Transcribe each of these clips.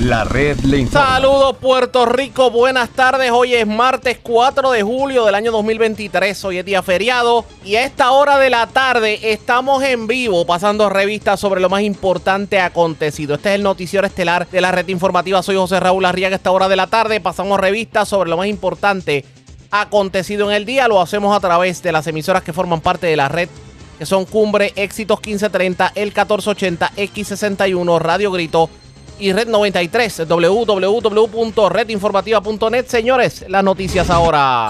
La red le. Saludos Puerto Rico, buenas tardes. Hoy es martes 4 de julio del año 2023. Hoy es día feriado y a esta hora de la tarde estamos en vivo pasando revistas sobre lo más importante acontecido. Este es el noticiero estelar de la red informativa. Soy José Raúl Arriaga. A esta hora de la tarde pasamos revistas sobre lo más importante acontecido en el día. Lo hacemos a través de las emisoras que forman parte de la red que son Cumbre, Éxitos 1530, El 1480, X61, Radio Grito y Red 93, www.redinformativa.net. Señores, las noticias ahora.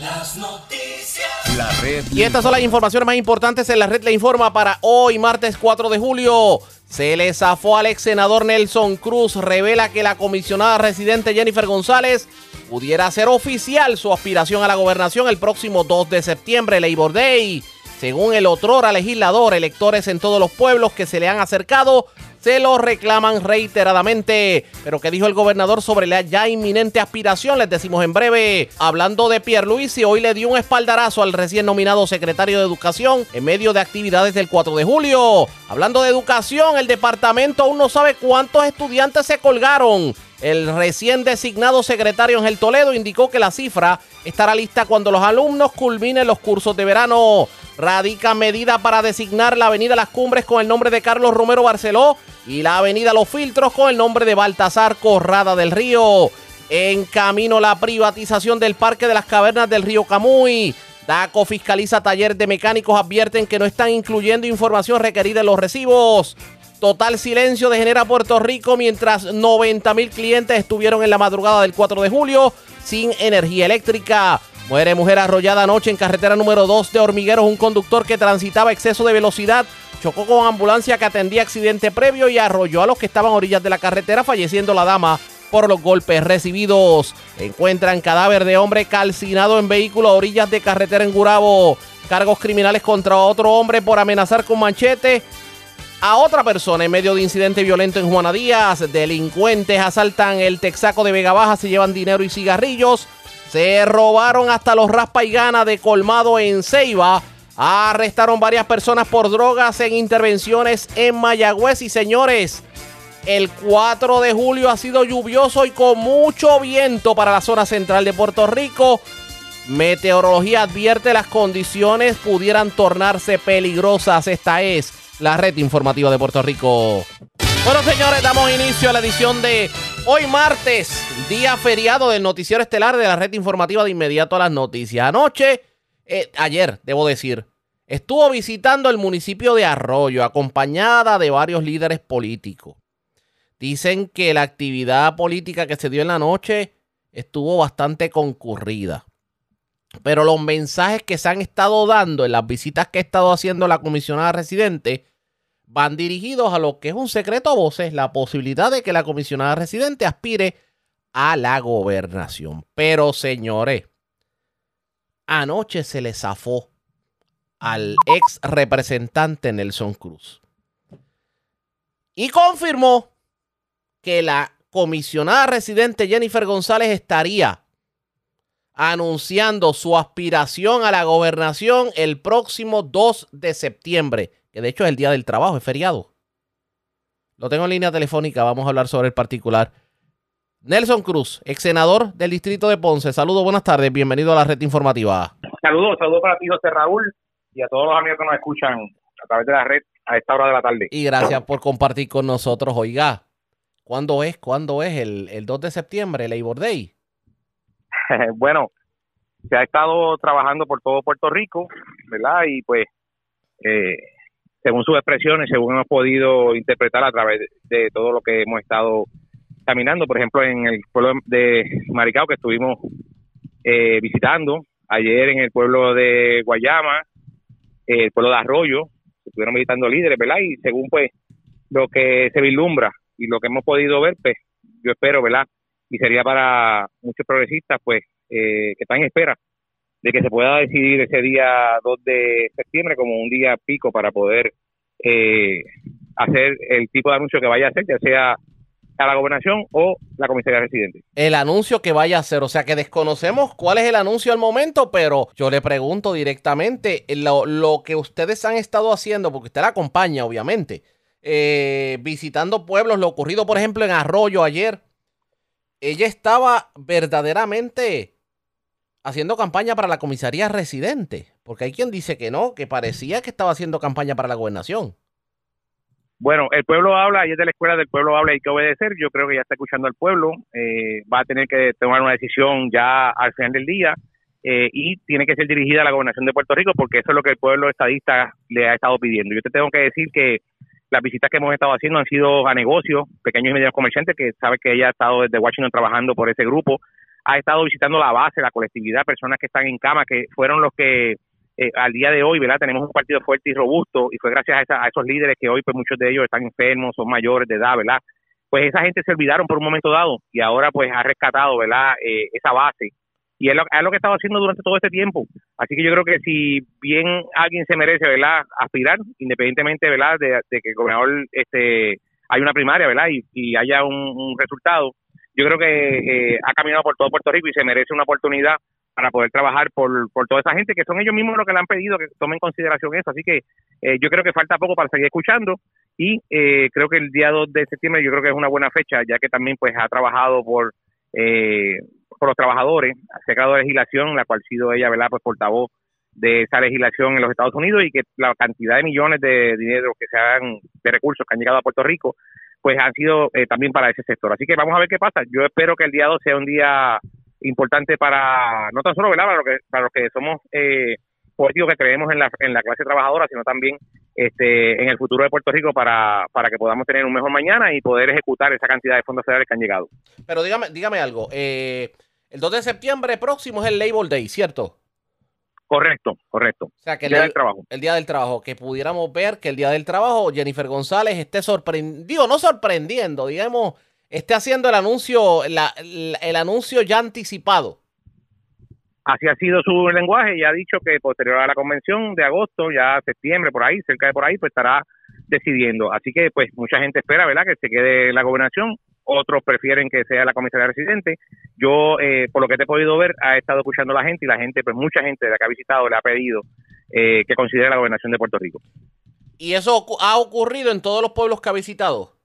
Las noticias. La red Y estas son las informaciones más importantes en la red le informa para hoy, martes 4 de julio. Se le zafó al ex senador Nelson Cruz. Revela que la comisionada residente Jennifer González pudiera hacer oficial su aspiración a la gobernación el próximo 2 de septiembre, Labor Day. Según el otrora legislador, electores en todos los pueblos que se le han acercado se lo reclaman reiteradamente. Pero ¿qué dijo el gobernador sobre la ya inminente aspiración? Les decimos en breve. Hablando de Pierluisi, hoy le dio un espaldarazo al recién nominado secretario de Educación en medio de actividades del 4 de julio. Hablando de educación, el departamento aún no sabe cuántos estudiantes se colgaron. El recién designado secretario Ángel Toledo indicó que la cifra estará lista cuando los alumnos culminen los cursos de verano. Radica medida para designar la avenida Las Cumbres con el nombre de Carlos Romero Barceló y la avenida Los Filtros con el nombre de Baltasar Corrada del Río. En camino la privatización del Parque de las Cavernas del Río Camuy. DACO fiscaliza taller de mecánicos, advierten que no están incluyendo información requerida en los recibos. Total silencio de Genera Puerto Rico mientras 90 mil clientes estuvieron en la madrugada del 4 de julio sin energía eléctrica. Muere mujer arrollada anoche en carretera número 2 de Hormigueros. Un conductor que transitaba exceso de velocidad chocó con ambulancia que atendía accidente previo y arrolló a los que estaban a orillas de la carretera, falleciendo la dama por los golpes recibidos. Encuentran cadáver de hombre calcinado en vehículo a orillas de carretera en Gurabo. Cargos criminales contra otro hombre por amenazar con manchete a otra persona en medio de incidente violento en Juana Díaz. Delincuentes asaltan el Texaco de Vega Baja, se llevan dinero y cigarrillos. Se robaron hasta los raspa y gana de colmado en Ceiba. Arrestaron varias personas por drogas en intervenciones en Mayagüez. Y señores, el 4 de julio ha sido lluvioso y con mucho viento para la zona central de Puerto Rico. Meteorología advierte las condiciones pudieran tornarse peligrosas. Esta es la red informativa de Puerto Rico. Bueno, señores, damos inicio a la edición de hoy martes, día feriado del noticiero estelar de la red informativa de inmediato a las noticias. Anoche, eh, ayer, debo decir, estuvo visitando el municipio de Arroyo, acompañada de varios líderes políticos. Dicen que la actividad política que se dio en la noche estuvo bastante concurrida. Pero los mensajes que se han estado dando en las visitas que ha estado haciendo la comisionada residente van dirigidos a lo que es un secreto a voces, la posibilidad de que la comisionada residente aspire a la gobernación. Pero señores, anoche se le zafó al ex representante Nelson Cruz y confirmó que la comisionada residente Jennifer González estaría anunciando su aspiración a la gobernación el próximo 2 de septiembre, que de hecho es el día del trabajo, es feriado. Lo tengo en línea telefónica, vamos a hablar sobre el particular. Nelson Cruz, ex senador del distrito de Ponce. Saludos, buenas tardes, bienvenido a la red informativa. Saludos, saludos para ti, José Raúl, y a todos los amigos que nos escuchan a través de la red a esta hora de la tarde. Y gracias por compartir con nosotros. Oiga, ¿cuándo es? ¿Cuándo es? El, el 2 de septiembre, el Labor Day. bueno, se ha estado trabajando por todo Puerto Rico, ¿verdad? Y pues, eh, según sus expresiones, según hemos podido interpretar a través de todo lo que hemos estado caminando, por ejemplo, en el pueblo de Maricao que estuvimos eh, visitando, ayer en el pueblo de Guayama, eh, el pueblo de Arroyo, estuvieron visitando líderes, ¿verdad? Y según pues lo que se vislumbra y lo que hemos podido ver, pues yo espero, ¿verdad? Y sería para muchos progresistas, pues, eh, que están en espera de que se pueda decidir ese día 2 de septiembre como un día pico para poder eh, hacer el tipo de anuncio que vaya a hacer, ya sea a la gobernación o la comisaría residente. El anuncio que vaya a hacer, o sea que desconocemos cuál es el anuncio al momento, pero yo le pregunto directamente lo, lo que ustedes han estado haciendo, porque usted la acompaña, obviamente. eh, visitando pueblos, lo ocurrido por ejemplo en Arroyo ayer, ella estaba verdaderamente haciendo campaña para la comisaría residente, porque hay quien dice que no, que parecía que estaba haciendo campaña para la gobernación. Bueno, el pueblo habla, y es de la escuela del pueblo habla hay que obedecer. Yo creo que ya está escuchando al pueblo, eh, va a tener que tomar una decisión ya al final del día eh, y tiene que ser dirigida a la gobernación de Puerto Rico porque eso es lo que el pueblo estadista le ha estado pidiendo. Yo te tengo que decir que las visitas que hemos estado haciendo han sido a negocios, pequeños y medianos comerciantes, que sabe que ella ha estado desde Washington trabajando por ese grupo, ha estado visitando la base, la colectividad, personas que están en cama, que fueron los que eh, al día de hoy, ¿verdad? Tenemos un partido fuerte y robusto y fue gracias a, esos líderes que hoy, pues muchos de ellos están enfermos, son mayores de edad, ¿verdad? Pues esa gente se olvidaron por un momento dado y ahora pues ha rescatado, ¿verdad? Eh, esa base y es lo, es lo que estaba haciendo durante todo este tiempo. Así que yo creo que si bien alguien se merece, ¿verdad? Aspirar, independientemente, ¿verdad? De, que el gobernador, este, hay una primaria, ¿verdad? Y, haya un, resultado, yo creo que eh, ha caminado por todo Puerto Rico y se merece una oportunidad para poder trabajar por, por toda esa gente que son ellos mismos los que le han pedido que tomen en consideración eso. Así que eh, yo creo que falta poco para seguir escuchando y eh, creo que el día 2 de septiembre yo creo que es una buena fecha, ya que también pues ha trabajado por eh, por los trabajadores, ha sacado legislación, la cual ha sido ella, ¿verdad?, pues portavoz de esa legislación en los Estados Unidos y que la cantidad de millones de dinero que se han, de recursos que han llegado a Puerto Rico, pues han sido también para ese sector. Así que vamos a ver qué pasa. Yo espero que el día 2 sea un día importante para, no tan solo para los que, para los que somos eh, políticos que creemos en la, en la clase trabajadora, sino también este, en el futuro de Puerto Rico para, para que podamos tener un mejor mañana y poder ejecutar esa cantidad de fondos federales que han llegado. Pero dígame, dígame algo, eh, el 2 de septiembre próximo es el Labor Day, ¿cierto? Correcto, correcto. O sea, que el día del trabajo. El día del trabajo, que pudiéramos ver que el día del trabajo Jennifer González esté sorprendido, no sorprendiendo, digamos, esté haciendo el anuncio, el anuncio ya anticipado. Así ha sido su lenguaje y ha dicho que posterior a la convención de agosto, ya septiembre, por ahí, cerca de por ahí, pues estará decidiendo. Así que pues mucha gente espera, ¿verdad?, que se quede la gobernación. Otros prefieren que sea la comisaría residente. Yo, eh, por lo que te he podido ver, ha estado escuchando a la gente y la gente, pues mucha gente de la que ha visitado le ha pedido eh, que considere la gobernación de Puerto Rico. ¿Y eso ha ocurrido en todos los pueblos que ha visitado?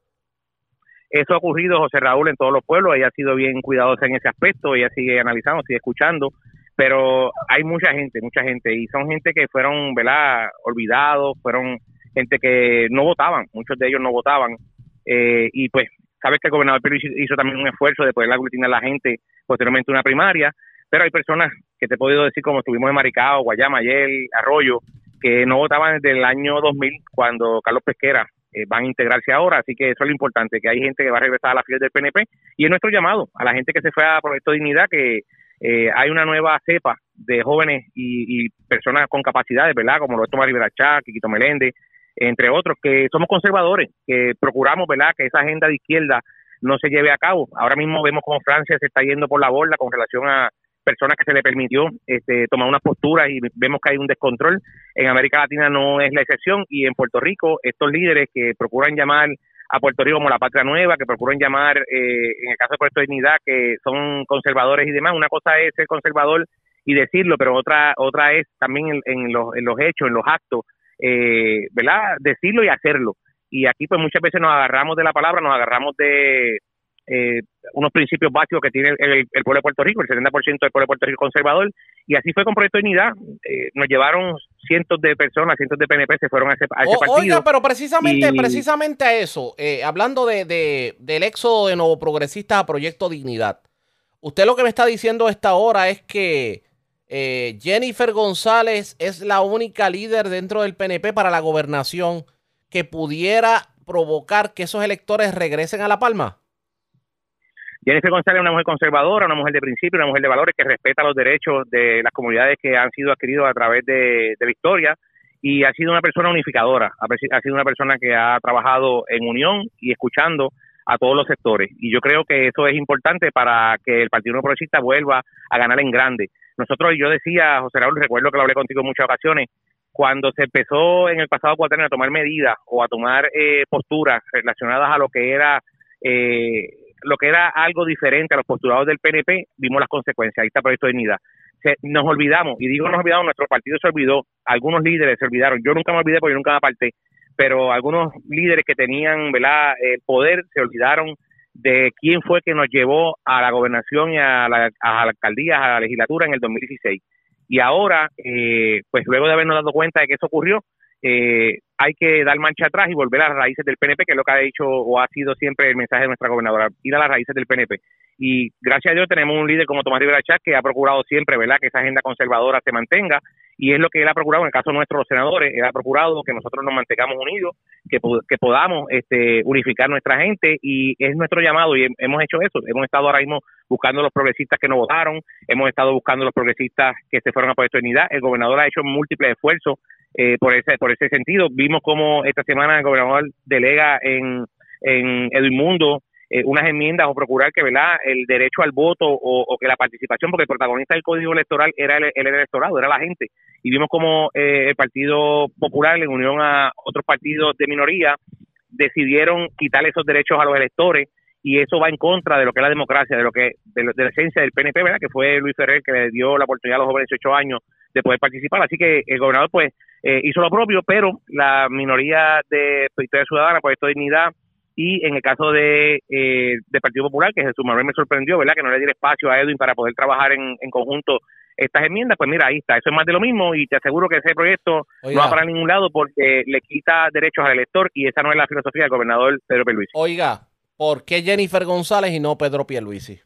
Eso ha ocurrido, José Raúl, en todos los pueblos. Ella ha sido bien cuidadosa en ese aspecto. Ella sigue analizando, sigue escuchando. Pero hay mucha gente, mucha gente. Y son gente que fueron, ¿verdad?, olvidados. Fueron gente que no votaban. Muchos de ellos no votaban. Eh, y pues, sabes que el gobernador Pérez hizo también un esfuerzo de poder aglutinar a la gente posteriormente una primaria. Pero hay personas que te he podido decir, como estuvimos en Maricao, Guayama, ayer, Arroyo, que no votaban desde el año 2000, cuando Carlos Pesquera eh, van a integrarse ahora, así que eso es lo importante, que hay gente que va a regresar a la fila del PNP y es nuestro llamado a la gente que se fue a Proyecto Dignidad que eh, hay una nueva cepa de jóvenes y, personas con capacidades, ¿verdad? Como lo es Tomás Rivera Chá, Quiquito Meléndez, entre otros, que somos conservadores, que procuramos, ¿verdad?, que esa agenda de izquierda no se lleve a cabo. Ahora mismo vemos cómo Francia se está yendo por la borda con relación a personas que se le permitió este, tomar unas posturas y vemos que hay un descontrol. En América Latina no es la excepción y en Puerto Rico estos líderes que procuran llamar a Puerto Rico como la patria nueva, que procuran llamar, eh, en el caso de Puerto Dignidad, que son conservadores y demás. Una cosa es ser conservador y decirlo, pero otra otra es también en, los, en los hechos, en los actos, eh, ¿verdad? Decirlo y hacerlo. Y aquí pues muchas veces nos agarramos de la palabra, nos agarramos de, eh, unos principios básicos que tiene el, pueblo de Puerto Rico, el 70% del pueblo de Puerto Rico conservador, y así fue con Proyecto de Unidad. Eh, nos llevaron cientos de personas, cientos de PNP se fueron a ese, partido. Oiga, pero precisamente, precisamente a eso, eh, hablando de, del éxodo de nuevo progresistas a Proyecto Dignidad, usted lo que me está diciendo esta hora es que eh, Jennifer González es la única líder dentro del PNP para la gobernación que pudiera provocar que esos electores regresen a La Palma. Jennifer González es una mujer conservadora, una mujer de principio, una mujer de valores que respeta los derechos de las comunidades que han sido adquiridos a través de, de la historia y ha sido una persona unificadora, ha, sido una persona que ha trabajado en unión y escuchando a todos los sectores. Y yo creo que eso es importante para que el Partido No Progresista vuelva a ganar en grande. Nosotros, yo decía, José Raúl, recuerdo que lo hablé contigo en muchas ocasiones, cuando se empezó en el pasado cuatrenio a tomar medidas o a tomar eh, posturas relacionadas a lo que era eh, lo que era algo diferente a los postulados del PNP, vimos las consecuencias. Ahí está proyecto de unidad. nos olvidamos, y digo nos olvidamos, nuestro partido se olvidó, algunos líderes se olvidaron. Yo nunca me olvidé porque yo nunca me aparté. pero algunos líderes que tenían ¿verdad? el poder se olvidaron de quién fue que nos llevó a la gobernación y a la, a la alcaldía, a la legislatura en el 2016. Y ahora, eh, pues luego de habernos dado cuenta de que eso ocurrió, eh, hay que dar marcha atrás y volver a las raíces del PNP, que es lo que ha dicho o ha sido siempre el mensaje de nuestra gobernadora, ir a las raíces del PNP. Y gracias a Dios tenemos un líder como Tomás Rivera Chá que ha procurado siempre, ¿verdad?, que esa agenda conservadora se mantenga y es lo que él ha procurado, en el caso nuestro los senadores, él ha procurado que nosotros nos mantengamos unidos, que, que podamos este, unificar nuestra gente y es nuestro llamado y hemos hecho eso, hemos estado ahora mismo buscando los progresistas que no votaron, hemos estado buscando los progresistas que se fueron a Proyecto de Unidad, el gobernador ha hecho múltiples esfuerzos eh, por ese por ese sentido, vimos cómo esta semana el gobernador delega en, en Edmundo eh, unas enmiendas o procurar que verdad el derecho al voto o, que la participación, porque el protagonista del código electoral era el, electorado, era la gente. Y vimos como eh, el Partido Popular, en unión a otros partidos de minoría, decidieron quitar esos derechos a los electores y eso va en contra de lo que es la democracia, de lo que de, la esencia del PNP, ¿verdad? Que fue Luis Ferrer que le dio la oportunidad a los jóvenes de 18 años de poder participar. Así que el gobernador pues eh, hizo lo propio, pero la minoría de Victoria Ciudadana, por esto dignidad, y en el caso de eh, del Partido Popular, que Jesús Manuel me sorprendió, ¿verdad? Que no le diera espacio a Edwin para poder trabajar en, en conjunto estas enmiendas, pues mira, ahí está, eso es más de lo mismo y te aseguro que ese proyecto no va para ningún lado porque le quita derechos al elector y esa no es la filosofía del gobernador Pedro Pierluisi. Oiga, ¿por qué Jennifer González y no Pedro Pierluisi?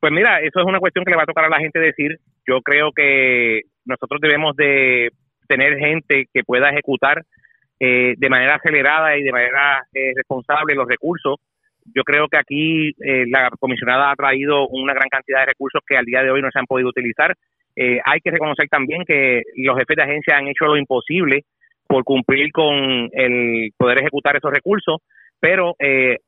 Pues mira, eso es una cuestión que le va a tocar a la gente decir. Yo creo que nosotros debemos de tener gente que pueda ejecutar eh, de manera acelerada y de manera eh, responsable los recursos. Yo creo que aquí eh, la comisionada ha traído una gran cantidad de recursos que al día de hoy no se han podido utilizar. hay que reconocer también que los jefes de agencia han hecho lo imposible por cumplir con el poder ejecutar esos recursos, pero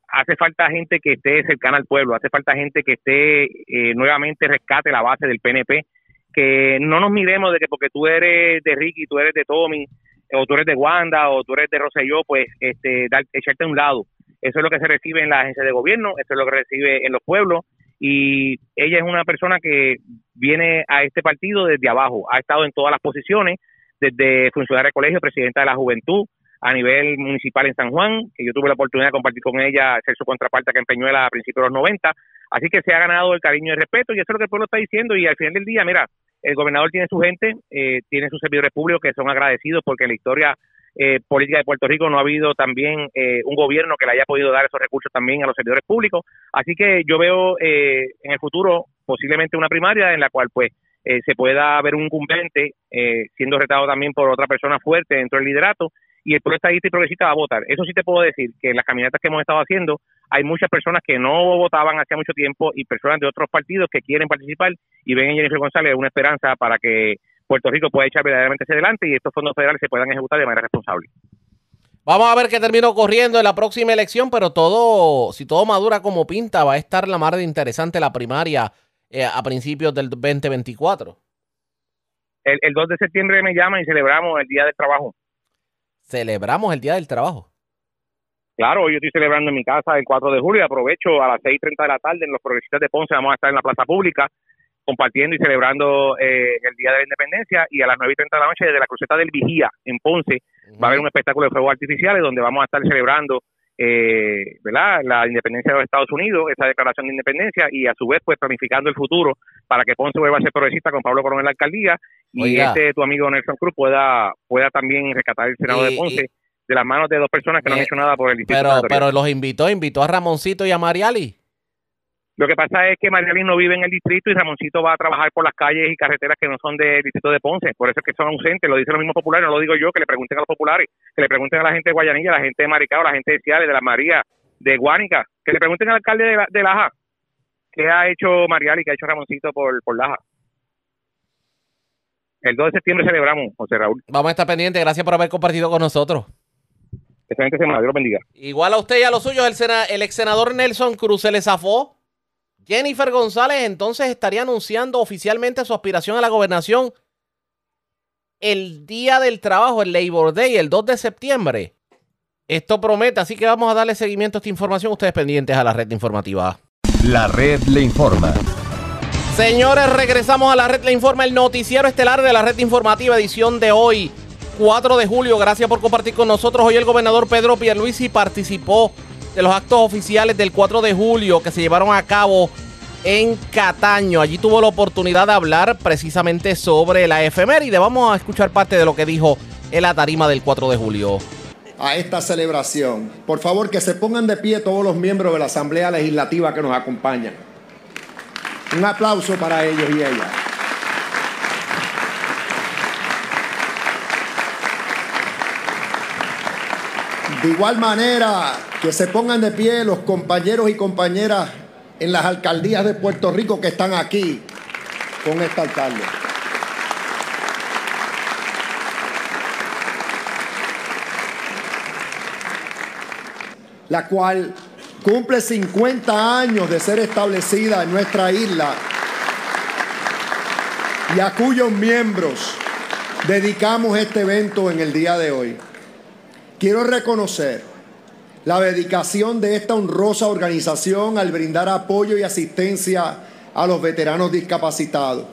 hace falta gente que esté cercana al pueblo, hace falta gente que esté nuevamente rescate la base del PNP, que no nos miremos de que porque tú eres de Ricky, tú eres de Tommy, o tú eres de Wanda o tú eres de Roselló, pues este, dar, echarte a un lado. Eso es lo que se recibe en la agencia de gobierno, eso es lo que recibe en los pueblos y ella es una persona que viene a este partido desde abajo, ha estado en todas las posiciones, desde funcionaria de colegio, presidenta de la juventud, a nivel municipal en San Juan, que yo tuve la oportunidad de compartir con ella, ser su contraparte que en Peñuela a principios de los 90, así que se ha ganado el cariño y el respeto y eso es lo que el pueblo está diciendo y al final del día, mira, el gobernador tiene su gente, eh, tiene sus servidores públicos que son agradecidos porque en la historia eh, política de Puerto Rico no ha habido también eh, un gobierno que le haya podido dar esos recursos también a los servidores públicos. Así que yo veo en el futuro posiblemente una primaria en la cual pues se pueda ver un incumbente siendo retado también por otra persona fuerte dentro del liderato y el pueblo estadista y progresista va a votar. Eso sí te puedo decir, que en las caminatas que hemos estado haciendo hay muchas personas que no votaban hace mucho tiempo y personas de otros partidos que quieren participar y ven en Jennifer González una esperanza para que Puerto Rico pueda echar verdaderamente hacia adelante y estos fondos federales se puedan ejecutar de manera responsable. Vamos a ver qué termina ocurriendo en la próxima elección, pero todo, si todo madura como pinta, va a estar la mar de interesante la primaria eh, a principios del 2024. El, el 2 de septiembre me llaman y celebramos el Día del Trabajo celebramos el Día del Trabajo. Claro, yo estoy celebrando en mi casa el 4 de julio. Y aprovecho a las 6.30 de la tarde en los progresistas de Ponce, vamos a estar en la plaza pública compartiendo y celebrando eh, el Día de la Independencia. Y a las 9.30 de la noche desde la cruceta del Vigía en Ponce va a haber un espectáculo de fuegos artificiales donde vamos a estar celebrando eh, ¿verdad? la independencia de los Estados Unidos, esa declaración de independencia y a su vez pues planificando el futuro para que Ponce vuelva a ser progresista con Pablo Coronel la alcaldía y este tu amigo Nelson Cruz pueda pueda también rescatar el Senado de Ponce de las manos de dos personas que no han eh, hecho nada por el distrito. Pero, pero los invitó, invitó a Ramoncito y a Mariali. Lo que pasa es que Mariali no vive en el distrito y Ramoncito va a trabajar por las calles y carreteras que no son del distrito de Ponce. Por eso es que son ausentes, lo dicen los mismos populares, no lo digo yo, que le pregunten a los populares, que le pregunten a la gente de Guayanilla, a la gente de Maricao, a la gente de Ciales, de la María, de Guánica, que le pregunten al alcalde de, de Laja qué ha hecho Mariali, qué ha hecho Ramoncito por, por Laja. El 2 de septiembre celebramos, José Raúl. Vamos a estar pendientes. Gracias por haber compartido con nosotros. Excelente semana. Dios bendiga. Igual a usted y a los suyos, el, el ex senador Nelson Cruz se le zafó. Jennifer González entonces estaría anunciando oficialmente su aspiración a la gobernación el día del trabajo, el Labor Day, el 2 de septiembre. Esto promete, así que vamos a darle seguimiento a esta información. Ustedes pendientes a la red informativa. La red le informa. Señores, regresamos a la red Le Informa, el noticiero estelar de la red informativa, edición de hoy, 4 de julio. Gracias por compartir con nosotros. Hoy el gobernador Pedro Pierluisi participó de los actos oficiales del 4 de julio que se llevaron a cabo en Cataño. Allí tuvo la oportunidad de hablar precisamente sobre la efeméride. Vamos a escuchar parte de lo que dijo en la tarima del 4 de julio. A esta celebración, por favor que se pongan de pie todos los miembros de la Asamblea Legislativa que nos acompañan. Un aplauso para ellos y ellas. De igual manera, que se pongan de pie los compañeros y compañeras en las alcaldías de Puerto Rico que están aquí con esta alcalde. La cual cumple 50 años de ser establecida en nuestra isla y a cuyos miembros dedicamos este evento en el día de hoy. Quiero reconocer la dedicación de esta honrosa organización al brindar apoyo y asistencia a los veteranos discapacitados.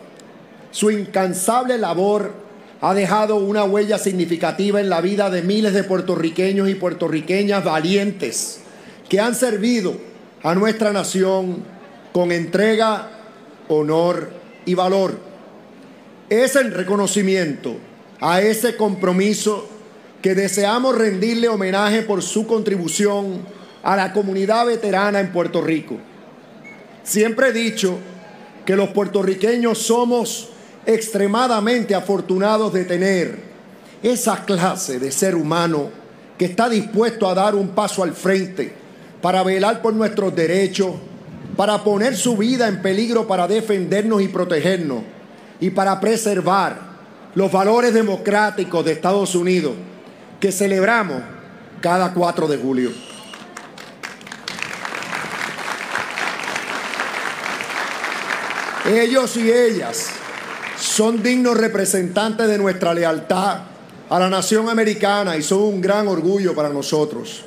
Su incansable labor ha dejado una huella significativa en la vida de miles de puertorriqueños y puertorriqueñas valientes que han servido a nuestra nación con entrega, honor y valor. Es el reconocimiento a ese compromiso que deseamos rendirle homenaje por su contribución a la comunidad veterana en Puerto Rico. Siempre he dicho que los puertorriqueños somos extremadamente afortunados de tener esa clase de ser humano que está dispuesto a dar un paso al frente para velar por nuestros derechos, para poner su vida en peligro para defendernos y protegernos y para preservar los valores democráticos de Estados Unidos que celebramos cada 4 de julio. Ellos y ellas son dignos representantes de nuestra lealtad a la nación americana y son un gran orgullo para nosotros.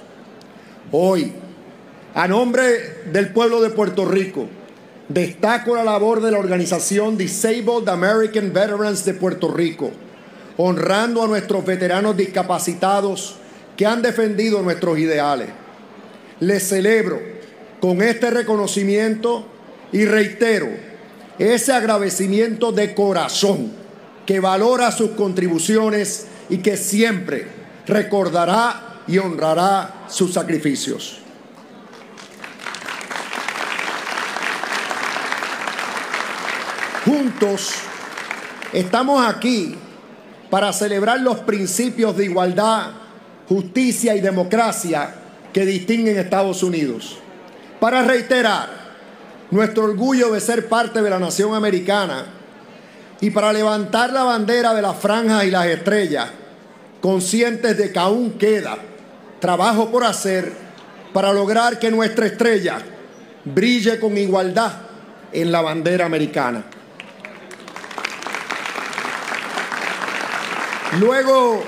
Hoy, a nombre del pueblo de Puerto Rico, destaco la labor de la organización Disabled American Veterans de Puerto Rico, honrando a nuestros veteranos discapacitados que han defendido nuestros ideales. Les celebro con este reconocimiento y reitero ese agradecimiento de corazón que valora sus contribuciones y que siempre recordará y honrará sus sacrificios. Juntos estamos aquí para celebrar los principios de igualdad, justicia y democracia que distinguen Estados Unidos. Para reiterar nuestro orgullo de ser parte de la nación americana y para levantar la bandera de las franjas y las estrellas, conscientes de que aún queda trabajo por hacer para lograr que nuestra estrella brille con igualdad en la bandera americana. Luego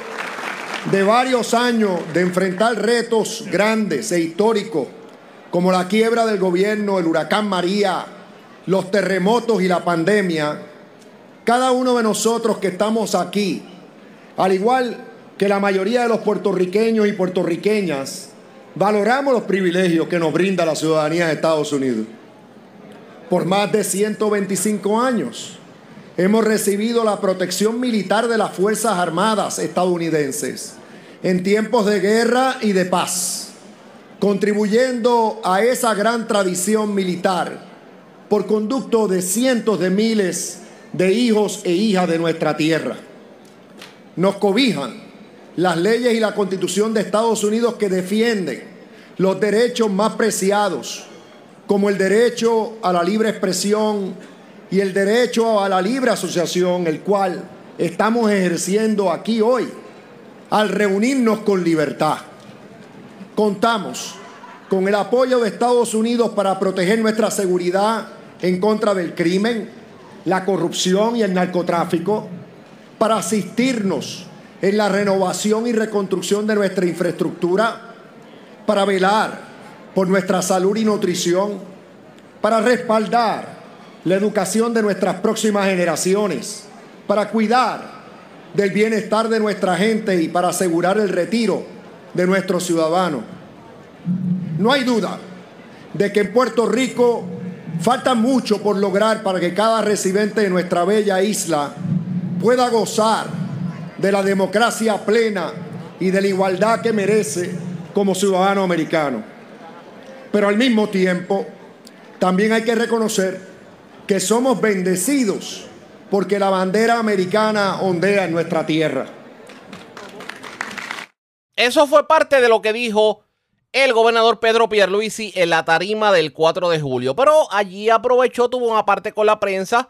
de varios años de enfrentar retos grandes e históricos como la quiebra del gobierno, el huracán María, los terremotos y la pandemia, cada uno de nosotros que estamos aquí, al igual que la mayoría de los puertorriqueños y puertorriqueñas, valoramos los privilegios que nos brinda la ciudadanía de Estados Unidos. Por más de 125 años hemos recibido la protección militar de las Fuerzas Armadas estadounidenses en tiempos de guerra y de paz, contribuyendo a esa gran tradición militar por conducto de cientos de miles de hijos e hijas de nuestra tierra. Nos cobijan las leyes y la constitución de Estados Unidos que defienden los derechos más preciados, como el derecho a la libre expresión, y el derecho a la libre asociación, el cual estamos ejerciendo aquí hoy, al reunirnos con libertad. Contamos con el apoyo de Estados Unidos para proteger nuestra seguridad en contra del crimen, la corrupción y el narcotráfico, para asistirnos en la renovación y reconstrucción de nuestra infraestructura, para velar por nuestra salud y nutrición, para respaldar la educación de nuestras próximas generaciones, para cuidar del bienestar de nuestra gente y para asegurar el retiro de nuestros ciudadanos. No hay duda de que en Puerto Rico falta mucho por lograr para que cada residente de nuestra bella isla pueda gozar de la democracia plena y de la igualdad que merece como ciudadano americano. Pero al mismo tiempo, también hay que reconocer que somos bendecidos porque la bandera americana ondea en nuestra tierra. Eso fue parte de lo que dijo el gobernador Pedro Pierluisi en la tarima del 4 de julio. Pero allí aprovechó, tuvo una parte con la prensa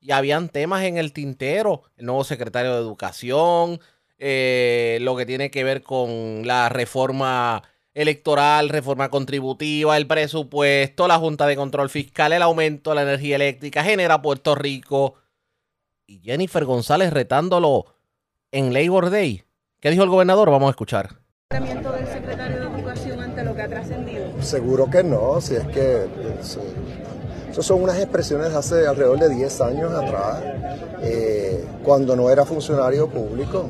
y habían temas en el tintero. El nuevo secretario de Educación, eh, lo que tiene que ver con la reforma electoral, reforma contributiva, el presupuesto, la Junta de Control Fiscal, el aumento de la energía eléctrica, genera Puerto Rico. Y Jennifer González retándolo en Labor Day. ¿Qué dijo el gobernador? Vamos a escuchar. del secretario de Educación ante lo que ha trascendido? Seguro que no, si es que eso, son unas expresiones hace alrededor de 10 años atrás, eh, cuando no era funcionario público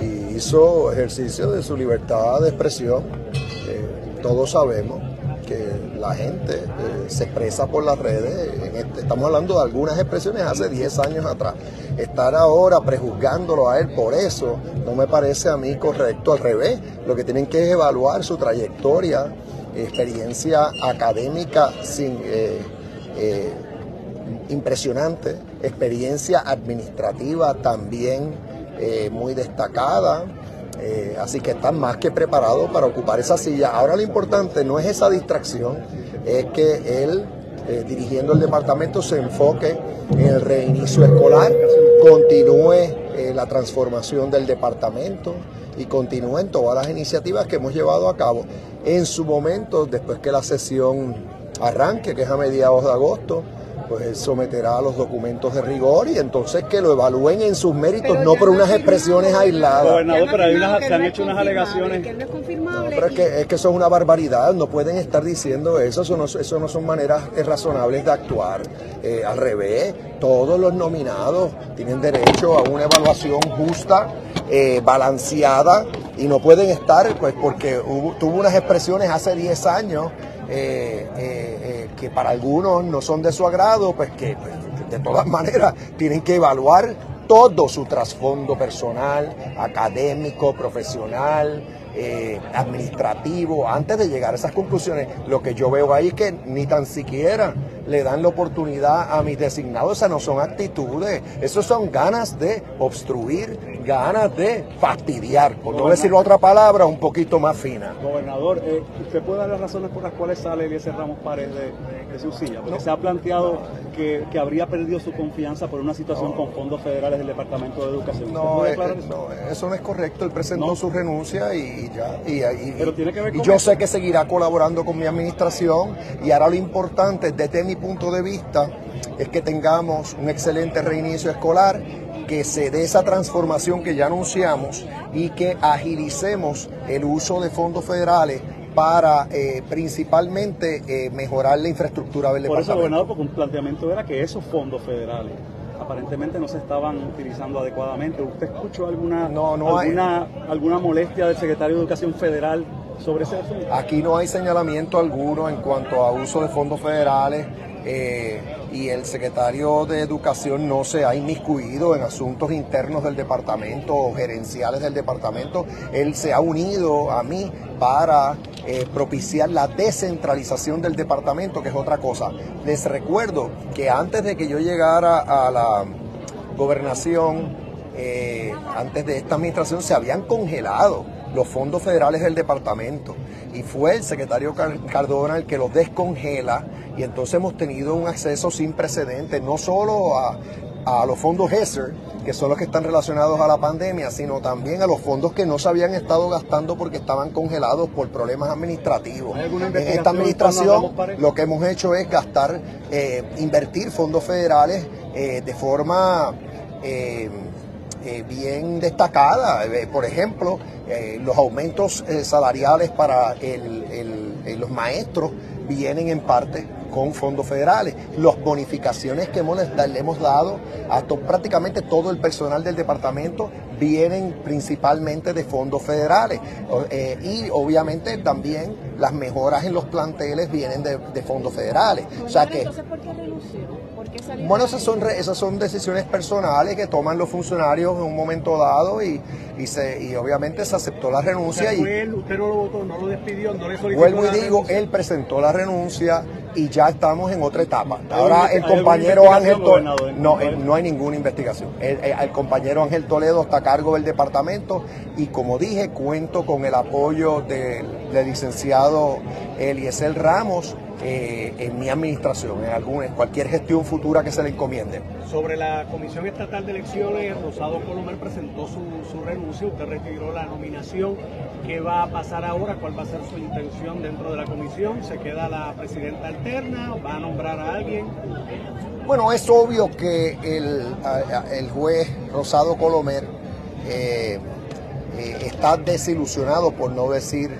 y hizo ejercicio de su libertad de expresión. Todos sabemos que la gente eh, se expresa por las redes. Este, estamos hablando de algunas expresiones hace 10 años atrás. Estar ahora prejuzgándolo a él por eso no me parece a mí correcto. Al revés, lo que tienen que es evaluar su trayectoria, experiencia académica eh, eh, impresionante, experiencia administrativa también muy destacada. Así que están más que preparados para ocupar esa silla. Ahora lo importante no es esa distracción, es que él, eh, dirigiendo el departamento, se enfoque en el reinicio escolar, continúe eh, la transformación del departamento y continúe en todas las iniciativas que hemos llevado a cabo. En su momento, después que la sesión arranque, que es a mediados de agosto, pues él someterá los documentos de rigor y entonces que lo evalúen en sus méritos, no por unas expresiones aisladas. Gobernador, pero hay unas, se han hecho unas alegaciones. No, pero es que, es que eso es una barbaridad, no pueden estar diciendo eso, eso no, eso no son maneras razonables de actuar. Eh, al revés, todos los nominados tienen derecho a una evaluación justa, eh, balanceada, y no pueden estar, pues porque tuvo unas expresiones hace 10 años eh, eh, eh, que para algunos no son de su agrado, pues que pues, de todas maneras tienen que evaluar todo su trasfondo personal, académico, profesional, administrativo, antes de llegar a esas conclusiones. Lo que yo veo ahí es que ni tan siquiera le dan la oportunidad a mis designados, esas no son actitudes, eso son ganas de obstruir, ganas de fastidiar, por no decir otra palabra un poquito más fina. Gobernador, eh, ¿usted puede dar las razones por las cuales sale Eliezer Ramos Párez de, de su silla? Porque se ha planteado que, que, habría perdido su confianza por una situación con fondos federales del Departamento de Educación. No, eh, eso? no, eso? no es correcto, él presentó su renuncia y, ya. Y, Pero tiene que ver con y yo sé que seguirá colaborando con mi administración y ahora lo importante desde mi punto de vista es que tengamos un excelente reinicio escolar, que se dé esa transformación que ya anunciamos y que agilicemos el uso de fondos federales para eh, principalmente eh, mejorar la infraestructura del Por departamento. eso, gobernador, porque un planteamiento era que esos fondos federales aparentemente no se estaban utilizando adecuadamente. ¿Usted escuchó alguna, alguna, alguna molestia del secretario de Educación Federal sobre ese asunto? Aquí no hay señalamiento alguno en cuanto a uso de fondos federales. Eh, y el secretario de Educación no se ha inmiscuido en asuntos internos del departamento o gerenciales del departamento. Él se ha unido a mí para eh, propiciar la descentralización del departamento, que es otra cosa. Les recuerdo que antes de que yo llegara a la gobernación, eh, antes de esta administración, se habían congelado los fondos federales del departamento y fue el secretario Cardona el que los descongela y entonces hemos tenido un acceso sin precedentes, no solo a, los fondos HESER, que son los que están relacionados a la pandemia, sino también a los fondos que no se habían estado gastando porque estaban congelados por problemas administrativos. En esta administración lo que hemos hecho es gastar, eh, invertir fondos federales eh, de forma... Eh, bien destacada. por ejemplo, los aumentos salariales para los maestros vienen en parte con fondos federales. Las bonificaciones que hemos, le hemos dado a prácticamente todo el personal del departamento vienen principalmente de fondos federales eh, y obviamente también las mejoras en los planteles vienen de, fondos federales. o sea que, entonces, ¿por qué renunció? Bueno, esas son, esas son decisiones personales que toman los funcionarios en un momento dado y, y, se, y obviamente se aceptó la renuncia. y, usted no lo votó, no lo despidió, no le solicitó Vuelvo y digo, él presentó la renuncia y ya estamos en otra etapa. Ahora el compañero Ángel Toledo, no, no hay ninguna investigación. El, compañero Ángel Toledo está a cargo del departamento y como dije, cuento con el apoyo del, del licenciado Eliezer Ramos eh, en mi administración, en, alguna, en cualquier gestión futura que se le encomiende. Sobre la Comisión Estatal de Elecciones, Rosado Colomer presentó su, su renuncia, usted retiró la nominación. ¿Qué va a pasar ahora? ¿Cuál va a ser su intención dentro de la comisión? ¿Se queda la presidenta alterna? ¿Va a nombrar a alguien? Bueno, es obvio que el, el juez Rosado Colomer eh, eh, está desilusionado, por no decir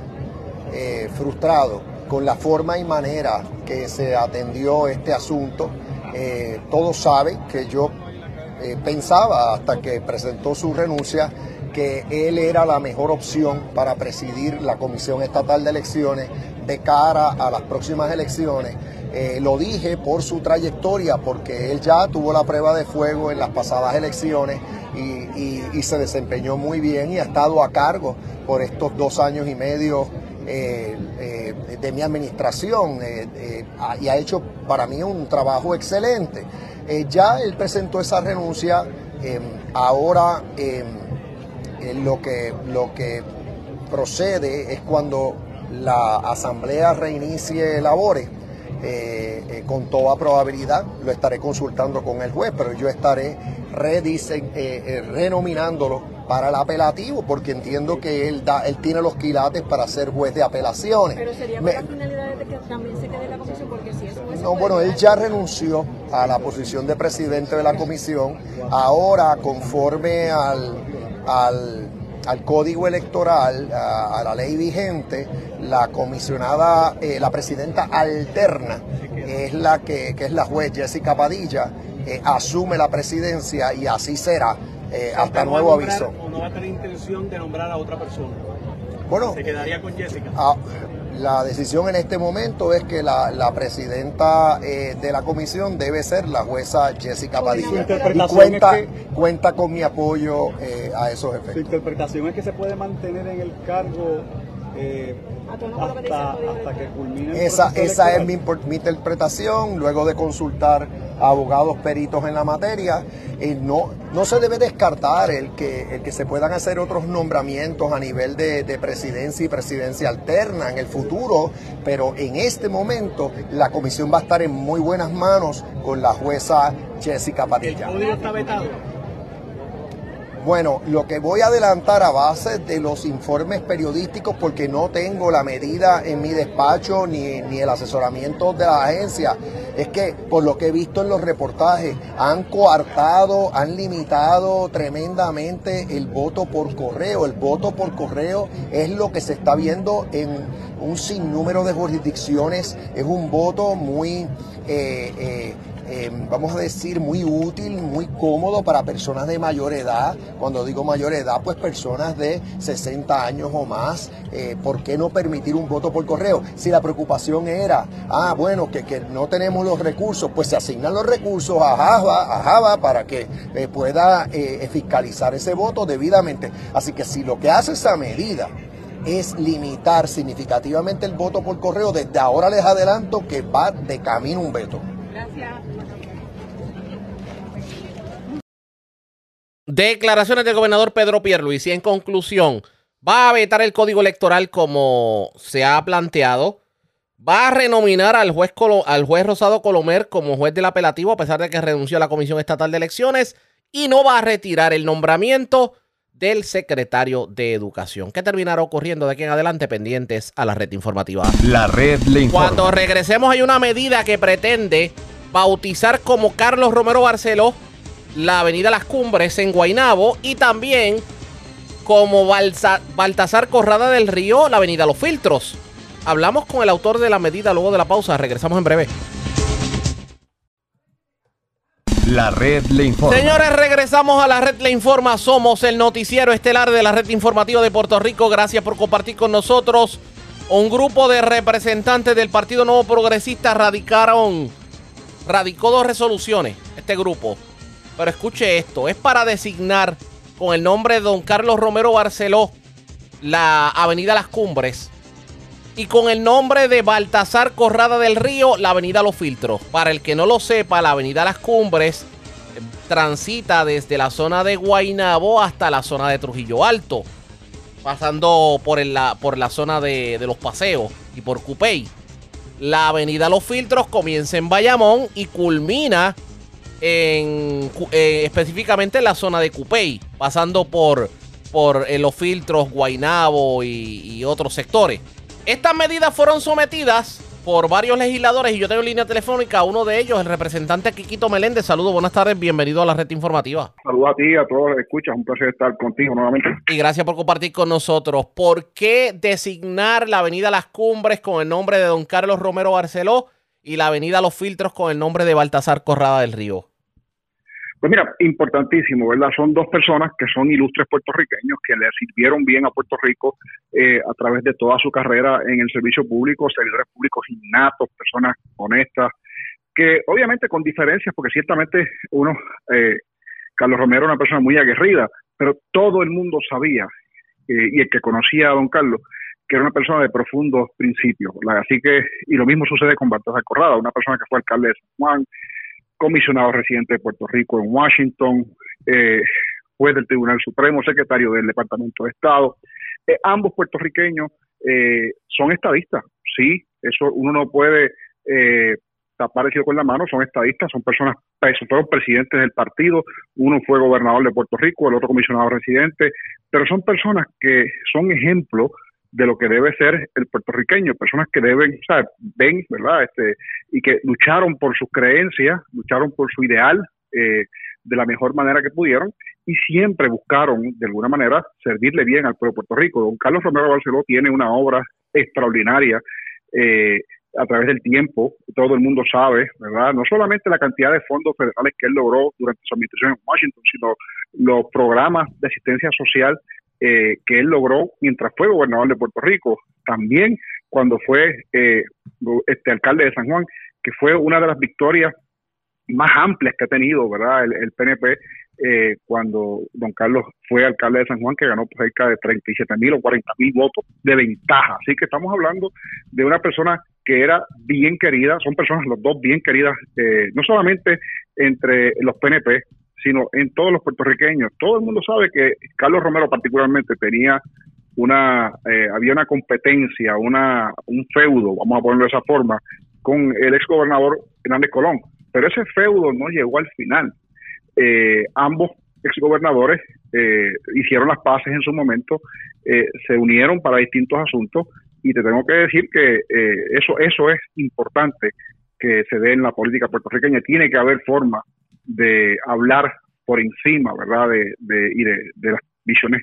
frustrado, con la forma y manera que se atendió este asunto. Eh, todos saben que yo eh, pensaba hasta que presentó su renuncia que él era la mejor opción para presidir la Comisión Estatal de Elecciones de cara a las próximas elecciones. Eh, lo dije por su trayectoria, porque él ya tuvo la prueba de fuego en las pasadas elecciones y se desempeñó muy bien y ha estado a cargo por estos dos años y medio de mi administración eh, y ha hecho para mí un trabajo excelente. ya él presentó esa renuncia, em, ahora em, lo, que, lo que procede es cuando la asamblea reinicie labores. Con toda probabilidad lo estaré consultando con el juez, pero yo estaré renominándolo para el apelativo, porque entiendo que él da, él tiene los quilates para ser juez de apelaciones. Pero sería con la finalidad de que también se quede la comisión, porque si es juez. No, bueno, él ya renunció a la posición de presidente de la comisión. Ahora, conforme al, al, código electoral, a, la ley vigente, la comisionada, eh, la presidenta alterna, es la que, que es la juez Jessica Padilla, eh, asume la presidencia y así será eh, hasta nuevo aviso. ¿O no va a tener intención de nombrar a otra persona? Bueno, se quedaría con Jessica. Ah, la decisión en este momento es que la, presidenta eh, de la comisión debe ser la jueza Jessica Padilla. Y cuenta, cuenta con mi apoyo eh, a esos efectos. Su interpretación es que se puede mantener en el cargo eh, hasta, que culmine Esa, esa es mi, mi, interpretación, luego de consultar a abogados peritos en la materia. Eh, no, no se debe descartar el que, el que se puedan hacer otros nombramientos a nivel de, de presidencia y presidencia alterna en el futuro, pero en este momento la comisión va a estar en muy buenas manos con la jueza Jessica Padilla. ¿El está vetado? Bueno, lo que voy a adelantar a base de los informes periodísticos, porque no tengo la medida en mi despacho ni, ni el asesoramiento de la agencia, es que por lo que he visto en los reportajes, han coartado, han limitado tremendamente el voto por correo. El voto por correo es lo que se está viendo en un sinnúmero de jurisdicciones, es un voto muy... Eh, eh, eh, vamos a decir, muy útil, muy cómodo para personas de mayor edad. Cuando digo mayor edad, pues personas de 60 años o más. Eh, ¿Por qué no permitir un voto por correo? Si la preocupación era, ah, bueno, que, que no tenemos los recursos, pues se asignan los recursos a Java, a Java para que eh, pueda fiscalizar ese voto debidamente. Así que si lo que hace esa medida es limitar significativamente el voto por correo, desde ahora les adelanto que va de camino un veto. Gracias. Declaraciones del gobernador Pedro Pierluisi. En conclusión, va a vetar el código electoral como se ha planteado. Va a renominar al juez, al juez Rosado Colomer como juez del apelativo, a pesar de que renunció a la Comisión Estatal de Elecciones. Y no va a retirar el nombramiento del secretario de Educación. ¿Qué terminará ocurriendo de aquí en adelante? Pendientes a la red informativa. La red le informa. Cuando regresemos, hay una medida que pretende bautizar como Carlos Romero Barceló la avenida Las Cumbres en Guainabo y también como Baltasar Corrada del Río, la avenida Los Filtros. Hablamos con el autor de la medida luego de la pausa. Regresamos en breve. La red le informa. Señores, regresamos a la red le informa. Somos el noticiero estelar de la red informativa de Puerto Rico. Gracias por compartir con nosotros. Un grupo de representantes del Partido Nuevo Progresista radicaron, radicó dos resoluciones, este grupo. Pero escuche esto, es para designar con el nombre de don Carlos Romero Barceló la avenida Las Cumbres y con el nombre de Baltasar Corrada del Río, la avenida Los Filtros. Para el que no lo sepa, la avenida Las Cumbres eh, transita desde la zona de Guaynabo hasta la zona de Trujillo Alto, pasando por, la, por la zona de, de los paseos y por Cupey. La avenida Los Filtros comienza en Bayamón y culmina en, eh, específicamente en la zona de Cupey, pasando por, por eh, los filtros Guaynabo y, y otros sectores. Estas medidas fueron sometidas por varios legisladores y yo tengo línea telefónica, uno de ellos, el representante Quiquito Meléndez. Saludos, buenas tardes, bienvenido a la red informativa. Saludos a ti, a todos los escuchas, un placer estar contigo nuevamente. Y gracias por compartir con nosotros. ¿Por qué designar la avenida Las Cumbres con el nombre de don Carlos Romero Barceló y la avenida Los Filtros con el nombre de Baltasar Corrada del Río? Pues mira, importantísimo, ¿verdad? Son dos personas que son ilustres puertorriqueños, que le sirvieron bien a Puerto Rico eh, a través de toda su carrera en el servicio público, servidores públicos innatos, personas honestas, que obviamente con diferencias, porque ciertamente uno, eh, Carlos Romero era una persona muy aguerrida, pero todo el mundo sabía, eh, y el que conocía a don Carlos, que era una persona de profundos principios. Así que, y lo mismo sucede con Baltasar Corrada, una persona que fue alcalde de San Juan, comisionado residente de Puerto Rico en Washington, eh, juez del Tribunal Supremo, secretario del Departamento de Estado. Eh, ambos puertorriqueños eh, son estadistas, sí, eso uno no puede eh, tapar el con la mano, son estadistas, son personas, fueron presidentes del partido, uno fue gobernador de Puerto Rico, el otro comisionado residente, pero son personas que son ejemplos de lo que debe ser el puertorriqueño, personas que deben, o sea, ven, ¿verdad? Este, y que lucharon por sus creencias, lucharon por su ideal eh, de la mejor manera que pudieron y siempre buscaron, de alguna manera, servirle bien al pueblo de Puerto Rico. Don Carlos Romero Barceló tiene una obra extraordinaria eh, a través del tiempo, todo el mundo sabe, ¿verdad? No solamente la cantidad de fondos federales que él logró durante su administración en Washington, sino los programas de asistencia social eh, que él logró mientras fue gobernador de Puerto Rico, también cuando fue eh, este alcalde de San Juan, que fue una de las victorias más amplias que ha tenido, ¿verdad? El, PNP eh, cuando don Carlos fue alcalde de San Juan, que ganó cerca de 37 mil o 40 mil votos de ventaja. Así que estamos hablando de una persona que era bien querida, son personas los dos bien queridas, no solamente entre los PNP, sino en todos los puertorriqueños. Todo el mundo sabe que Carlos Romero particularmente tenía una, eh, había una competencia, una, un feudo, vamos a ponerlo de esa forma, con el ex gobernador Hernández Colón. Pero ese feudo no llegó al final. Eh, ambos ex gobernadores eh, hicieron las paces en su momento, se unieron para distintos asuntos y te tengo que decir que eso, eso es importante que se dé en la política puertorriqueña. Tiene que haber forma de hablar por encima, ¿verdad? De, y de, las visiones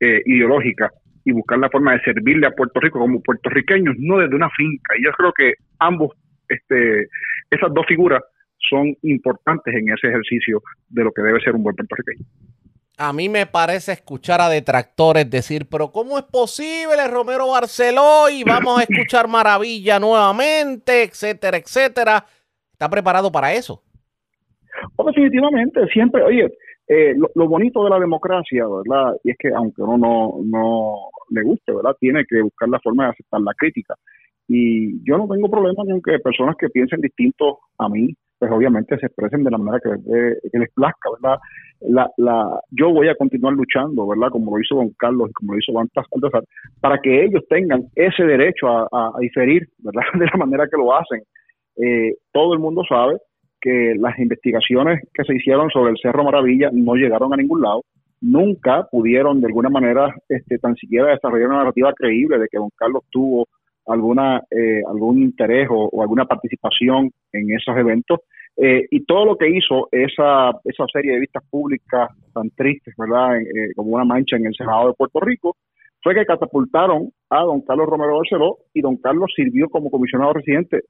eh, ideológicas y buscar la forma de servirle a Puerto Rico como puertorriqueños, no desde una finca. Y yo creo que ambos, este, esas dos figuras son importantes en ese ejercicio de lo que debe ser un buen puertorriqueño. A mí me parece escuchar a detractores decir, pero ¿cómo es posible Romero Barceló y vamos a escuchar maravilla nuevamente, etcétera, etcétera? ¿Está preparado para eso? Pues definitivamente, siempre, oye, eh, lo, bonito de la democracia, ¿verdad? Y es que aunque uno no, no le guste, ¿verdad? Tiene que buscar la forma de aceptar la crítica. Y yo no tengo problema ni aunque personas que piensen distinto a mí, pues obviamente se expresen de la manera que, les plazca, ¿verdad? La, la, yo voy a continuar luchando, ¿verdad? Como lo hizo don Carlos y como lo hizo Baltasar, para que ellos tengan ese derecho a, a, diferir, ¿verdad? De la manera que lo hacen. Eh, todo el mundo sabe que las investigaciones que se hicieron sobre el Cerro Maravilla no llegaron a ningún lado, nunca pudieron de alguna manera este, tan siquiera desarrollar una narrativa creíble de que don Carlos tuvo alguna eh, algún interés o, alguna participación en esos eventos. Eh, y todo lo que hizo esa esa serie de vistas públicas tan tristes verdad eh, como una mancha en el Senado de Puerto Rico fue que catapultaron a don Carlos Romero Barceló y don Carlos sirvió como comisionado residente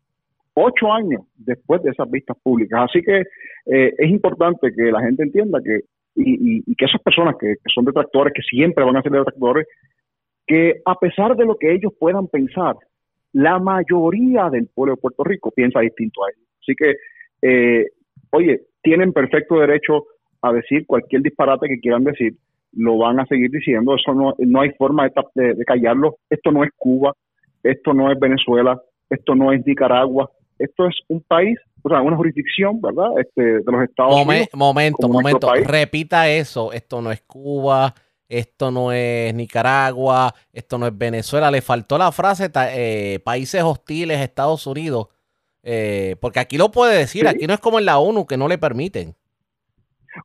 ocho años después de esas vistas públicas. Así que eh, es importante que la gente entienda que, y, que esas personas que, son detractores, que siempre van a ser detractores, que a pesar de lo que ellos puedan pensar, la mayoría del pueblo de Puerto Rico piensa distinto a ellos. Así que, eh, oye, tienen perfecto derecho a decir cualquier disparate que quieran decir, lo van a seguir diciendo, eso no, no hay forma de, de callarlo, esto no es Cuba, esto no es Venezuela, esto no es Nicaragua, esto es un país, o sea, una jurisdicción, ¿verdad? Este, de los Estados Unidos. Momento, momento, repita eso, esto no es Cuba, esto no es Nicaragua, esto no es Venezuela, le faltó la frase eh, países hostiles Estados Unidos, eh, porque aquí lo puede decir, aquí no es como en la ONU que no le permiten.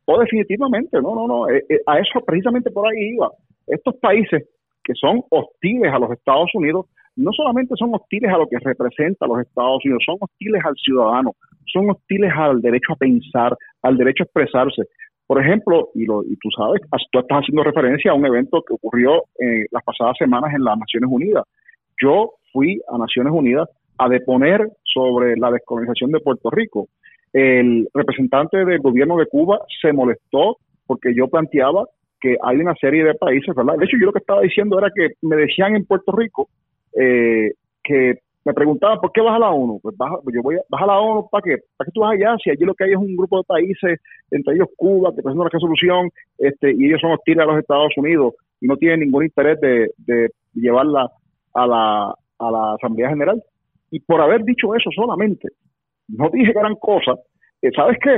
O definitivamente, no, no, no, eh, a eso precisamente por ahí iba. Estos países que son hostiles a los Estados Unidos no solamente son hostiles a lo que representa los Estados Unidos, son hostiles al ciudadano, son hostiles al derecho a pensar, al derecho a expresarse. Por ejemplo, y, lo, y tú sabes, tú estás haciendo referencia a un evento que ocurrió en las pasadas semanas en las Naciones Unidas. Yo fui a Naciones Unidas a deponer sobre la descolonización de Puerto Rico. El representante del gobierno de Cuba se molestó porque yo planteaba que hay una serie de países, ¿verdad? De hecho, yo lo que estaba diciendo era que me decían en Puerto Rico eh, que me preguntaban, ¿por qué vas a la ONU? Pues baja, yo voy a, vas la ONU, ¿para qué? ¿Para qué tú vas allá? Si allí lo que hay es un grupo de países, entre ellos Cuba, que presentan una resolución, este, y ellos son hostiles a los Estados Unidos y no tienen ningún interés de, de llevarla a la, a la Asamblea General. Y por haber dicho eso solamente, no dije gran cosa, eh, ¿sabes qué?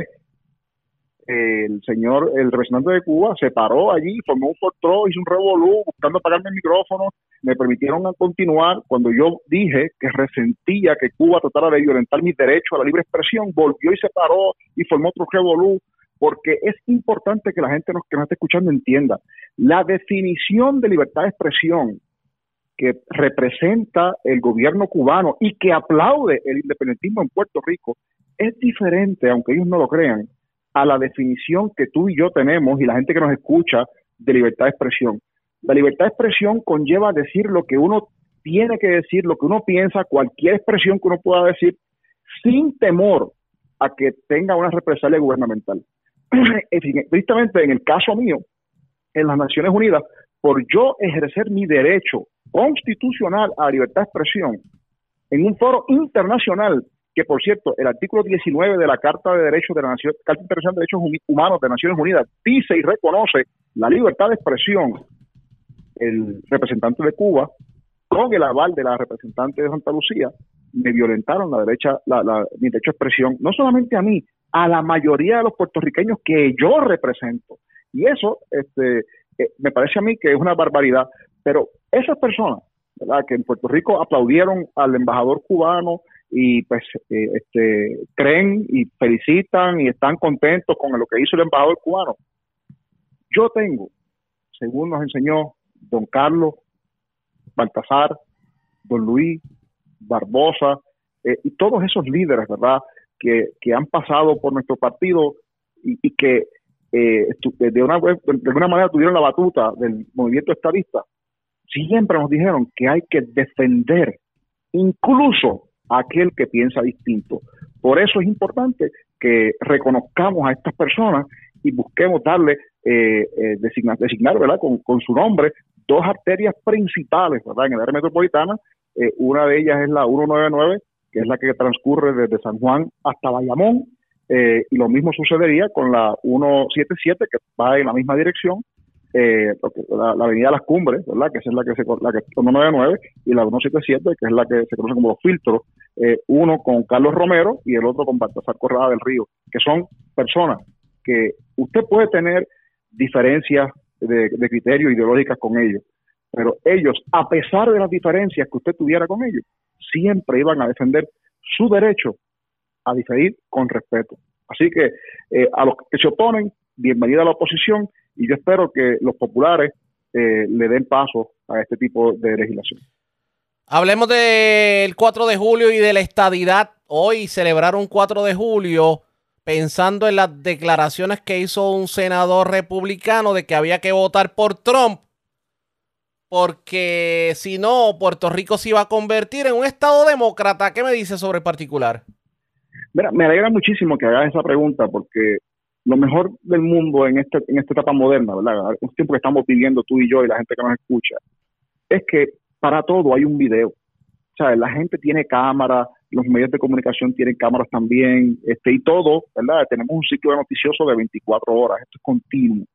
El señor, el representante de Cuba, se paró allí, formó un fortró, hizo un revolú, buscando apagarme el micrófono, me permitieron continuar cuando yo dije que resentía que Cuba tratara de violentar mis derechos a la libre expresión, volvió y se paró y formó otro revolú, porque es importante que la gente que nos esté escuchando entienda, la definición de libertad de expresión que representa el gobierno cubano y que aplaude el independentismo en Puerto Rico es diferente, aunque ellos no lo crean, a la definición que tú y yo tenemos y la gente que nos escucha de libertad de expresión. La libertad de expresión conlleva decir lo que uno tiene que decir, lo que uno piensa, cualquier expresión que uno pueda decir, sin temor a que tenga una represalia gubernamental. Estrictamente en el caso mío, en las Naciones Unidas, por yo ejercer mi derecho constitucional a libertad de expresión en un foro internacional que por cierto, el artículo 19 de la Carta de Derechos de la Nación, Carta Internacional de Derechos Humanos de Naciones Unidas dice y reconoce la libertad de expresión. El representante de Cuba, con el aval de la representante de Santa Lucía, me violentaron la derecha, la, mi derecho de expresión, no solamente a mí, a la mayoría de los puertorriqueños que yo represento. Y eso este, eh, me parece a mí que es una barbaridad. Pero esas personas, ¿verdad? que en Puerto Rico aplaudieron al embajador cubano, y pues eh, este, creen y felicitan y están contentos con lo que hizo el embajador cubano. Yo tengo, según nos enseñó don Carlos, Baltasar, don Luis, Barbosa eh, y todos esos líderes, ¿verdad?, que, que han pasado por nuestro partido y, que eh, de, una, de alguna manera tuvieron la batuta del movimiento estadista, siempre nos dijeron que hay que defender incluso aquel que piensa distinto. Por eso es importante que reconozcamos a estas personas y busquemos darle, eh, eh designar, designar ¿verdad? Con, su nombre dos arterias principales ¿verdad? en el área metropolitana. Eh, una de ellas es la 199, que es la que transcurre desde San Juan hasta Bayamón, eh, y lo mismo sucedería con la 177, que va en la misma dirección, eh, la, avenida Las Cumbres, ¿verdad? Que es la que se la que 199 y la 177, que es la que se conoce como los filtros, eh, uno con Carlos Romero y el otro con Baltasar Corrada del Río, que son personas que usted puede tener diferencias de, de criterio ideológicas con ellos, pero ellos, a pesar de las diferencias que usted tuviera con ellos, siempre iban a defender su derecho a diferir con respeto. Así que eh, a los que se oponen, bienvenida a la oposición y yo espero que los populares eh, le den paso a este tipo de legislación. Hablemos del 4 de julio y de la estadidad. Hoy celebraron 4 de julio pensando en las declaraciones que hizo un senador republicano de que había que votar por Trump. porque si no, Puerto Rico se iba a convertir en un estado demócrata. ¿Qué me dice sobre el particular? Mira, me alegra muchísimo que hagas esa pregunta porque lo mejor del mundo en, este, en esta etapa moderna, ¿verdad? Un tiempo que estamos viviendo tú y yo y la gente que nos escucha, es que para todo hay un video. O sea, la gente tiene cámara, los medios de comunicación tienen cámaras también, este, y todo, ¿verdad? Tenemos un sitio noticioso de 24 horas, esto es continuo.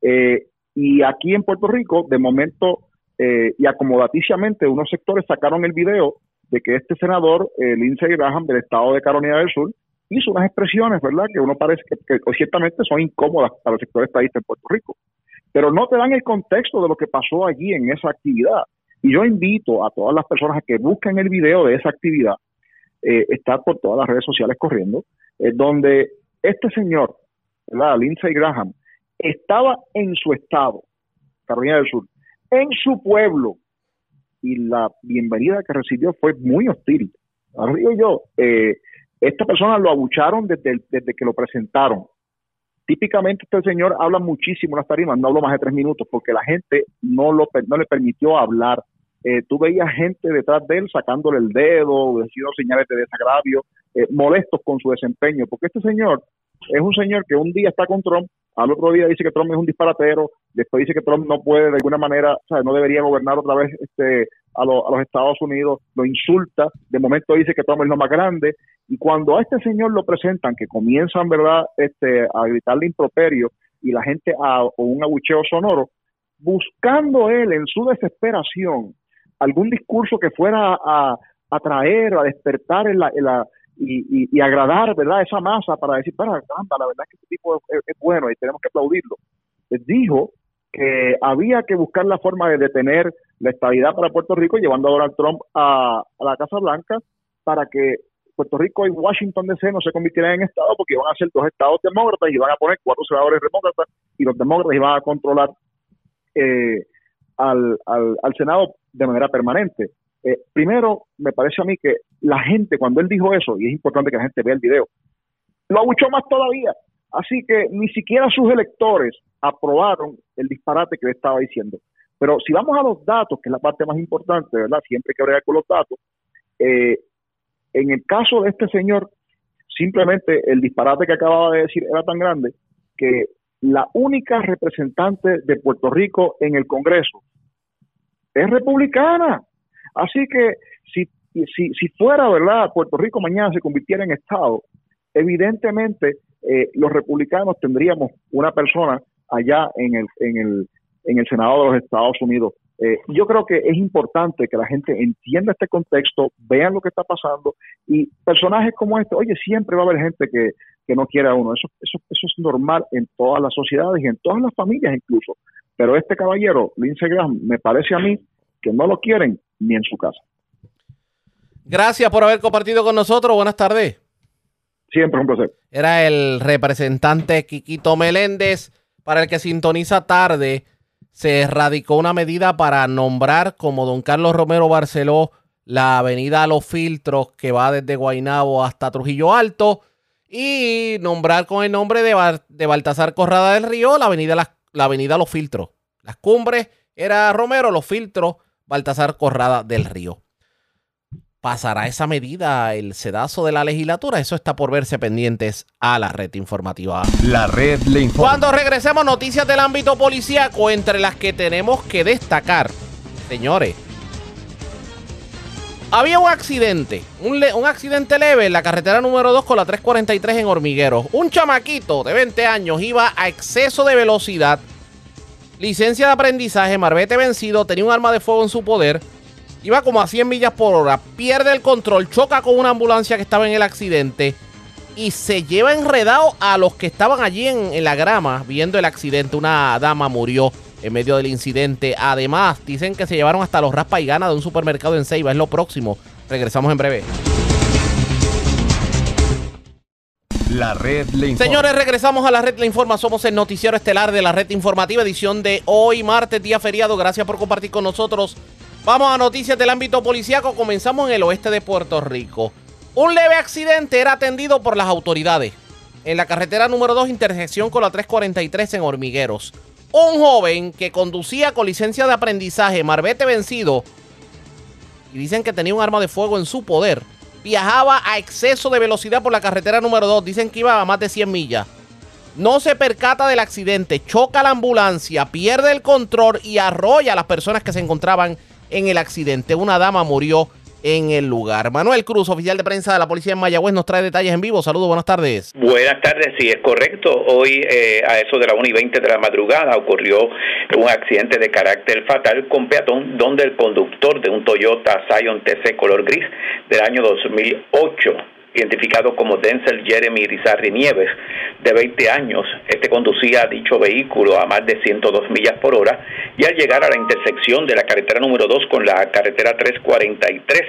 Eh, y aquí en Puerto Rico, de momento, eh, y acomodaticiamente, unos sectores sacaron el video de que este senador, eh, Lindsey Graham, del estado de Carolina del Sur, hizo unas expresiones, ¿verdad?, que uno parece que, ciertamente son incómodas para el sector estadista en Puerto Rico. Pero no te dan el contexto de lo que pasó allí en esa actividad. Y yo invito a todas las personas a que busquen el video de esa actividad, eh, está por todas las redes sociales corriendo, eh, donde este señor, ¿verdad? Lindsey Graham, estaba en su estado, Carolina del Sur, en su pueblo, y la bienvenida que recibió fue muy hostil. Ahora digo yo, eh, esta persona lo abucharon desde, desde que lo presentaron. Típicamente este señor habla muchísimo en las tarimas, no hablo más de tres minutos, porque la gente no, lo, no le permitió hablar. Eh, tú veías gente detrás de él sacándole el dedo, haciendo señales de desagravio, eh, molestos con su desempeño, porque este señor es un señor que un día está con Trump, al otro día dice que Trump es un disparatero, después dice que Trump no puede de alguna manera, o sea, no debería gobernar otra vez este, a, a los Estados Unidos, lo insulta, de momento dice que Trump es lo más grande, y cuando a este señor lo presentan, que comienzan, ¿verdad?, este, a gritarle improperio y la gente a un abucheo sonoro, buscando él en su desesperación algún discurso que fuera a atraer, a despertar en la, y, agradar, ¿verdad?, esa masa para decir, para, la verdad es que este tipo es, bueno y tenemos que aplaudirlo. Dijo que había que buscar la forma de detener la estabilidad para Puerto Rico llevando a Donald Trump a la Casa Blanca para que Puerto Rico y Washington DC no se convirtieran en Estado porque iban a ser dos Estados demócratas y iban a poner cuatro senadores demócratas y los demócratas iban a controlar eh, al, al, al, Senado de manera permanente. Eh, primero, me parece a mí que la gente, cuando él dijo eso, y es importante que la gente vea el video, lo abuchó más todavía. Así que ni siquiera sus electores aprobaron el disparate que él estaba diciendo. Pero si vamos a los datos, que es la parte más importante, ¿verdad? Siempre hay que hablar con los datos. Eh, en el caso de este señor, simplemente el disparate que acababa de decir era tan grande que la única representante de Puerto Rico en el Congreso es republicana. Así que si, si, si fuera verdad, Puerto Rico mañana se convirtiera en Estado, evidentemente eh, los republicanos tendríamos una persona allá en el, en el, en el Senado de los Estados Unidos. Eh, yo creo que es importante que la gente entienda este contexto, vean lo que está pasando y personajes como este, oye, siempre va a haber gente que, que no quiere a uno. Eso, eso, eso es normal en todas las sociedades y en todas las familias incluso. Pero este caballero, Lindsey Graham, me parece a mí que no lo quieren ni en su casa. Gracias por haber compartido con nosotros. Buenas tardes. Siempre un placer. Era el representante Quiquito Meléndez. Para el que sintoniza tarde, se radicó una medida para nombrar como don Carlos Romero Barceló la avenida Los Filtros que va desde Guainabo hasta Trujillo Alto y nombrar con el nombre de, de Baltasar Corrada del Río la avenida, la, la avenida Los Filtros. Las cumbres era Romero, Los Filtros, Baltasar Corrada del Río. ¿Pasará esa medida el sedazo de la legislatura? Eso está por verse pendientes a la red informativa. La red le informa. Cuando regresemos, noticias del ámbito policíaco, entre las que tenemos que destacar. Señores, había un accidente, un, un, accidente leve en la carretera número 2 con la 343 en Hormigueros. Un chamaquito de 20 años iba a exceso de velocidad, licencia de aprendizaje, marbete vencido, tenía un arma de fuego en su poder Iba como a 100 millas por hora, pierde el control, choca con una ambulancia que estaba en el accidente y se lleva enredado a los que estaban allí en, la grama viendo el accidente. Una dama murió en medio del incidente. Además, dicen que se llevaron hasta los raspa y gana de un supermercado en Ceiba. Es lo próximo. Regresamos en breve. La red le informa. Señores, regresamos a la red le informa. Somos el noticiero estelar de la red informativa, edición de hoy, martes, día feriado. Gracias por compartir con nosotros Vamos a noticias del ámbito policíaco. Comenzamos en el oeste de Puerto Rico. Un leve accidente era atendido por las autoridades en la carretera número 2, intersección con la 343 en Hormigueros. Un joven que conducía con licencia de aprendizaje, marbete vencido, y dicen que tenía un arma de fuego en su poder, viajaba a exceso de velocidad por la carretera número 2. Dicen que iba a más de 100 millas. No se percata del accidente, choca la ambulancia, pierde el control y arrolla a las personas que se encontraban en el accidente. Una dama murió en el lugar. Manuel Cruz, oficial de prensa de la policía en Mayagüez, nos trae detalles en vivo. Saludos, buenas tardes. Buenas tardes, sí, es correcto. Hoy eh, a eso de la 1 y 20 de la madrugada ocurrió un accidente de carácter fatal con peatón donde el conductor de un Toyota Scion TC color gris del año 2008 identificado como Denzel Jeremy Rizarri Nieves, de 20 años. Este conducía dicho vehículo a más de 102 millas por hora y al llegar a la intersección de la carretera número 2 con la carretera 343,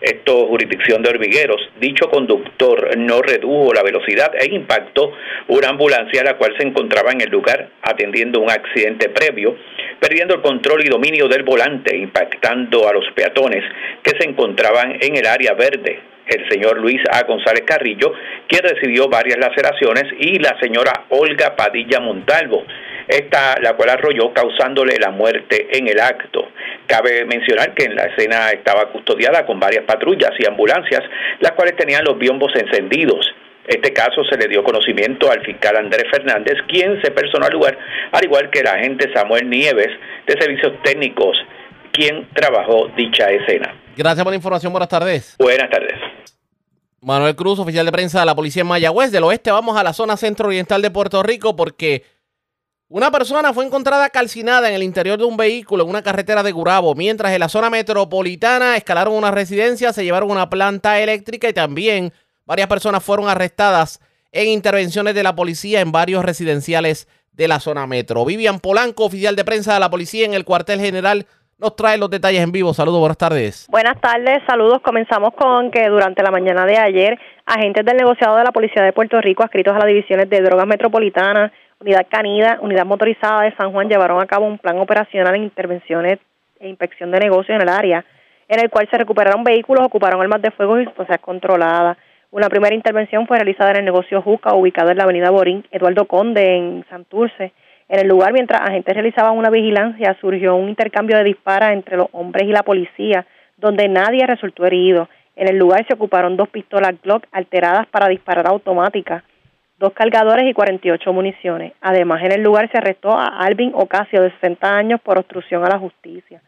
esto jurisdicción de Hormigueros, dicho conductor no redujo la velocidad e impactó una ambulancia la cual se encontraba en el lugar atendiendo un accidente previo, perdiendo el control y dominio del volante, impactando a los peatones que se encontraban en el área verde el señor Luis A. González Carrillo, quien recibió varias laceraciones, y la señora Olga Padilla Montalvo, esta la cual arrolló causándole la muerte en el acto. Cabe mencionar que en la escena estaba custodiada con varias patrullas y ambulancias, las cuales tenían los biombos encendidos. Este caso se le dio conocimiento al fiscal Andrés Fernández, quien se personó al lugar, al igual que el agente Samuel Nieves de Servicios Técnicos, quien trabajó dicha escena. Gracias por la información, buenas tardes. Buenas tardes. Manuel Cruz, oficial de prensa de la policía en Mayagüez. Del oeste vamos a la zona centro-oriental de Puerto Rico porque una persona fue encontrada calcinada en el interior de un vehículo en una carretera de Gurabo, mientras en la zona metropolitana escalaron una residencia, se llevaron una planta eléctrica y también varias personas fueron arrestadas en intervenciones de la policía en varios residenciales de la zona metro. Vivian Polanco, oficial de prensa de la policía en el cuartel general nos trae los detalles en vivo. Saludos, buenas tardes. Buenas tardes, saludos. Comenzamos con que durante la mañana de ayer, agentes del negociado de la Policía de Puerto Rico, adscritos a las divisiones de drogas metropolitanas, Unidad Canida, Unidad Motorizada de San Juan, llevaron a cabo un plan operacional en intervenciones e inspección de negocios en el área, en el cual se recuperaron vehículos, ocuparon armas de fuego y cosas controladas. Una primera intervención fue realizada en el negocio Juca, ubicado en la avenida Borín, Eduardo Conde, en Santurce en el lugar, mientras agentes realizaban una vigilancia, surgió un intercambio de disparos entre los hombres y la policía, donde nadie resultó herido. En el lugar se ocuparon dos pistolas Glock alteradas para disparar automáticas, dos cargadores y 48 municiones. Además, en el lugar se arrestó a Alvin Ocasio, de 60 años, por obstrucción a la justicia.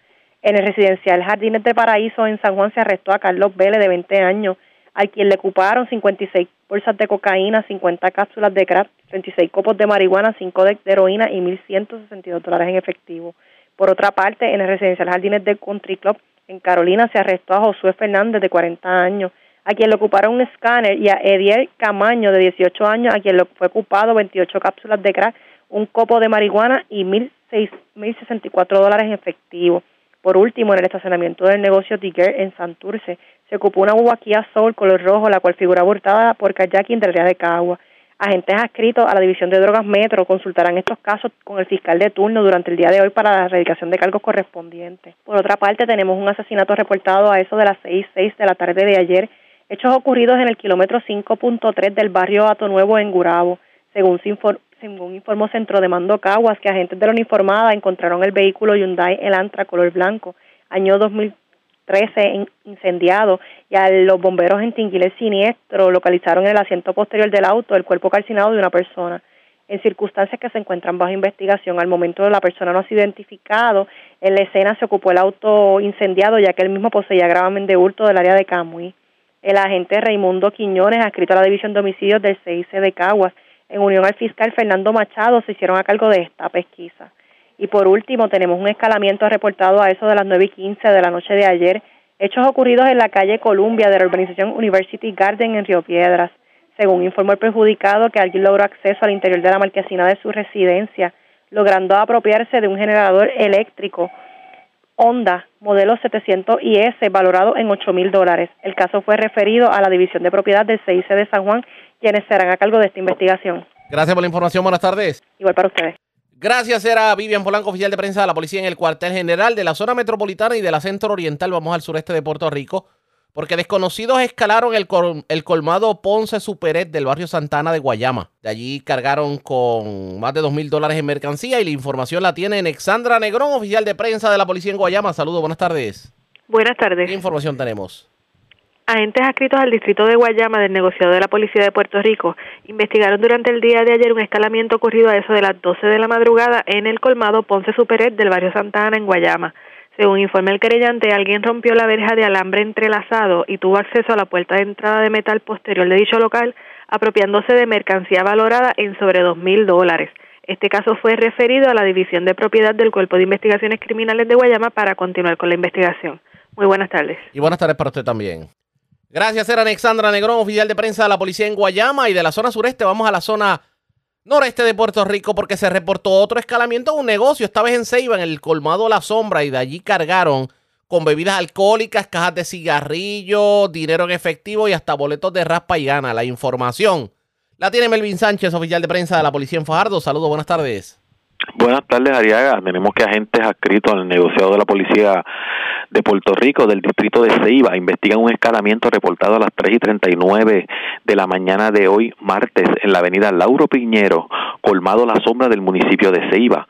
En el residencial Jardines de Paraíso, en San Juan, se arrestó a Carlos Vélez, de 20 años, a quien le ocuparon 56 bolsas de cocaína, 50 cápsulas de crack, 36 copos de marihuana, 5 de heroína y 1.162 dólares en efectivo. Por otra parte, en el residencial Jardines del Country Club en Carolina se arrestó a Josué Fernández de 40 años, a quien le ocuparon un escáner, y a Ediel Camaño de 18 años, a quien le fue ocupado 28 cápsulas de crack, un copo de marihuana y 1.064 dólares en efectivo. Por último, en el estacionamiento del negocio Tiger en Santurce, se ocupó una guagua Kia Soul color rojo, la cual figura abortada por kayaking del río de Cagua. Agentes adscritos a la División de Drogas Metro consultarán estos casos con el fiscal de turno durante el día de hoy para la erradicación de cargos correspondientes. Por otra parte, tenemos un asesinato reportado a eso de las seis seis de la tarde de ayer, hechos ocurridos en el kilómetro 5.3 del barrio Ato Nuevo en Gurabo. Según, según informó Centro de Mando Caguas, que agentes de la uniformada encontraron el vehículo Hyundai Elantra color blanco, año 2013 incendiado y a los bomberos en Tinguil siniestro localizaron en el asiento posterior del auto el cuerpo calcinado de una persona. En circunstancias que se encuentran bajo investigación, al momento de la persona no ha sido identificado, en la escena se ocupó el auto incendiado ya que él mismo poseía gravemente hurto del área de Camuy. El agente Raimundo Quiñones, adscrito a la División de Homicidios del CIC de Caguas, en unión al fiscal Fernando Machado, se hicieron a cargo de esta pesquisa. Y por último, tenemos un escalamiento reportado a eso de las nueve y quince de la noche de ayer hechos ocurridos en la calle Columbia de la urbanización University Garden en Río Piedras. Según informó el perjudicado que alguien logró acceso al interior de la marquesina de su residencia, logrando apropiarse de un generador eléctrico Honda modelo 700 IS valorado en 8 mil dólares. El caso fue referido a la División de Propiedad del CIC de San Juan, quienes serán a cargo de esta investigación. Gracias por la información. Buenas tardes. Igual para ustedes. Gracias, era Vivian Polanco, oficial de prensa de la policía en el cuartel general de la zona metropolitana y de la centro oriental. Vamos al sureste de Puerto Rico, porque desconocidos escalaron el, el colmado Ponce Superet del barrio Santana de Guayama. De allí cargaron con más de dos mil dólares en mercancía y la información la tiene Alexandra Negrón, oficial de prensa de la policía en Guayama. Saludos, buenas tardes. Buenas tardes. ¿Qué información tenemos? Agentes adscritos al distrito de Guayama del negociado de la Policía de Puerto Rico investigaron durante el día de ayer un escalamiento ocurrido a eso de las 12 de la madrugada en el colmado Ponce Superet del barrio Santa Ana en Guayama. Según informa el querellante, alguien rompió la verja de alambre entrelazado y tuvo acceso a la puerta de entrada de metal posterior de dicho local, apropiándose de mercancía valorada en sobre dos mil dólares. Este caso fue referido a la División de Propiedad del Cuerpo de Investigaciones Criminales de Guayama para continuar con la investigación. Muy buenas tardes. Y buenas tardes para usted también. Gracias, era Alexandra Negrón, oficial de prensa de la policía en Guayama y de la zona sureste. Vamos a la zona noreste de Puerto Rico porque se reportó otro escalamiento de un negocio, esta vez en Ceiba, en el colmado La Sombra, y de allí cargaron con bebidas alcohólicas, cajas de cigarrillos, dinero en efectivo y hasta boletos de raspa y gana. La información la tiene Melvin Sánchez, oficial de prensa de la policía en Fajardo. Saludos, buenas tardes. Buenas tardes, Ariaga. Tenemos que agentes adscritos al negociado de la policía de Puerto Rico, del distrito de Ceiba, investigan un escalamiento reportado a las 3 y 39 de la mañana de hoy, martes, en la avenida Lauro Piñero, colmado la sombra del municipio de Ceiba.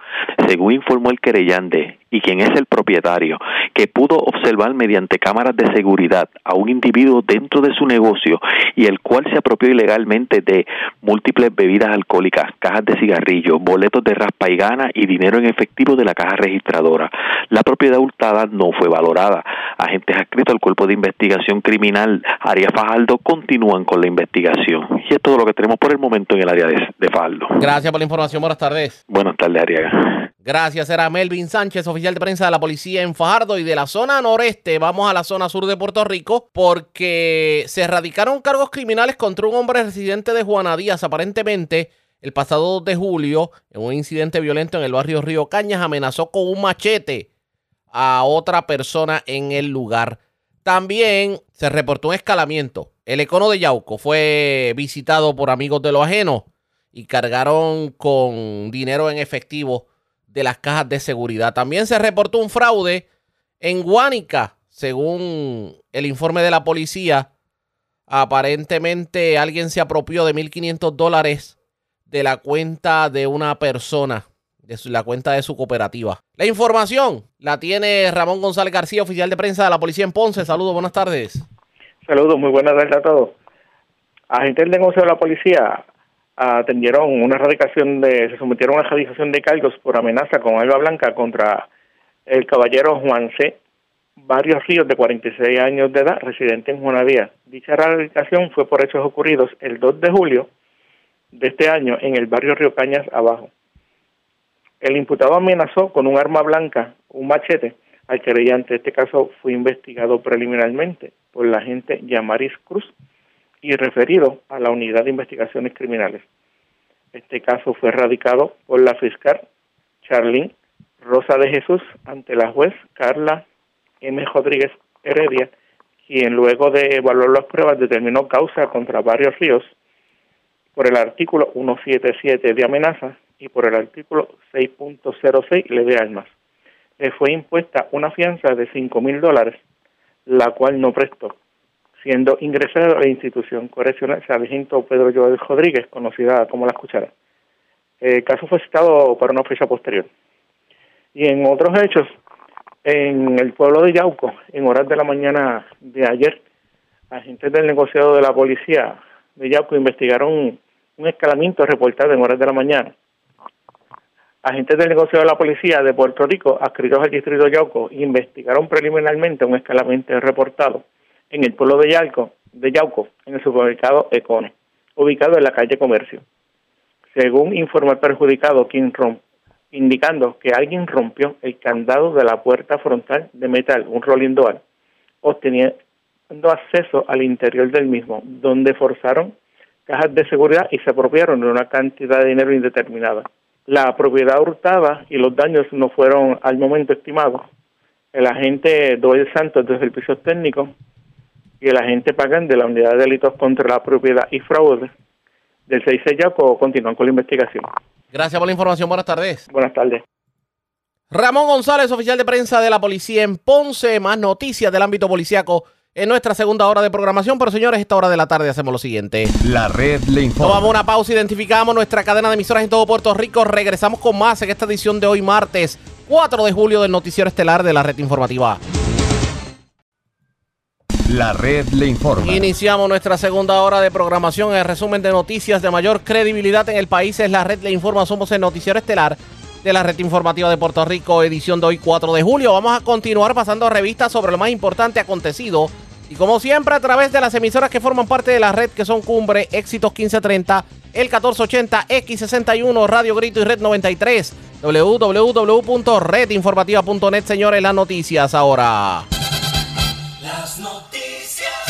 Según informó el querellante, y quien es el propietario, que pudo observar mediante cámaras de seguridad a un individuo dentro de su negocio y el cual se apropió ilegalmente de múltiples bebidas alcohólicas, cajas de cigarrillos, boletos de raspa y gana y dinero en efectivo de la caja registradora. La propiedad hurtada no fue valorada. Agentes adscritos al Cuerpo de Investigación Criminal Arias Fajaldo continúan con la investigación. Y es todo lo que tenemos por el momento en el área de, de Fajaldo. Gracias por la información. Buenas tardes. Buenas tardes, Ariaga. Gracias, era Melvin Sánchez, oficial de prensa de la policía en Fajardo y de la zona noreste. Vamos a la zona sur de Puerto Rico porque se erradicaron cargos criminales contra un hombre residente de Juana Díaz. Aparentemente, el pasado 2 de julio, en un incidente violento en el barrio Río Cañas, amenazó con un machete a otra persona en el lugar. También se reportó un escalamiento. El econo de Yauco fue visitado por amigos de lo ajeno y cargaron con dinero en efectivo de las cajas de seguridad. También se reportó un fraude en Guánica, según el informe de la policía. Aparentemente alguien se apropió de 1.500 dólares de la cuenta de una persona, de la cuenta de su cooperativa. La información la tiene Ramón González García, oficial de prensa de la policía en Ponce. Saludos, buenas tardes. Saludos, muy buenas tardes a todos. Agentes del negocio de la policía atendieron una erradicación de, se sometieron a una erradicación de cargos por amenaza con alba blanca contra el caballero Juan C. Barrios Ríos, de 46 años de edad, residente en Juanadía. Dicha erradicación fue por hechos ocurridos el 2 de julio de este año en el barrio Río Cañas Abajo. El imputado amenazó con un arma blanca, un machete, al querellante. Este caso fue investigado preliminarmente por la agente Yamaris Cruz, y referido a la Unidad de Investigaciones Criminales. Este caso fue radicado por la fiscal Charlene Rosa de Jesús ante la juez Carla M. Rodríguez Heredia, quien luego de evaluar las pruebas determinó causa contra varios ríos por el artículo 177 de amenaza y por el artículo 6.06 ley de armas. Le fue impuesta una fianza de cinco mil dólares, la cual no prestó siendo ingresado a la institución correccional Sargento Pedro Joel Rodríguez, conocida como La Cuchara. El caso fue citado para una fecha posterior. Y en otros hechos, en el pueblo de Yauco, en horas de la mañana de ayer, agentes del negociado de la policía de Yauco investigaron un escalamiento reportado en horas de la mañana. Agentes del negociado de la policía de Puerto Rico, adscritos al distrito Yauco, investigaron preliminarmente un escalamiento reportado en el pueblo de Yauco, de Yauco, en el supermercado Econe, ubicado en la calle Comercio. Según informó el perjudicado, quien romp, indicando que alguien rompió el candado de la puerta frontal de metal, un rolling door, obteniendo acceso al interior del mismo, donde forzaron cajas de seguridad y se apropiaron de una cantidad de dinero indeterminada. La propiedad hurtada y los daños no fueron al momento estimados. El agente Doyle Santos, desde el piso técnico, y el agente pagan de la Unidad de Delitos contra la Propiedad y Fraude del 6 Yaco continúan con la investigación. Gracias por la información. Buenas tardes. Buenas tardes. Ramón González, oficial de prensa de la policía en Ponce. Más noticias del ámbito policiaco en nuestra segunda hora de programación. Pero señores, esta hora de la tarde hacemos lo siguiente. La red le informa. Tomamos una pausa, identificamos nuestra cadena de emisoras en todo Puerto Rico. Regresamos con más en esta edición de hoy martes 4 de julio del noticiero estelar de la red informativa. La red le informa. Iniciamos nuestra segunda hora de programación. El resumen de noticias de mayor credibilidad en el país es la red le informa. Somos el noticiero estelar de la red informativa de Puerto Rico, edición de hoy 4 de julio. Vamos a continuar pasando revistas sobre lo más importante acontecido. Y como siempre, a través de las emisoras que forman parte de la red, que son Cumbre, Éxitos 1530, el 1480, X61, Radio Grito y Red 93, www.redinformativa.net, señores, las noticias ahora. Las noticias.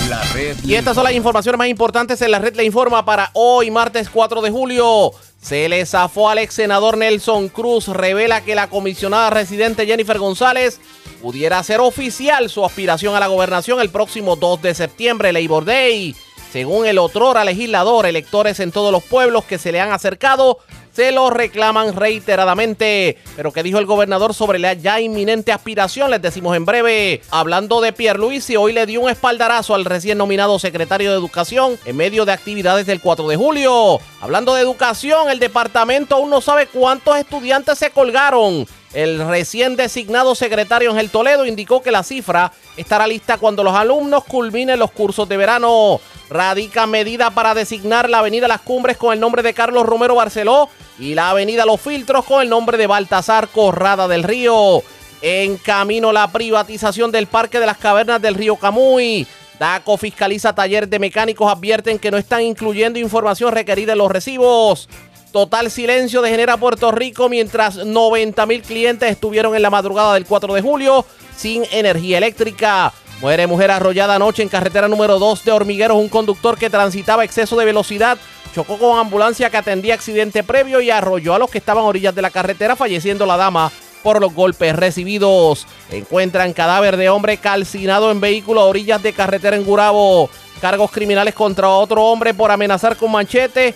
La red Y estas son las informaciones más importantes en la red le informa para hoy, martes 4 de julio. Se le zafó al ex senador Nelson Cruz. Revela que la comisionada residente Jennifer González pudiera hacer oficial su aspiración a la gobernación el próximo 2 de septiembre, Labor Day. Según el otrora legislador, electores en todos los pueblos que se le han acercado se lo reclaman reiteradamente. Pero ¿qué dijo el gobernador sobre la ya inminente aspiración? Les decimos en breve. Hablando de Pierluisi, hoy le dio un espaldarazo al recién nominado secretario de Educación en medio de actividades del 4 de julio. Hablando de educación, el departamento aún no sabe cuántos estudiantes se colgaron. El recién designado secretario Ángel Toledo indicó que la cifra estará lista cuando los alumnos culminen los cursos de verano. Radica medida para designar la avenida Las Cumbres con el nombre de Carlos Romero Barceló y la avenida Los Filtros con el nombre de Baltasar Corrada del Río. En camino la privatización del Parque de las Cavernas del Río Camuy. DACO fiscaliza taller de mecánicos, advierten que no están incluyendo información requerida en los recibos. Total silencio degenera Puerto Rico mientras 90 mil clientes estuvieron en la madrugada del 4 de julio sin energía eléctrica. Muere mujer arrollada anoche en carretera número 2 de Hormigueros. Un conductor que transitaba exceso de velocidad chocó con ambulancia que atendía accidente previo y arrolló a los que estaban a orillas de la carretera, falleciendo la dama por los golpes recibidos. Encuentran cadáver de hombre calcinado en vehículo a orillas de carretera en Gurabo. Cargos criminales contra otro hombre por amenazar con machete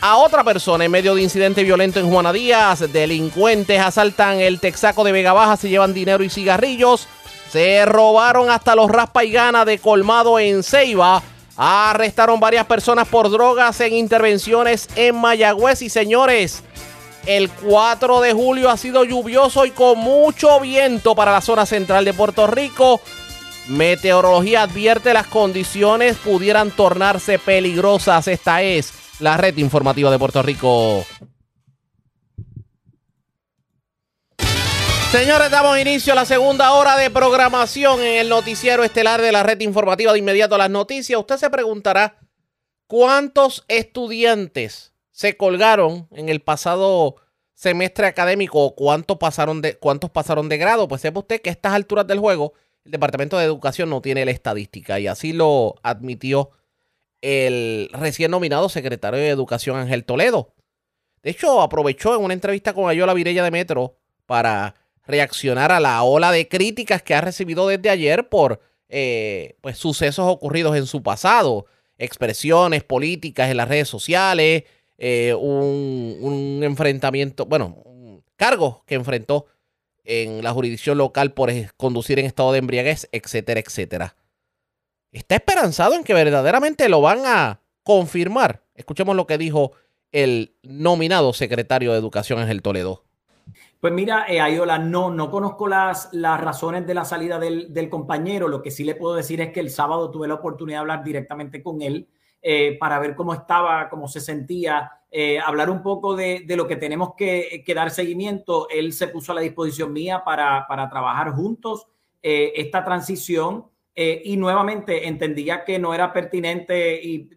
a otra persona en medio de incidente violento en Juana Díaz. Delincuentes asaltan el Texaco de Vega Baja, se llevan dinero y cigarrillos. Se robaron hasta los raspa y gana de colmado en Ceiba. Arrestaron varias personas por drogas en intervenciones en Mayagüez. Y señores, el 4 de julio ha sido lluvioso y con mucho viento para la zona central de Puerto Rico. Meteorología advierte las condiciones pudieran tornarse peligrosas. Esta es la red informativa de Puerto Rico. Señores, damos inicio a la segunda hora de programación en el noticiero estelar de la red informativa de inmediato a las noticias. Usted se preguntará cuántos estudiantes se colgaron en el pasado semestre académico o cuántos pasaron de, cuántos pasaron de grado. Pues sepa usted que a estas alturas del juego el Departamento de Educación no tiene la estadística y así lo admitió el recién nominado secretario de Educación Ángel Toledo. De hecho, aprovechó en una entrevista con Ayola Virella de Metro para reaccionar a la ola de críticas que ha recibido desde ayer por eh, pues, sucesos ocurridos en su pasado, expresiones políticas en las redes sociales, eh, un, un, enfrentamiento, bueno, cargos que enfrentó en la jurisdicción local por conducir en estado de embriaguez, etcétera, etcétera. Está esperanzado en que verdaderamente lo van a confirmar. Escuchemos lo que dijo el nominado secretario de Educación Ángel Toledo. Pues mira, eh, Ayola, no, no conozco las, las razones de la salida del, del, compañero. Lo que sí le puedo decir es que el sábado tuve la oportunidad de hablar directamente con él eh, para ver cómo estaba, cómo se sentía, eh, hablar un poco de, de, lo que tenemos que, que, dar seguimiento. Él se puso a la disposición mía para, para trabajar juntos esta transición y nuevamente entendía que no era pertinente y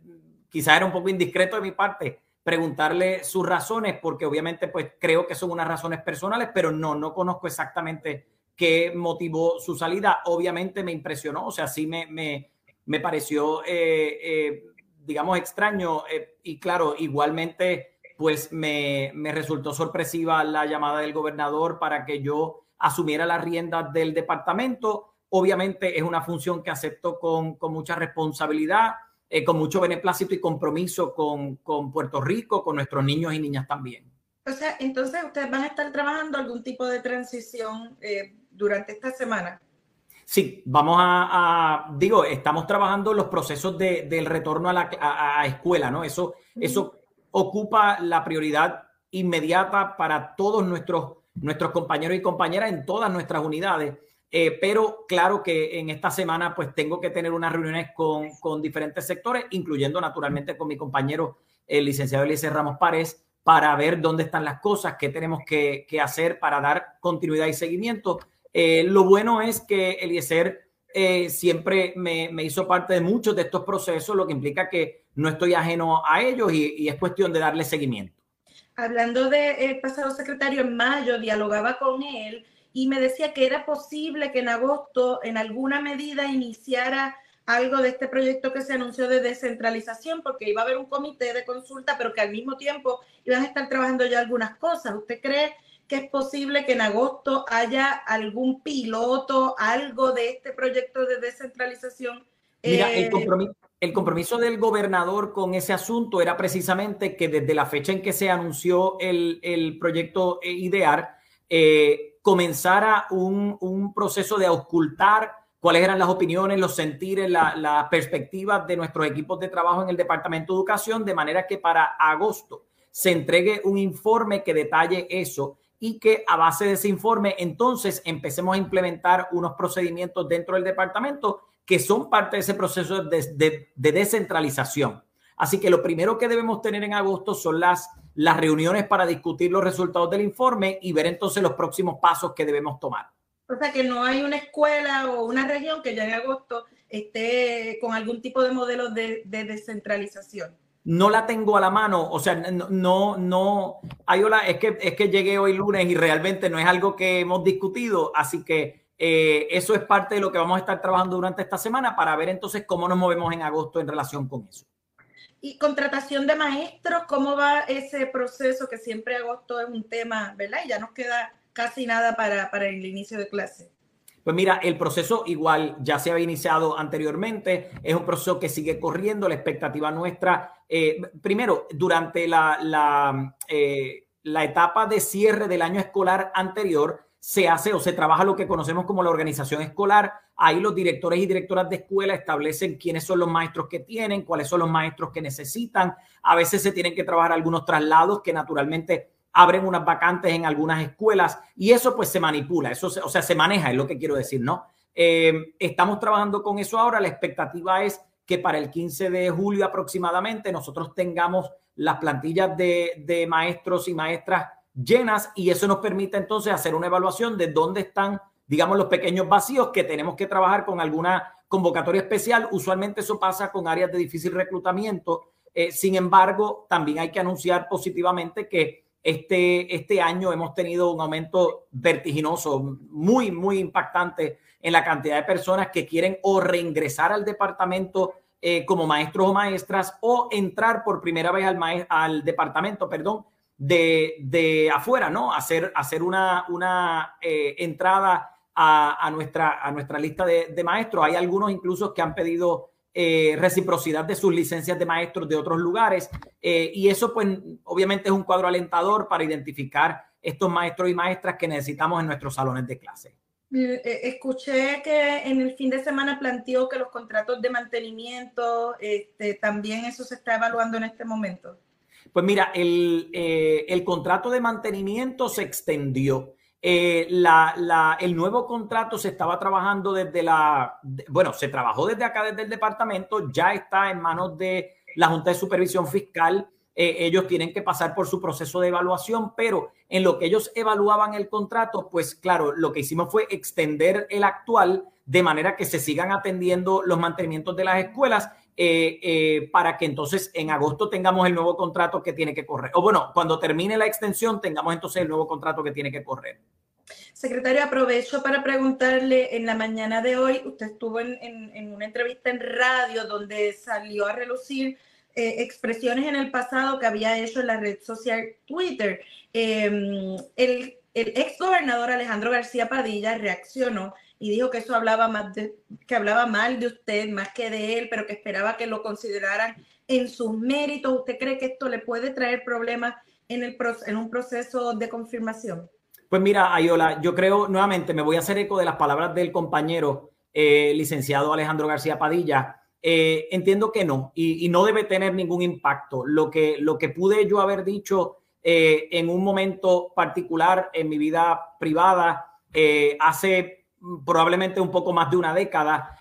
quizás era un poco indiscreto de mi parte preguntarle sus razones, porque obviamente pues creo que son unas razones personales, pero no, no conozco exactamente qué motivó su salida. Obviamente me impresionó, o sea, sí me, me, me pareció, eh, eh, digamos, extraño eh, y claro, igualmente pues me, me, resultó sorpresiva la llamada del gobernador para que yo asumiera las riendas del departamento. Obviamente es una función que acepto con, con mucha responsabilidad eh, con mucho beneplácito y compromiso con, con, Puerto Rico, con nuestros niños y niñas también. O sea, entonces ustedes van a estar trabajando algún tipo de transición eh, durante esta semana. Sí, vamos a, digo, estamos trabajando los procesos de, del retorno a la a, escuela, ¿no? Eso, eso ocupa la prioridad inmediata para todos nuestros, nuestros compañeros y compañeras en todas nuestras unidades. Eh, pero claro que en esta semana pues tengo que tener unas reuniones con, con diferentes sectores, incluyendo naturalmente con mi compañero, el licenciado Eliezer Ramos Párez, para ver dónde están las cosas, qué tenemos que, que hacer para dar continuidad y seguimiento. Eh, lo bueno es que Eliezer eh, siempre me, me, hizo parte de muchos de estos procesos, lo que implica que no estoy ajeno a ellos y, es cuestión de darle seguimiento. Hablando del pasado secretario, en mayo dialogaba con él y me decía que era posible que en agosto en alguna medida iniciara algo de este proyecto que se anunció de descentralización, porque iba a haber un comité de consulta, pero que al mismo tiempo iban a estar trabajando ya algunas cosas. ¿Usted cree que es posible que en agosto haya algún piloto, algo de este proyecto de descentralización? Mira, el, eh, compromiso, el compromiso del gobernador con ese asunto era precisamente que desde la fecha en que se anunció el, el proyecto IDEAR, eh, comenzara un, un, proceso de ocultar cuáles eran las opiniones, los sentires, las la perspectivas de nuestros equipos de trabajo en el Departamento de Educación, de manera que para agosto se entregue un informe que detalle eso y que a base de ese informe entonces empecemos a implementar unos procedimientos dentro del departamento que son parte de ese proceso de, descentralización. Así que lo primero que debemos tener en agosto son las, las reuniones para discutir los resultados del informe y ver entonces los próximos pasos que debemos tomar. O sea, que no hay una escuela o una región que ya en agosto esté con algún tipo de modelo de, de descentralización no la tengo a la mano, o sea, no, no, Ayola, es que, es que llegué hoy lunes y realmente no es algo que hemos discutido, así que eh, eso es parte de lo que vamos a estar trabajando durante esta semana para ver entonces cómo nos movemos en agosto en relación con eso. Y contratación de maestros, ¿cómo va ese proceso que siempre agosto es un tema, ¿verdad? Y ya nos queda casi nada para, para el inicio de clase. Pues mira, el proceso igual ya se había iniciado anteriormente, es un proceso que sigue corriendo, la expectativa nuestra, eh, primero, durante la, la, eh, la etapa de cierre del año escolar anterior, se hace o se trabaja lo que conocemos como la organización escolar. Ahí los directores y directoras de escuela establecen quiénes son los maestros que tienen, cuáles son los maestros que necesitan. A veces se tienen que trabajar algunos traslados que naturalmente abren unas vacantes en algunas escuelas y eso pues se manipula, eso o sea, se maneja, es lo que quiero decir, ¿no? Eh, estamos trabajando con eso ahora, la expectativa es que para el 15 de julio aproximadamente nosotros tengamos las plantillas de, de maestros y maestras llenas y eso nos permite entonces hacer una evaluación de dónde están, digamos, los pequeños vacíos que tenemos que trabajar con alguna convocatoria especial. Usualmente eso pasa con áreas de difícil reclutamiento. Eh, sin embargo, también hay que anunciar positivamente que este, este año hemos tenido un aumento vertiginoso, muy, muy impactante en la cantidad de personas que quieren o reingresar al departamento eh, como maestros o maestras o entrar por primera vez al, al departamento, perdón, de, de, afuera, ¿no? Hacer, hacer una, una eh, entrada a, a, nuestra, a nuestra lista de, de maestros. Hay algunos incluso que han pedido eh, reciprocidad de sus licencias de maestros de otros lugares. Eh, y eso, pues, obviamente es un cuadro alentador para identificar estos maestros y maestras que necesitamos en nuestros salones de clase. Escuché que en el fin de semana planteó que los contratos de mantenimiento, este, también eso se está evaluando en este momento. Pues mira, el, el contrato de mantenimiento se extendió. Eh, la, el nuevo contrato se estaba trabajando desde la, bueno, se trabajó desde acá, desde el departamento, ya está en manos de la Junta de Supervisión Fiscal. Eh, ellos tienen que pasar por su proceso de evaluación, pero en lo que ellos evaluaban el contrato, pues claro, lo que hicimos fue extender el actual de manera que se sigan atendiendo los mantenimientos de las escuelas eh, para que entonces en agosto tengamos el nuevo contrato que tiene que correr. O bueno, cuando termine la extensión, tengamos entonces el nuevo contrato que tiene que correr. Secretario, aprovecho para preguntarle, en la mañana de hoy, usted estuvo en, una entrevista en radio donde salió a relucir eh, expresiones en el pasado que había hecho en la red social Twitter. Em, el, el ex gobernador Alejandro García Padilla reaccionó y dijo que eso hablaba más de, que hablaba mal de usted más que de él, pero que esperaba que lo consideraran en sus méritos. ¿Usted cree que esto le puede traer problemas en, el, en un proceso de confirmación? Pues mira, Ayola, yo creo nuevamente, me voy a hacer eco de las palabras del compañero. eh, licenciado Alejandro García Padilla, eh, entiendo que no, y, no debe tener ningún impacto. Lo que, lo que pude yo haber dicho eh, en un momento particular en mi vida privada hace probablemente un poco más de una década,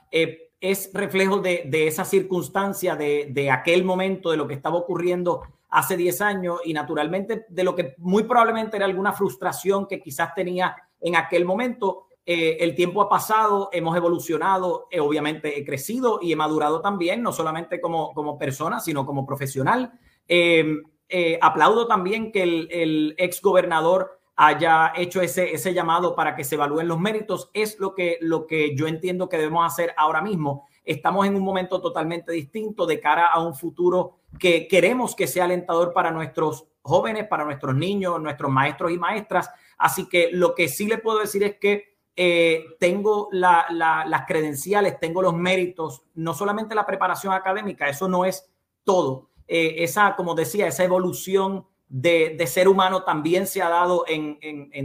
es reflejo de, esa circunstancia, de, aquel momento, de lo que estaba ocurriendo hace 10 años y naturalmente de lo que muy probablemente era alguna frustración que quizás tenía en aquel momento. Eh, el tiempo ha pasado, hemos evolucionado, eh, obviamente he crecido y he madurado también, no solamente como, persona, sino como profesional. Eh, aplaudo también que el, ex gobernador haya hecho ese, ese llamado para que se evalúen los méritos. Es lo que, lo que yo entiendo que debemos hacer ahora mismo. Estamos en un momento totalmente distinto de cara a un futuro que queremos que sea alentador para nuestros jóvenes, para nuestros niños, nuestros maestros y maestras. Así que lo que sí le puedo decir es que eh, tengo las credenciales, tengo los méritos, no solamente la preparación académica, eso no es todo. Eh, esa, como decía, esa evolución de, ser humano también se ha dado en,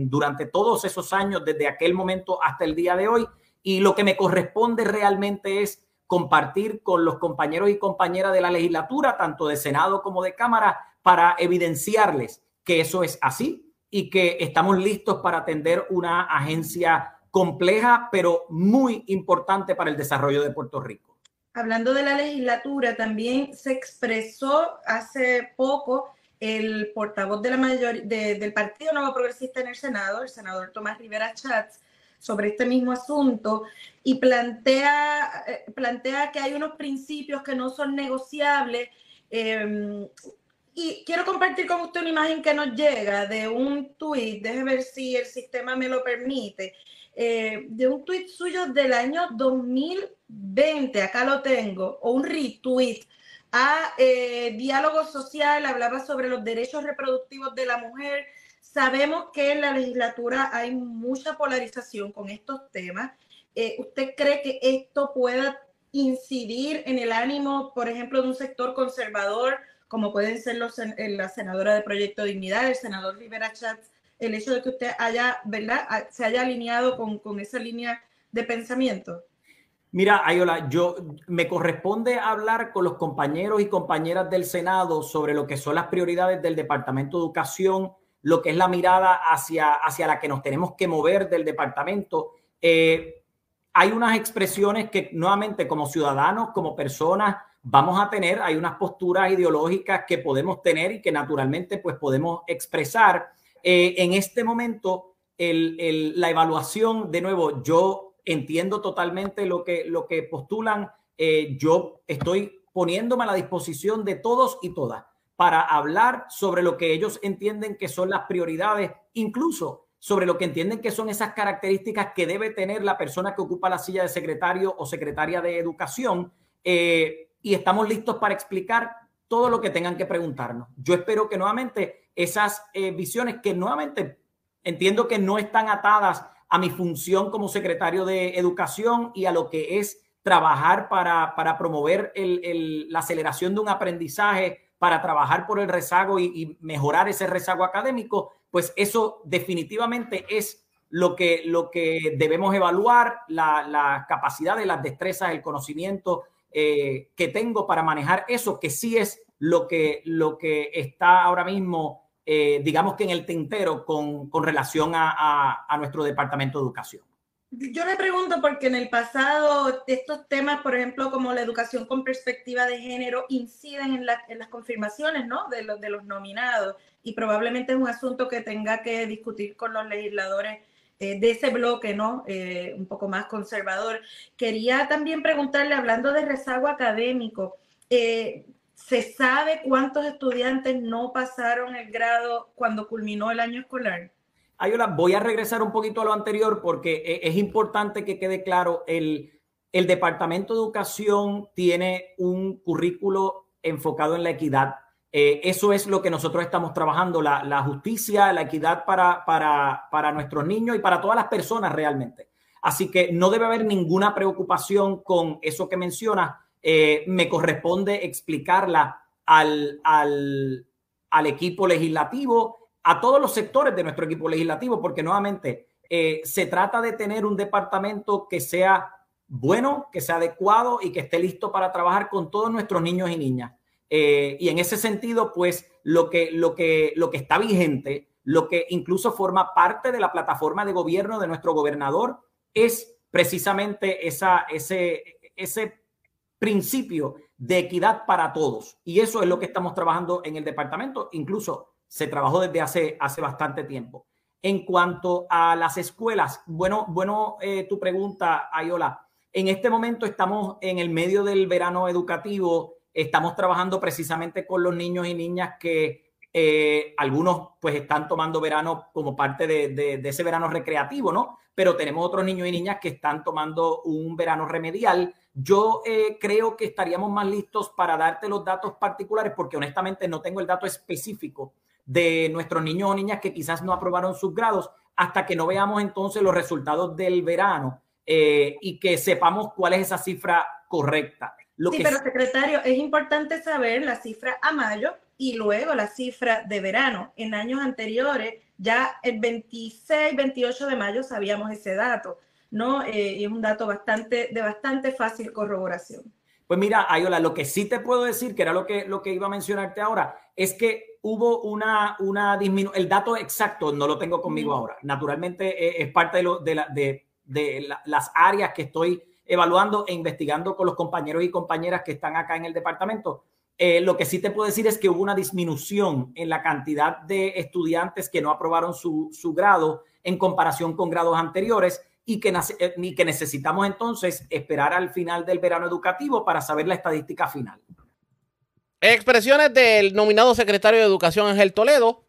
durante todos esos años, desde aquel momento hasta el día de hoy. Y lo que me corresponde realmente es compartir con los compañeros y compañeras de la legislatura, tanto de Senado como de Cámara, para evidenciarles que eso es así y que estamos listos para atender una agencia compleja, pero muy importante para el desarrollo de Puerto Rico. Hablando de la legislatura, también se expresó hace poco el portavoz de la mayor, del Partido Nuevo Progresista en el Senado, el senador Tomás Rivera Chats, sobre este mismo asunto y plantea, eh, plantea que hay unos principios que no son negociables. Em, y quiero compartir con usted una imagen que nos llega de un tuit, déjeme ver si el sistema me lo permite, eh, de un tweet suyo del año 2020, acá lo tengo, o un retweet a eh, Diálogo Social, hablaba sobre los derechos reproductivos de la mujer. Sabemos que en la legislatura hay mucha polarización con estos temas. Eh, ¿Usted cree que esto pueda incidir en el ánimo, por ejemplo, de un sector conservador, como pueden ser los, la senadora de Proyecto Dignidad, el senador Rivera Chats, el hecho de que usted haya, ¿verdad?, se haya alineado con, con esa línea de pensamiento. Mira, Ayola, yo me corresponde hablar con los compañeros y compañeras del Senado sobre lo que son las prioridades del Departamento de Educación, lo que es la mirada hacia, hacia la que nos tenemos que mover del departamento. Eh, hay unas expresiones que nuevamente como ciudadanos, como personas, vamos a tener, hay unas posturas ideológicas que podemos tener y que naturalmente pues podemos expresar. Eh, en este momento, la evaluación, de nuevo, yo entiendo totalmente lo que, lo que postulan. Eh, yo estoy poniéndome a la disposición de todos y todas para hablar sobre lo que ellos entienden que son las prioridades, incluso sobre lo que entienden que son esas características que debe tener la persona que ocupa la silla de secretario o secretaria de educación. Eh, y estamos listos para explicar todo lo que tengan que preguntarnos. Yo espero que nuevamente esas eh, visiones que nuevamente entiendo que no están atadas a mi función como secretario de educación y a lo que es trabajar para, para promover la aceleración de un aprendizaje, para trabajar por el rezago y, mejorar ese rezago académico, pues eso definitivamente es lo que, lo que debemos evaluar, la, la capacidad de las destrezas, el conocimiento eh, que tengo para manejar eso, que sí es lo que, lo que está ahora mismo, eh, digamos que en el tintero con, con relación a, a, nuestro Departamento de Educación. Yo le pregunto porque en el pasado estos temas, por ejemplo, como la educación con perspectiva de género, inciden en, en las confirmaciones ¿no? de, los, de los nominados y probablemente es un asunto que tenga que discutir con los legisladores eh, de ese bloque, ¿no? Eh, un poco más conservador. Quería también preguntarle, hablando de rezago académico, eh, ¿se sabe cuántos estudiantes no pasaron el grado cuando culminó el año escolar? Ayola, voy a regresar un poquito a lo anterior porque es importante que quede claro, el, el Departamento de Educación tiene un currículo enfocado en la equidad eh, eso es lo que nosotros estamos trabajando, la, justicia, la equidad para, para, nuestros niños y para todas las personas realmente. Así que no debe haber ninguna preocupación con eso que mencionas. Eh, me corresponde explicarla al, al, al, equipo legislativo, a todos los sectores de nuestro equipo legislativo, porque nuevamente eh, se trata de tener un departamento que sea bueno, que sea adecuado y que esté listo para trabajar con todos nuestros niños y niñas. Eh, y en ese sentido, pues lo que, lo, que, lo que está vigente, lo que incluso forma parte de la plataforma de gobierno de nuestro gobernador, es precisamente esa, ese, ese principio de equidad para todos. Y eso es lo que estamos trabajando en el departamento. Incluso se trabajó desde hace, hace bastante tiempo. En cuanto a las escuelas, bueno, bueno, eh, tu pregunta, Ayola. En este momento estamos en el medio del verano educativo, estamos trabajando precisamente con los niños y niñas que eh, algunos pues están tomando verano como parte de, de, ese verano recreativo, ¿no? Pero tenemos otros niños y niñas que están tomando un verano remedial. Yo eh, creo que estaríamos más listos para darte los datos particulares porque honestamente no tengo el dato específico de nuestros niños o niñas que quizás no aprobaron sus grados hasta que no veamos entonces los resultados del verano eh, y que sepamos cuál es esa cifra correcta. Lo sí, pero secretario, es importante saber la cifra a mayo y luego la cifra de verano. En años anteriores, ya el 26, 28 de mayo sabíamos ese dato, ¿no? Eh, y es un dato bastante, de bastante fácil corroboración. Pues mira, Ayola, lo que sí te puedo decir, que era lo que, lo que iba a mencionarte ahora, es que hubo una, una disminución, el dato exacto no lo tengo conmigo ahora. Naturalmente eh, es parte de, lo, de, la, de de las áreas que estoy evaluando e investigando con los compañeros y compañeras que están acá en el departamento. Eh, lo que sí te puedo decir es que hubo una disminución en la cantidad de estudiantes que no aprobaron su, grado en comparación con grados anteriores y que, eh, que necesitamos entonces esperar al final del verano educativo para saber la estadística final. Expresiones del nominado secretario de Educación Ángel Toledo,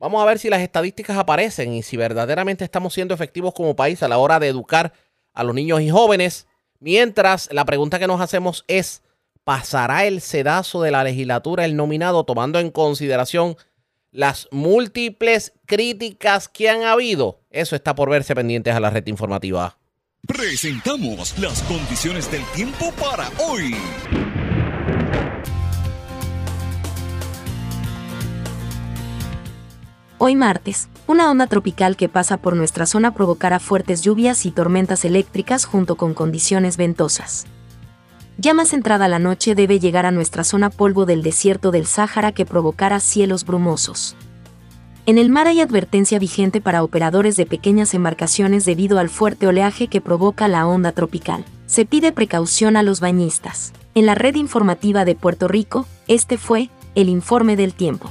Vamos a ver si las estadísticas aparecen y si verdaderamente estamos siendo efectivos como país a la hora de educar a los niños y jóvenes. Mientras, la pregunta que nos hacemos es, ¿pasará el sedazo de la legislatura el nominado tomando en consideración las múltiples críticas que han habido? Eso está por verse pendientes a la red informativa. Presentamos las condiciones del tiempo para hoy. Hoy martes, una onda tropical que pasa por nuestra zona provocará fuertes lluvias y tormentas eléctricas junto con condiciones ventosas. Ya más entrada la noche debe llegar a nuestra zona polvo del desierto del Sáhara que provocará cielos brumosos. En el mar hay advertencia vigente para operadores de pequeñas embarcaciones debido al fuerte oleaje que provoca la onda tropical. Se pide precaución a los bañistas. En la red informativa de Puerto Rico, este fue el informe del tiempo.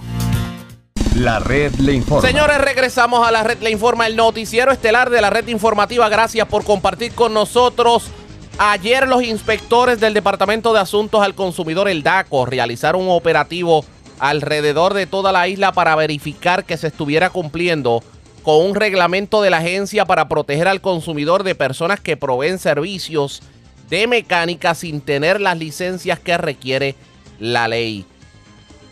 La red le informa. Señores, regresamos a la red le informa, el noticiero estelar de la red informativa. Gracias por compartir con nosotros. Ayer los inspectores del Departamento de Asuntos al Consumidor, el DACO, realizaron un operativo alrededor de toda la isla para verificar que se estuviera cumpliendo con un reglamento de la agencia para proteger al consumidor de personas que proveen servicios de mecánica sin tener las licencias que requiere la ley.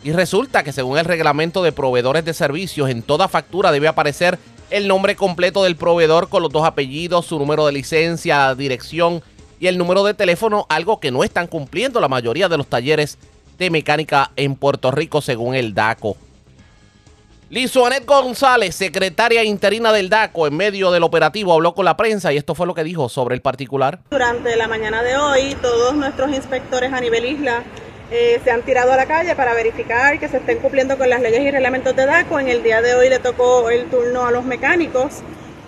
Y resulta que según el reglamento de proveedores de servicios, en toda factura debe aparecer el nombre completo del proveedor con los dos apellidos, su número de licencia, dirección y el número de teléfono, algo que no están cumpliendo la mayoría de los talleres de mecánica en Puerto Rico según el DACO. Lizuanet González, secretaria interina del DACO, en medio del operativo habló con la prensa y esto fue lo que dijo sobre el particular. Durante la mañana de hoy, todos nuestros inspectores a nivel isla eh, se han tirado a la calle para verificar que se estén cumpliendo con las leyes y reglamentos de DACO. En el día de hoy le tocó el turno a los mecánicos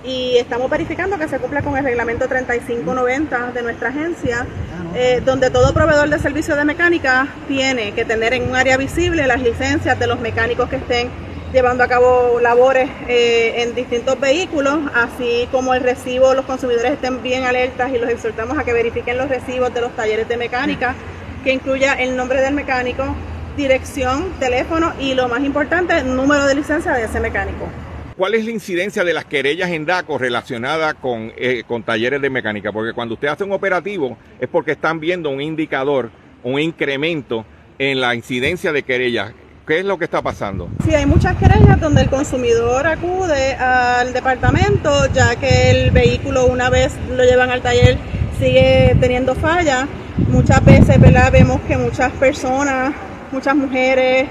y estamos verificando que se cumpla con el reglamento 3590 de nuestra agencia, eh, donde todo proveedor de servicio de mecánica tiene que tener en un área visible las licencias de los mecánicos que estén llevando a cabo labores eh, en distintos vehículos, así como el recibo, los consumidores estén bien alertas y los exhortamos a que verifiquen los recibos de los talleres de mecánica que incluya el nombre del mecánico, dirección, teléfono y lo más importante, número de licencia de ese mecánico. ¿Cuál es la incidencia de las querellas en DACO relacionada con, eh, con talleres de mecánica? Porque cuando usted hace un operativo es porque están viendo un indicador, un incremento en la incidencia de querellas. ¿Qué es lo que está pasando? Sí, hay muchas querellas donde el consumidor acude al departamento ya que el vehículo una vez lo llevan al taller sigue teniendo fallas. Muchas veces ¿verdad? vemos que muchas personas, muchas mujeres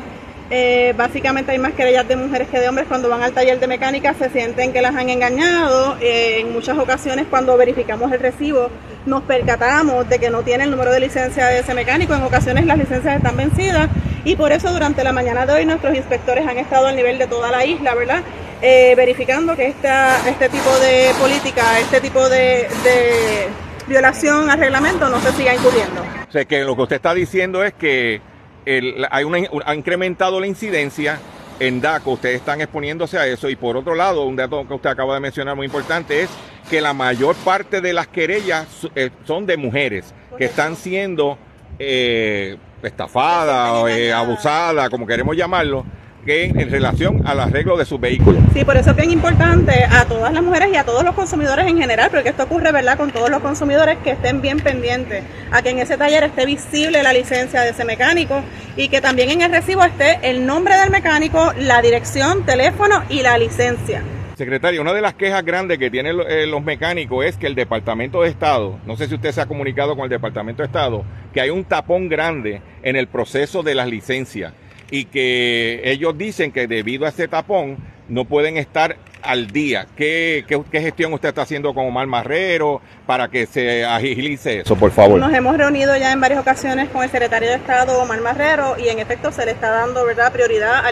Eh, básicamente hay más querellas de mujeres que de hombres cuando van al taller de mecánica, se sienten que las han engañado. Eh, en muchas ocasiones cuando verificamos el recibo nos percatamos de que no tiene el número de licencia de ese mecánico. En ocasiones las licencias están vencidas y por eso durante la mañana de hoy nuestros inspectores han estado al nivel de toda la isla, ¿verdad? Eh, verificando que esta, este tipo de política, este tipo de, de violación al reglamento no se siga incurriendo. O sea, que lo que usted está diciendo es que el, hay una, ha incrementado la incidencia en DACO, ustedes están exponiéndose a eso y por otro lado, un dato que usted acaba de mencionar muy importante es que la mayor parte de las querellas eh, son de mujeres que están siendo eh, estafadas, eh, abusadas, como queremos llamarlo, en relación al arreglo de sus vehículos. Sí, por eso es bien importante a todas las mujeres y a todos los consumidores en general, porque esto ocurre, ¿verdad?, con todos los consumidores que estén bien pendientes a que en ese taller esté visible la licencia de ese mecánico y que también en el recibo esté el nombre del mecánico, la dirección, teléfono y la licencia. Secretario, una de las quejas grandes que tienen eh, los mecánicos es que el Departamento de Estado, no sé si usted se ha comunicado con el Departamento de Estado, que hay un tapón grande en el proceso de las licencias y que ellos dicen que debido a ese tapón no pueden estar al día. ¿Qué, qué, gestión usted está haciendo con Omar Marrero para que se agilice eso, por favor? Nos hemos reunido ya en varias ocasiones con el secretario de Estado, Omar Marrero, y en efecto se le está dando verdad prioridad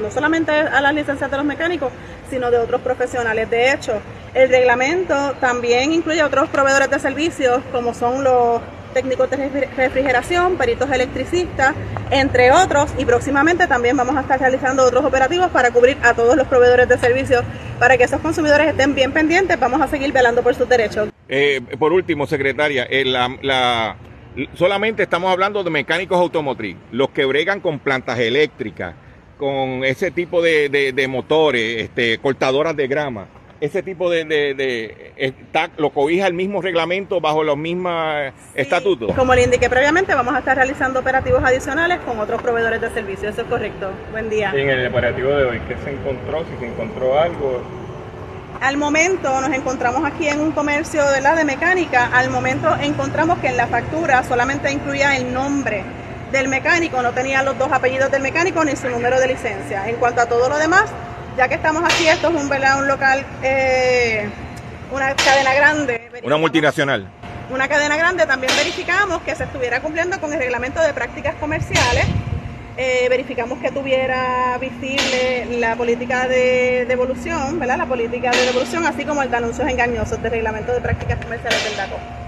no solamente a las licencias de los mecánicos, sino de otros profesionales. De hecho, el reglamento también incluye otros proveedores de servicios, como son los técnicos de refrigeración, peritos electricistas, entre otros, y próximamente también vamos a estar realizando otros operativos para cubrir a todos los proveedores de servicios, para que esos consumidores estén bien pendientes, vamos a seguir velando por sus derechos. Eh, por último, secretaria, eh, la, solamente estamos hablando de mecánicos automotriz, los que bregan con plantas eléctricas, con ese tipo de, de motores, este, cortadoras de grama ese tipo de, de, está, lo cobija el mismo reglamento bajo los mismos estatutos. Como le indiqué previamente, vamos a estar realizando operativos adicionales con otros proveedores de servicios. Eso es correcto. Buen día. en el operativo de hoy, ¿qué se encontró? Si se encontró algo. Al momento nos encontramos aquí en un comercio de la de mecánica. Al momento encontramos que en la factura solamente incluía el nombre del mecánico, no tenía los dos apellidos del mecánico ni su número de licencia. En cuanto a todo lo demás, ya que estamos aquí, esto es un, un local, eh, una cadena grande. Una multinacional. Una cadena grande, también verificamos que se estuviera cumpliendo con el reglamento de prácticas comerciales. Eh, verificamos que tuviera visible la política de devolución, ¿verdad? La política de devolución, así como el de anuncios engañosos del reglamento de prácticas comerciales del DACO.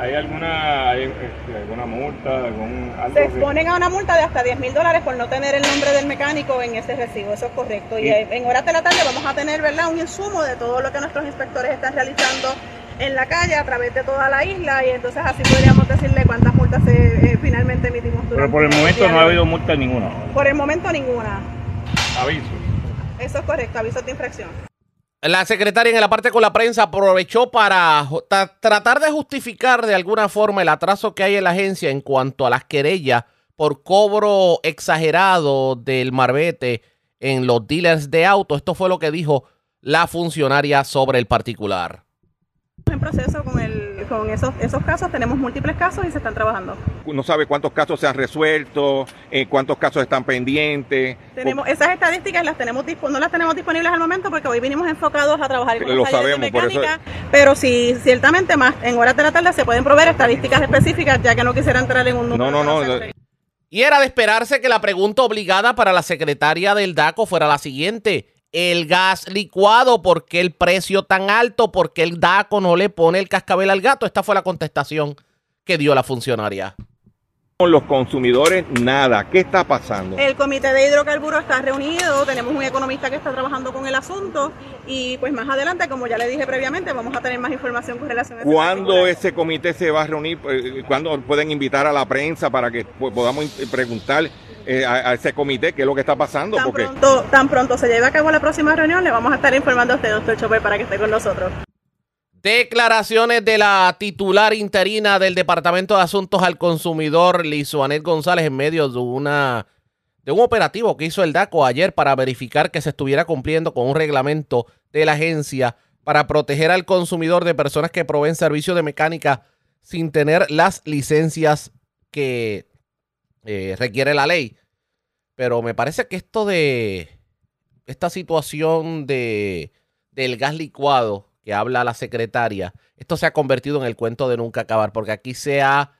¿Hay alguna, este, alguna multa? Algún, Se exponen a una multa de hasta 10 mil dólares por no tener el nombre del mecánico en ese recibo, eso es correcto. Y, en horas de la tarde vamos a tener ¿verdad? un insumo de todo lo que nuestros inspectores están realizando en la calle a través de toda la isla y entonces así podríamos decirle cuántas multas eh, finalmente emitimos. Pero por el momento no ha habido multa ninguna. Por el momento ninguna. Aviso. Eso es correcto, aviso de infracción. La secretaria en la parte con la prensa aprovechó para tratar de justificar de alguna forma el atraso que hay en la agencia en cuanto a las querellas por cobro exagerado del marbete en los dealers de auto. Esto fue lo que dijo la funcionaria sobre el particular. En proceso con el con esos, esos casos tenemos múltiples casos y se están trabajando. No sabe cuántos casos se han resuelto, eh, cuántos casos están pendientes. Tenemos esas estadísticas las tenemos no las tenemos disponibles al momento porque hoy vinimos enfocados a trabajar con Lo sabemos, mecánica, pero sí ciertamente más en horas de la tarde se pueden proveer estadísticas específicas ya que no quisiera entrar en un número. No, no, no. Y era de esperarse que la pregunta obligada para la secretaria del DACO fuera la siguiente el gas licuado, ¿por qué el precio tan alto? ¿Por qué el DACO no le pone el cascabel al gato? Esta fue la contestación que dio la funcionaria. Con los consumidores, nada. ¿Qué está pasando? El comité de hidrocarburos está reunido, tenemos un economista que está trabajando con el asunto y pues más adelante, como ya le dije previamente, vamos a tener más información con relación a eso. ¿Cuándo ese comité se va a reunir? Eh, ¿Cuándo pueden invitar a la prensa para que podamos preguntar eh, a, ese comité qué es lo que está pasando. Tan, pronto, tan pronto se lleve a cabo la próxima reunión, le vamos a estar informando a usted, doctor Chopper, para que esté con nosotros. Declaraciones de la titular interina del Departamento de Asuntos al Consumidor, Lizuanel González, en medio de una de un operativo que hizo el DACO ayer para verificar que se estuviera cumpliendo con un reglamento de la agencia para proteger al consumidor de personas que proveen servicios de mecánica sin tener las licencias que eh, requiere la ley. pero me parece que esto de esta situación de del gas licuado que habla la secretaria, esto se ha convertido en el cuento de nunca acabar, porque aquí se ha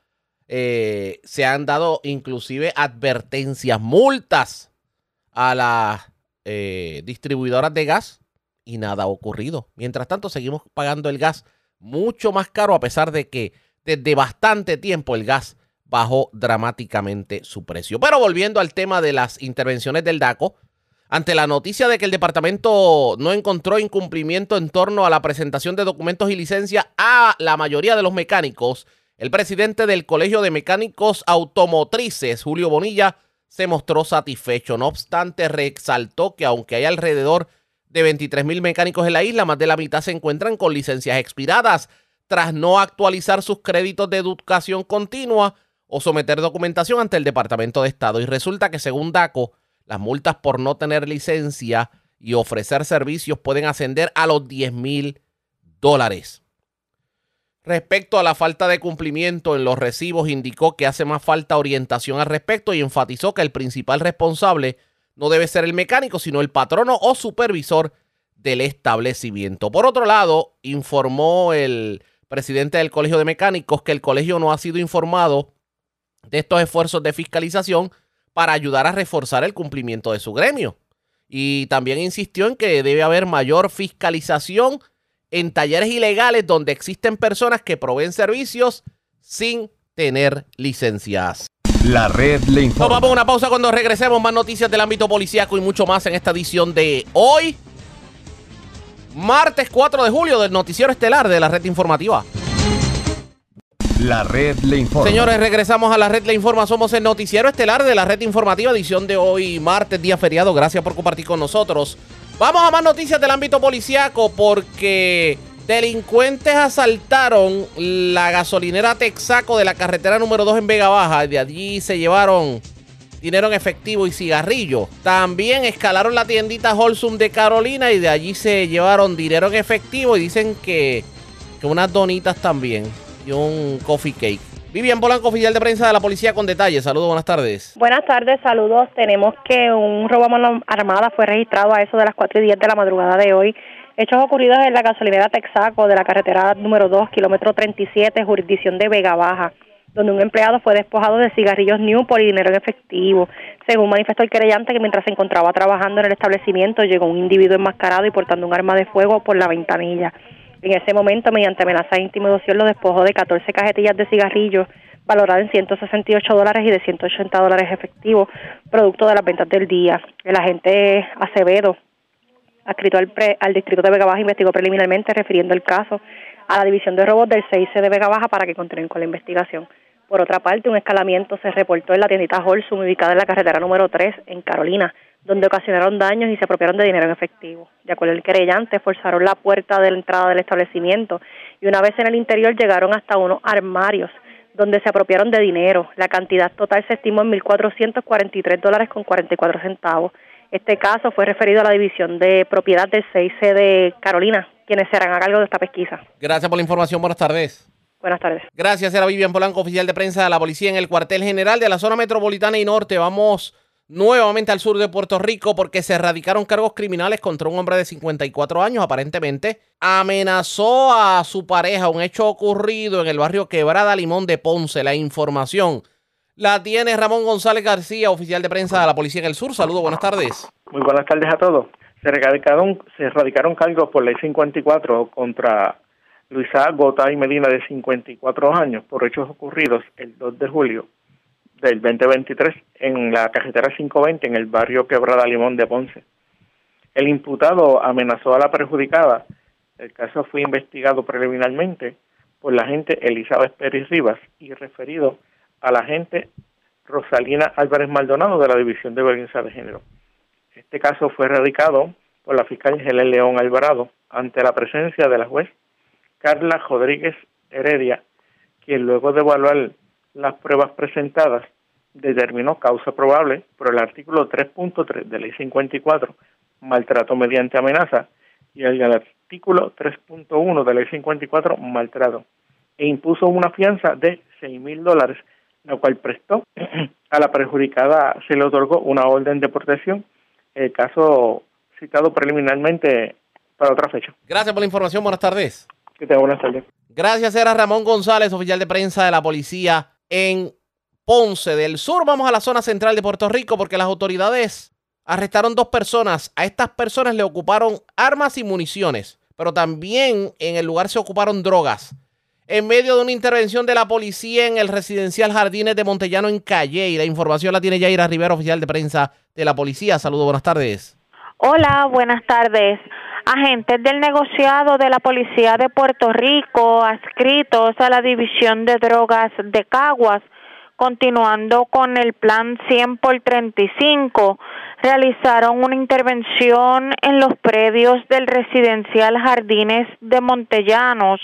eh, se han dado inclusive advertencias, multas a las eh, distribuidoras de gas y nada ha ocurrido. Mientras tanto, seguimos pagando el gas mucho más caro a pesar de que desde bastante tiempo el gas bajó dramáticamente su precio. Pero volviendo al tema de las intervenciones del DACO, ante la noticia de que el departamento no encontró incumplimiento en torno a la presentación de documentos y licencia a la mayoría de los mecánicos, el presidente del Colegio de Mecánicos Automotrices, Julio Bonilla, se mostró satisfecho. No obstante, resaltó que aunque hay alrededor de 23 mil mecánicos en la isla, más de la mitad se encuentran con licencias expiradas tras no actualizar sus créditos de educación continua o someter documentación ante el Departamento de Estado. Y resulta que según DACO, las multas por no tener licencia y ofrecer servicios pueden ascender a los 10 mil dólares. Respecto a la falta de cumplimiento en los recibos, indicó que hace más falta orientación al respecto y enfatizó que el principal responsable no debe ser el mecánico, sino el patrono o supervisor del establecimiento. Por otro lado, informó el presidente del Colegio de Mecánicos que el colegio no ha sido informado de estos esfuerzos de fiscalización para ayudar a reforzar el cumplimiento de su gremio. Y también insistió en que debe haber mayor fiscalización en talleres ilegales donde existen personas que proveen servicios sin tener licencias. La red le informa. Nos vamos a una pausa cuando regresemos. Más noticias del ámbito policíaco y mucho más en esta edición de hoy, martes 4 de julio, del Noticiero Estelar de la Red Informativa. La red le informa. Señores, regresamos a la red le informa. Somos el Noticiero Estelar de la Red Informativa, edición de hoy, martes, día feriado. Gracias por compartir con nosotros. Vamos a más noticias del ámbito policiaco porque delincuentes asaltaron la gasolinera Texaco de la carretera número 2 en Vega Baja. De allí se llevaron dinero en efectivo y cigarrillos. También escalaron la tiendita Holsum de Carolina y de allí se llevaron dinero en efectivo y dicen que unas donitas también y un coffee cake. Vivian Polanco, oficial de prensa de la policía con detalles. Saludos, buenas tardes. Buenas tardes, saludos. Tenemos que un robo a mano armada fue registrado a eso de las 4 y 10 de la madrugada de hoy. Hechos ocurridos en la gasolinera Texaco de la carretera número 2, kilómetro 37, jurisdicción de Vega Baja, donde un empleado fue despojado de cigarrillos Newport y dinero en efectivo. Según manifestó el querellante que mientras se encontraba trabajando en el establecimiento llegó un individuo enmascarado y portando un arma de fuego por la ventanilla. En ese momento, mediante amenaza de intimidación, lo despojó de 14 cajetillas de cigarrillos valoradas en 168 dólares y de 180 dólares efectivos, producto de las ventas del día. El agente Acevedo, adscrito al, al distrito de Vega Baja, investigó preliminarmente refiriendo el caso a la división de robos del 6C de Vega Baja para que continúen con la investigación. Por otra parte, un escalamiento se reportó en la tiendita Holsum, ubicada en la carretera número 3 en Carolina, donde ocasionaron daños y se apropiaron de dinero en efectivo. De acuerdo al querellante, forzaron la puerta de la entrada del establecimiento y una vez en el interior llegaron hasta unos armarios donde se apropiaron de dinero. La cantidad total se estimó en 1.443 dólares con 44 centavos. Este caso fue referido a la división de propiedad del 6C de Carolina, quienes serán a cargo de esta pesquisa. Gracias por la información. Buenas tardes. Buenas tardes. Gracias, era Vivian Polanco, oficial de prensa de la policía en el cuartel general de la zona metropolitana y norte. Vamos nuevamente al sur de Puerto Rico porque se erradicaron cargos criminales contra un hombre de 54 años, aparentemente amenazó a su pareja, un hecho ocurrido en el barrio Quebrada Limón de Ponce. La información la tiene Ramón González García, oficial de prensa de la Policía en el Sur. Saludos, buenas tardes. Muy buenas tardes a todos. Se erradicaron, se erradicaron cargos por ley 54 contra Luisa Gota y Medina de 54 años por hechos ocurridos el 2 de julio del 2023 en la carretera 520 en el barrio Quebrada Limón de Ponce. El imputado amenazó a la perjudicada. El caso fue investigado preliminarmente por la agente Elizabeth Pérez Rivas y referido a la agente Rosalina Álvarez Maldonado de la División de Violencia de Género. Este caso fue radicado por la fiscal Helen León Alvarado ante la presencia de la juez Carla Rodríguez Heredia, quien luego de evaluar las pruebas presentadas determinó causa probable por el artículo 3.3 de ley 54, maltrato mediante amenaza, y el artículo 3.1 de ley 54, maltrato, e impuso una fianza de seis mil dólares la cual prestó. A la perjudicada se le otorgó una orden de protección. El caso citado preliminarmente para otra fecha. Gracias por la información. Buenas tardes. Que tenga buenas tardes. Gracias, era Ramón González, oficial de prensa de la policía en Ponce del Sur. Vamos a la zona central de Puerto Rico porque las autoridades arrestaron dos personas. A estas personas le ocuparon armas y municiones, pero también en el lugar se ocuparon drogas. En medio de una intervención de la policía en el residencial Jardines de Montellano en Calle, y la información la tiene Yaira Rivera, oficial de prensa de la policía. Saludos, buenas tardes. Hola, buenas tardes. Agentes del negociado de la Policía de Puerto Rico adscritos a la División de Drogas de Caguas continuando con el plan 100 por 35, realizaron una intervención en los predios del residencial Jardines de Montellanos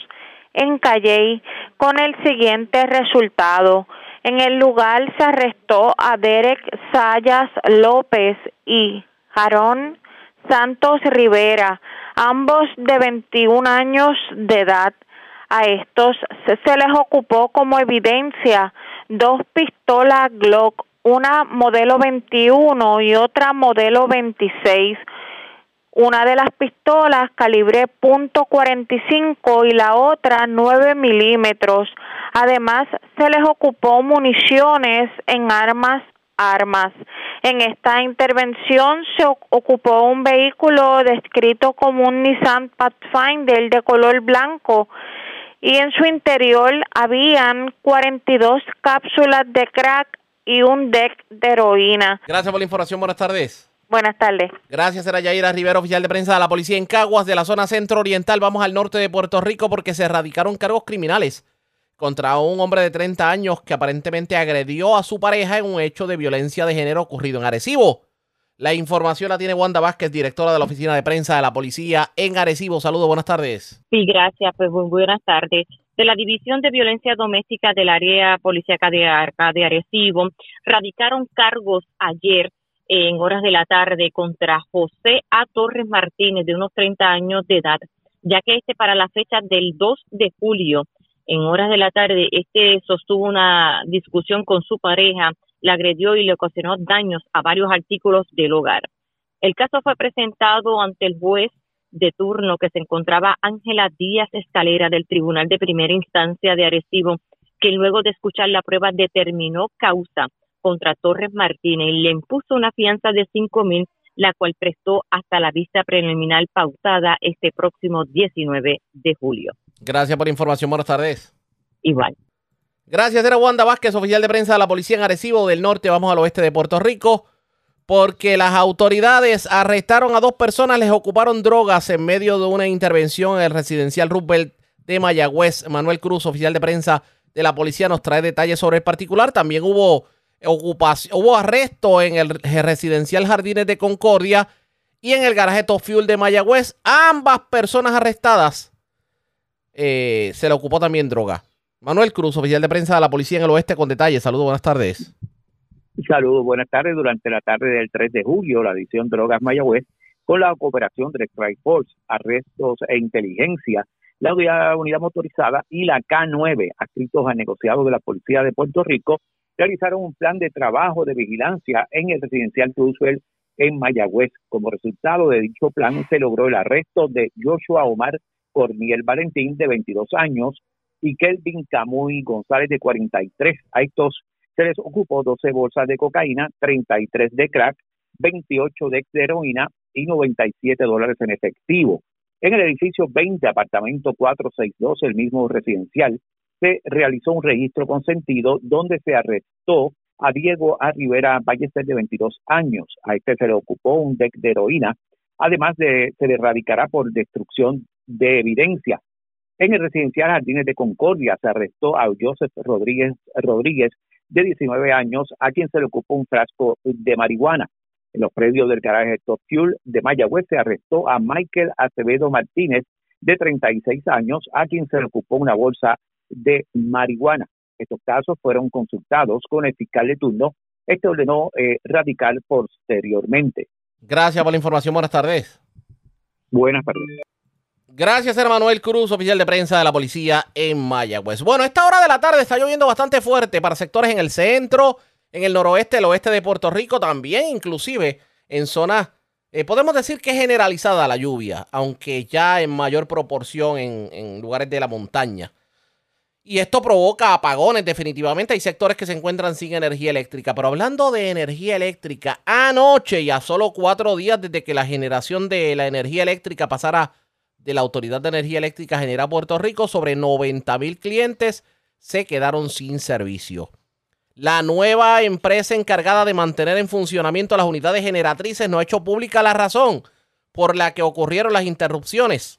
en Calley con el siguiente resultado. En el lugar se arrestó a Derek Sayas López y Jarón Santos Rivera, ambos de 21 años de edad. A estos se les ocupó como evidencia dos pistolas Glock, una modelo 21 y otra modelo 26. Una de las pistolas calibre .45 y la otra 9 milímetros. Además, se les ocupó municiones en armas armas. En esta intervención se ocupó un vehículo descrito como un Nissan Pathfinder de color blanco y en su interior habían 42 cápsulas de crack y un deck de heroína. Gracias por la información. Buenas tardes. Buenas tardes. Gracias, era Yaira Rivera, oficial de prensa de la policía en Caguas, de la zona centro-oriental. Vamos al norte de Puerto Rico porque se erradicaron cargos criminales contra un hombre de 30 años que aparentemente agredió a su pareja en un hecho de violencia de género ocurrido en Arecibo. La información la tiene Wanda Vázquez, directora de la oficina de prensa de la policía en Arecibo. Saludos, buenas tardes. Sí, gracias. Pues buenas tardes. De la División de Violencia Doméstica del área policíaca de, Arca de Arecibo, radicaron cargos ayer en horas de la tarde contra José A. Torres Martínez, de unos 30 años de edad, ya que este para la fecha del 2 de julio, en horas de la tarde, este sostuvo una discusión con su pareja le agredió y le ocasionó daños a varios artículos del hogar. El caso fue presentado ante el juez de turno que se encontraba Ángela Díaz Escalera del Tribunal de Primera Instancia de Arecibo, que luego de escuchar la prueba determinó causa contra Torres Martínez y le impuso una fianza de cinco mil, la cual prestó hasta la vista preliminar pautada este próximo 19 de julio. Gracias por la información. Buenas tardes. Igual. Gracias, era Wanda Vázquez, oficial de prensa de la policía en Arecibo del Norte. Vamos al oeste de Puerto Rico. Porque las autoridades arrestaron a dos personas, les ocuparon drogas en medio de una intervención en el residencial Roosevelt de Mayagüez. Manuel Cruz, oficial de prensa de la policía, nos trae detalles sobre el particular. También hubo arresto en el residencial Jardines de Concordia y en el garaje Top Fuel de Mayagüez. Ambas personas arrestadas eh, se le ocupó también droga. Manuel Cruz, oficial de prensa de la policía en el oeste, con detalles. Saludos, buenas tardes. Saludos, buenas tardes. Durante la tarde del 3 de julio, la edición Drogas Mayagüez, con la cooperación de Strike Force, Arrestos e Inteligencia, la unidad, motorizada y la K9, adscritos a negociados de la Policía de Puerto Rico, realizaron un plan de trabajo de vigilancia en el residencial Roosevelt en Mayagüez. Como resultado de dicho plan, se logró el arresto de Joshua Omar Corniel Valentín, de 22 años, y Kelvin Camuy González de 43. A estos se les ocupó 12 bolsas de cocaína, 33 de crack, 28 de heroína y 97 dólares en efectivo. En el edificio 20, apartamento 462, el mismo residencial, se realizó un registro consentido donde se arrestó a Diego A. Rivera Ballester de 22 años. A este se le ocupó un deck de heroína. Además, de, se le erradicará por destrucción de evidencia. En el residencial Jardines de Concordia se arrestó a Joseph Rodríguez, Rodríguez, de 19 años, a quien se le ocupó un frasco de marihuana. En los predios del garaje Top Fuel de Mayagüez se arrestó a Michael Acevedo Martínez, de 36 años, a quien se le ocupó una bolsa de marihuana. Estos casos fueron consultados con el fiscal de turno. Este ordenó eh, radical posteriormente. Gracias por la información. Buenas tardes. Buenas tardes. Gracias, Manuel Cruz, oficial de prensa de la policía en Mayagüez. Bueno, esta hora de la tarde está lloviendo bastante fuerte para sectores en el centro, en el noroeste, el oeste de Puerto Rico, también inclusive en zonas, eh, podemos decir que es generalizada la lluvia, aunque ya en mayor proporción en, en lugares de la montaña. Y esto provoca apagones definitivamente. Hay sectores que se encuentran sin energía eléctrica. Pero hablando de energía eléctrica, anoche y a solo cuatro días desde que la generación de la energía eléctrica pasara de la Autoridad de Energía Eléctrica General Puerto Rico, sobre 90 mil clientes se quedaron sin servicio. La nueva empresa encargada de mantener en funcionamiento las unidades generatrices no ha hecho pública la razón por la que ocurrieron las interrupciones.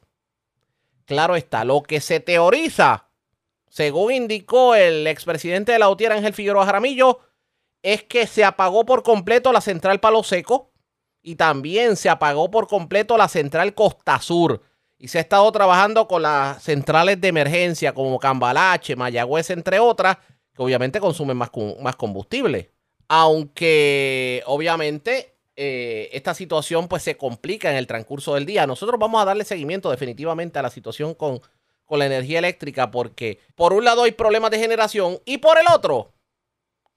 Claro está, lo que se teoriza, según indicó el expresidente de la UTIER, Ángel Figueroa Jaramillo, es que se apagó por completo la central Palo Seco y también se apagó por completo la central Costa Sur y se ha estado trabajando con las centrales de emergencia como Cambalache, Mayagüez, entre otras, que obviamente consumen más, más combustible. Aunque obviamente eh, esta situación pues se complica en el transcurso del día. Nosotros vamos a darle seguimiento definitivamente a la situación con, con la energía eléctrica porque por un lado hay problemas de generación y por el otro,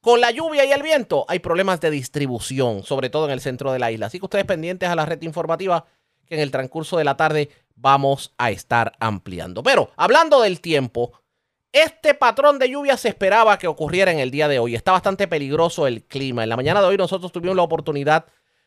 con la lluvia y el viento, hay problemas de distribución, sobre todo en el centro de la isla. Así que ustedes pendientes a la red informativa que en el transcurso de la tarde vamos a estar ampliando. Pero hablando del tiempo, este patrón de lluvia se esperaba que ocurriera en el día de hoy. Está bastante peligroso el clima. En la mañana de hoy nosotros tuvimos la oportunidad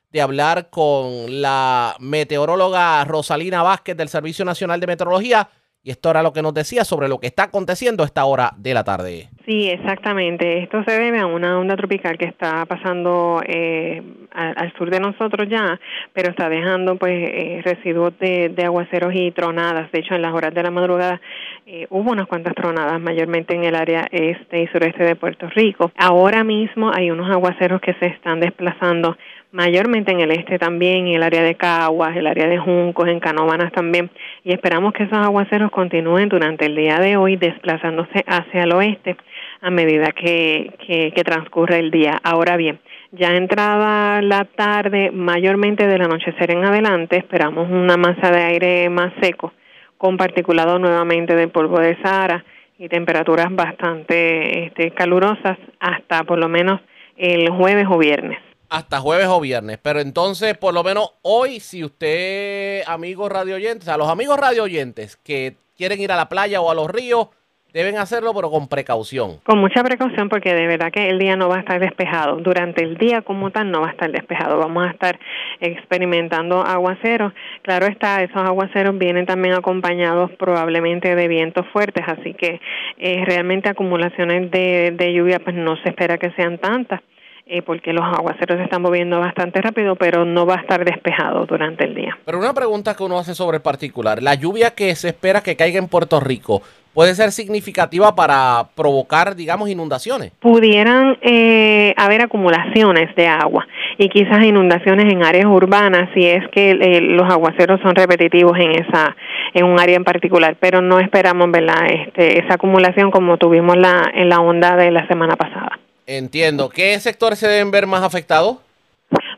de hablar con la meteoróloga Rosalina Vázquez del Servicio Nacional de Meteorología y esto era lo que nos decía sobre lo que está aconteciendo a esta hora de la tarde. Sí, exactamente. Esto se debe a una onda tropical que está pasando eh, al, sur de nosotros ya, pero está dejando pues eh, residuos de, aguaceros y tronadas. De hecho, en las horas de la madrugada eh, hubo unas cuantas tronadas, mayormente en el área este y sureste de Puerto Rico. Ahora mismo hay unos aguaceros que se están desplazando mayormente en el este también, en el área de Caguas, el área de Juncos, en Canóvanas también, y esperamos que esos aguaceros continúen durante el día de hoy desplazándose hacia el oeste a medida que, que, transcurre el día. Ahora bien, ya entrada la tarde, mayormente del anochecer en adelante, esperamos una masa de aire más seco, con particulado nuevamente del polvo de Sahara y temperaturas bastante este, calurosas hasta por lo menos el jueves o viernes hasta jueves o viernes. Pero entonces, por lo menos hoy, si usted, amigos radio oyentes, a los amigos radio oyentes que quieren ir a la playa o a los ríos, deben hacerlo, pero con precaución. Con mucha precaución, porque de verdad que el día no va a estar despejado. Durante el día como tal no va a estar despejado. Vamos a estar experimentando aguaceros. Claro está, esos aguaceros vienen también acompañados probablemente de vientos fuertes, así que eh, realmente acumulaciones de, de lluvia pues no se espera que sean tantas eh, porque los aguaceros se están moviendo bastante rápido, pero no va a estar despejado durante el día. Pero una pregunta que uno hace sobre el particular, la lluvia que se espera que caiga en Puerto Rico, puede ser significativa para provocar, digamos, inundaciones. Pudieran eh, haber acumulaciones de agua y quizás inundaciones en áreas urbanas si es que eh, los aguaceros son repetitivos en esa en un área en particular, pero no esperamos, ¿verdad? Este, esa acumulación como tuvimos la en la onda de la semana pasada. Entiendo. ¿Qué sectores se deben ver más afectados?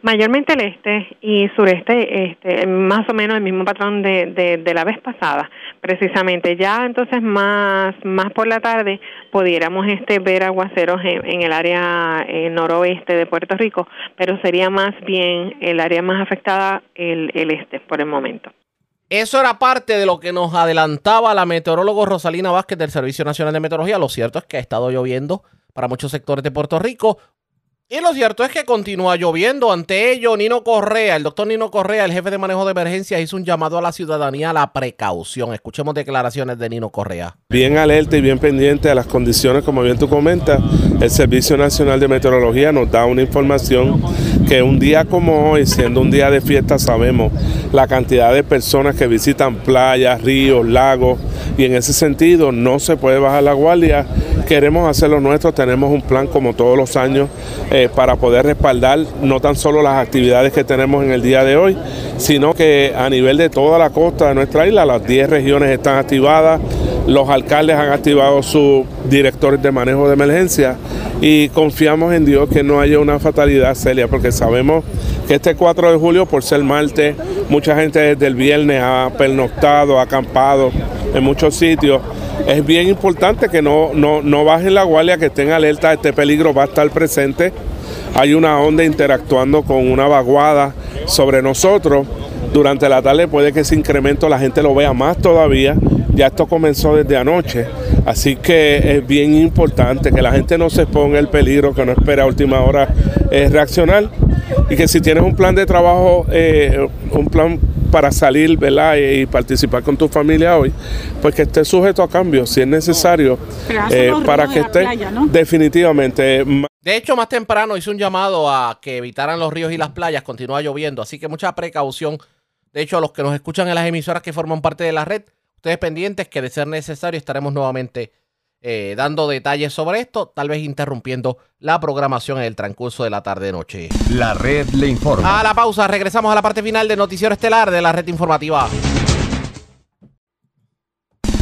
Mayormente el este y sureste, este, más o menos el mismo patrón de, de, la vez pasada, precisamente. Ya entonces más más por la tarde pudiéramos este ver aguaceros en, el área eh, noroeste de Puerto Rico, pero sería más bien el área más afectada el, el este por el momento. Eso era parte de lo que nos adelantaba la meteorólogo Rosalina Vázquez del Servicio Nacional de Meteorología. Lo cierto es que ha estado lloviendo para muchos sectores de Puerto Rico. Y lo cierto es que continúa lloviendo. Ante ello, Nino Correa, el doctor Nino Correa, el jefe de manejo de emergencias, hizo un llamado a la ciudadanía a la precaución. Escuchemos declaraciones de Nino Correa. Bien alerta y bien pendiente a las condiciones, como bien tú comentas, el Servicio Nacional de Meteorología nos da una información que un día como hoy, siendo un día de fiesta, sabemos la cantidad de personas que visitan playas, ríos, lagos, y en ese sentido no se puede bajar la guardia. Queremos hacer lo nuestro, tenemos un plan como todos los años. Eh, para poder respaldar no tan solo las actividades que tenemos en el día de hoy, sino que a nivel de toda la costa de nuestra isla, las 10 regiones están activadas, los alcaldes han activado sus directores de manejo de emergencia y confiamos en Dios que no haya una fatalidad, Celia, porque sabemos que este 4 de julio, por ser martes, mucha gente desde el viernes ha pernoctado, ha acampado en muchos sitios. Es bien importante que no, no, no bajen la guardia, que estén alerta, este peligro va a estar presente. Hay una onda interactuando con una vaguada sobre nosotros. Durante la tarde puede que ese incremento la gente lo vea más todavía. Ya esto comenzó desde anoche, así que es bien importante que la gente no se exponga el peligro, que no espera a última hora eh, reaccionar y que si tienes un plan de trabajo, eh, un plan para salir ¿verdad? y participar con tu familia hoy, pues que esté sujeto a cambios si es necesario eh, para que esté definitivamente. De hecho, más temprano hice un llamado a que evitaran los ríos y las playas, continúa lloviendo, así que mucha precaución. De hecho, a los que nos escuchan en las emisoras que forman parte de la red, ustedes pendientes que de ser necesario estaremos nuevamente eh, dando detalles sobre esto, tal vez interrumpiendo la programación en el transcurso de la tarde-noche. La red le informa. A la pausa, regresamos a la parte final del noticiero estelar de la red informativa.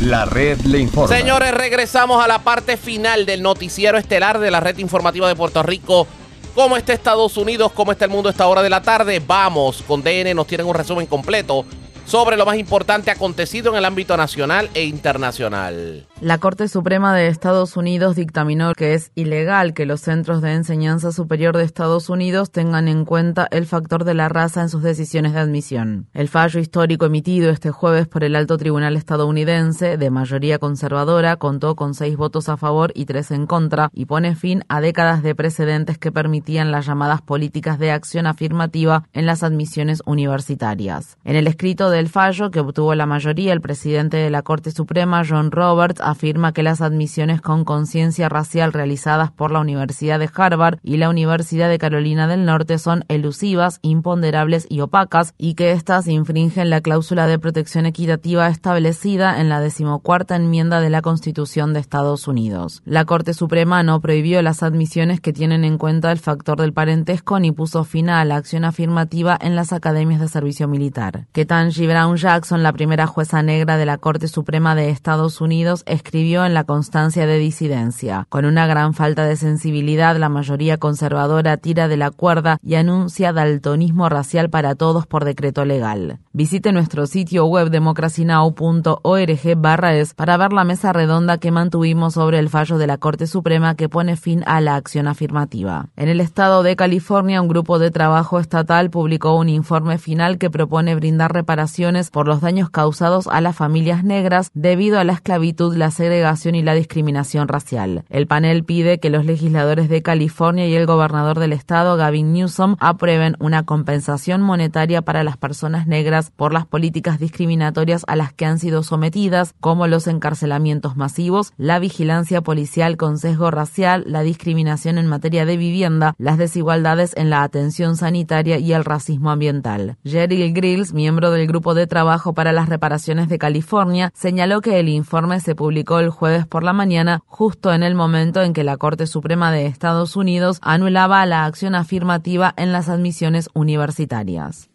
La red le informa. Señores, regresamos a la parte final del noticiero estelar de la red informativa de Puerto Rico. ¿Cómo está Estados Unidos? ¿Cómo está el mundo a esta hora de la tarde? Vamos, con DN nos tienen un resumen completo sobre lo más importante acontecido en el ámbito nacional e internacional. La Corte Suprema de Estados Unidos dictaminó que es ilegal que los centros de enseñanza superior de Estados Unidos tengan en cuenta el factor de la raza en sus decisiones de admisión. El fallo histórico emitido este jueves por el alto tribunal estadounidense, de mayoría conservadora, contó con seis votos a favor y tres en contra y pone fin a décadas de precedentes que permitían las llamadas políticas de acción afirmativa en las admisiones universitarias. En el escrito de del fallo que obtuvo la mayoría, el presidente de la Corte Suprema, John Roberts, afirma que las admisiones con conciencia racial realizadas por la Universidad de Harvard y la Universidad de Carolina del Norte son elusivas, imponderables y opacas y que éstas infringen la cláusula de protección equitativa establecida en la decimocuarta enmienda de la Constitución de Estados Unidos. La Corte Suprema no prohibió las admisiones que tienen en cuenta el factor del parentesco ni puso fin a la acción afirmativa en las academias de servicio militar. Ketanji Brown Jackson, la primera jueza negra de la Corte Suprema de Estados Unidos, escribió en la constancia de disidencia. Con una gran falta de sensibilidad, la mayoría conservadora tira de la cuerda y anuncia daltonismo racial para todos por decreto legal. Visite nuestro sitio web democracynow.org barra es para ver la mesa redonda que mantuvimos sobre el fallo de la Corte Suprema que pone fin a la acción afirmativa. En el estado de California, un grupo de trabajo estatal publicó un informe final que propone brindar reparación por los daños causados a las familias negras debido a la esclavitud, la segregación y la discriminación racial. El panel pide que los legisladores de California y el gobernador del estado, Gavin Newsom, aprueben una compensación monetaria para las personas negras por las políticas discriminatorias a las que han sido sometidas, como los encarcelamientos masivos, la vigilancia policial con sesgo racial, la discriminación en materia de vivienda, las desigualdades en la atención sanitaria y el racismo ambiental. Jerry Grills, miembro del grupo de Trabajo para las Reparaciones de California señaló que el informe se publicó el jueves por la mañana, justo en el momento en que la Corte Suprema de Estados Unidos anulaba la acción afirmativa en las admisiones universitarias.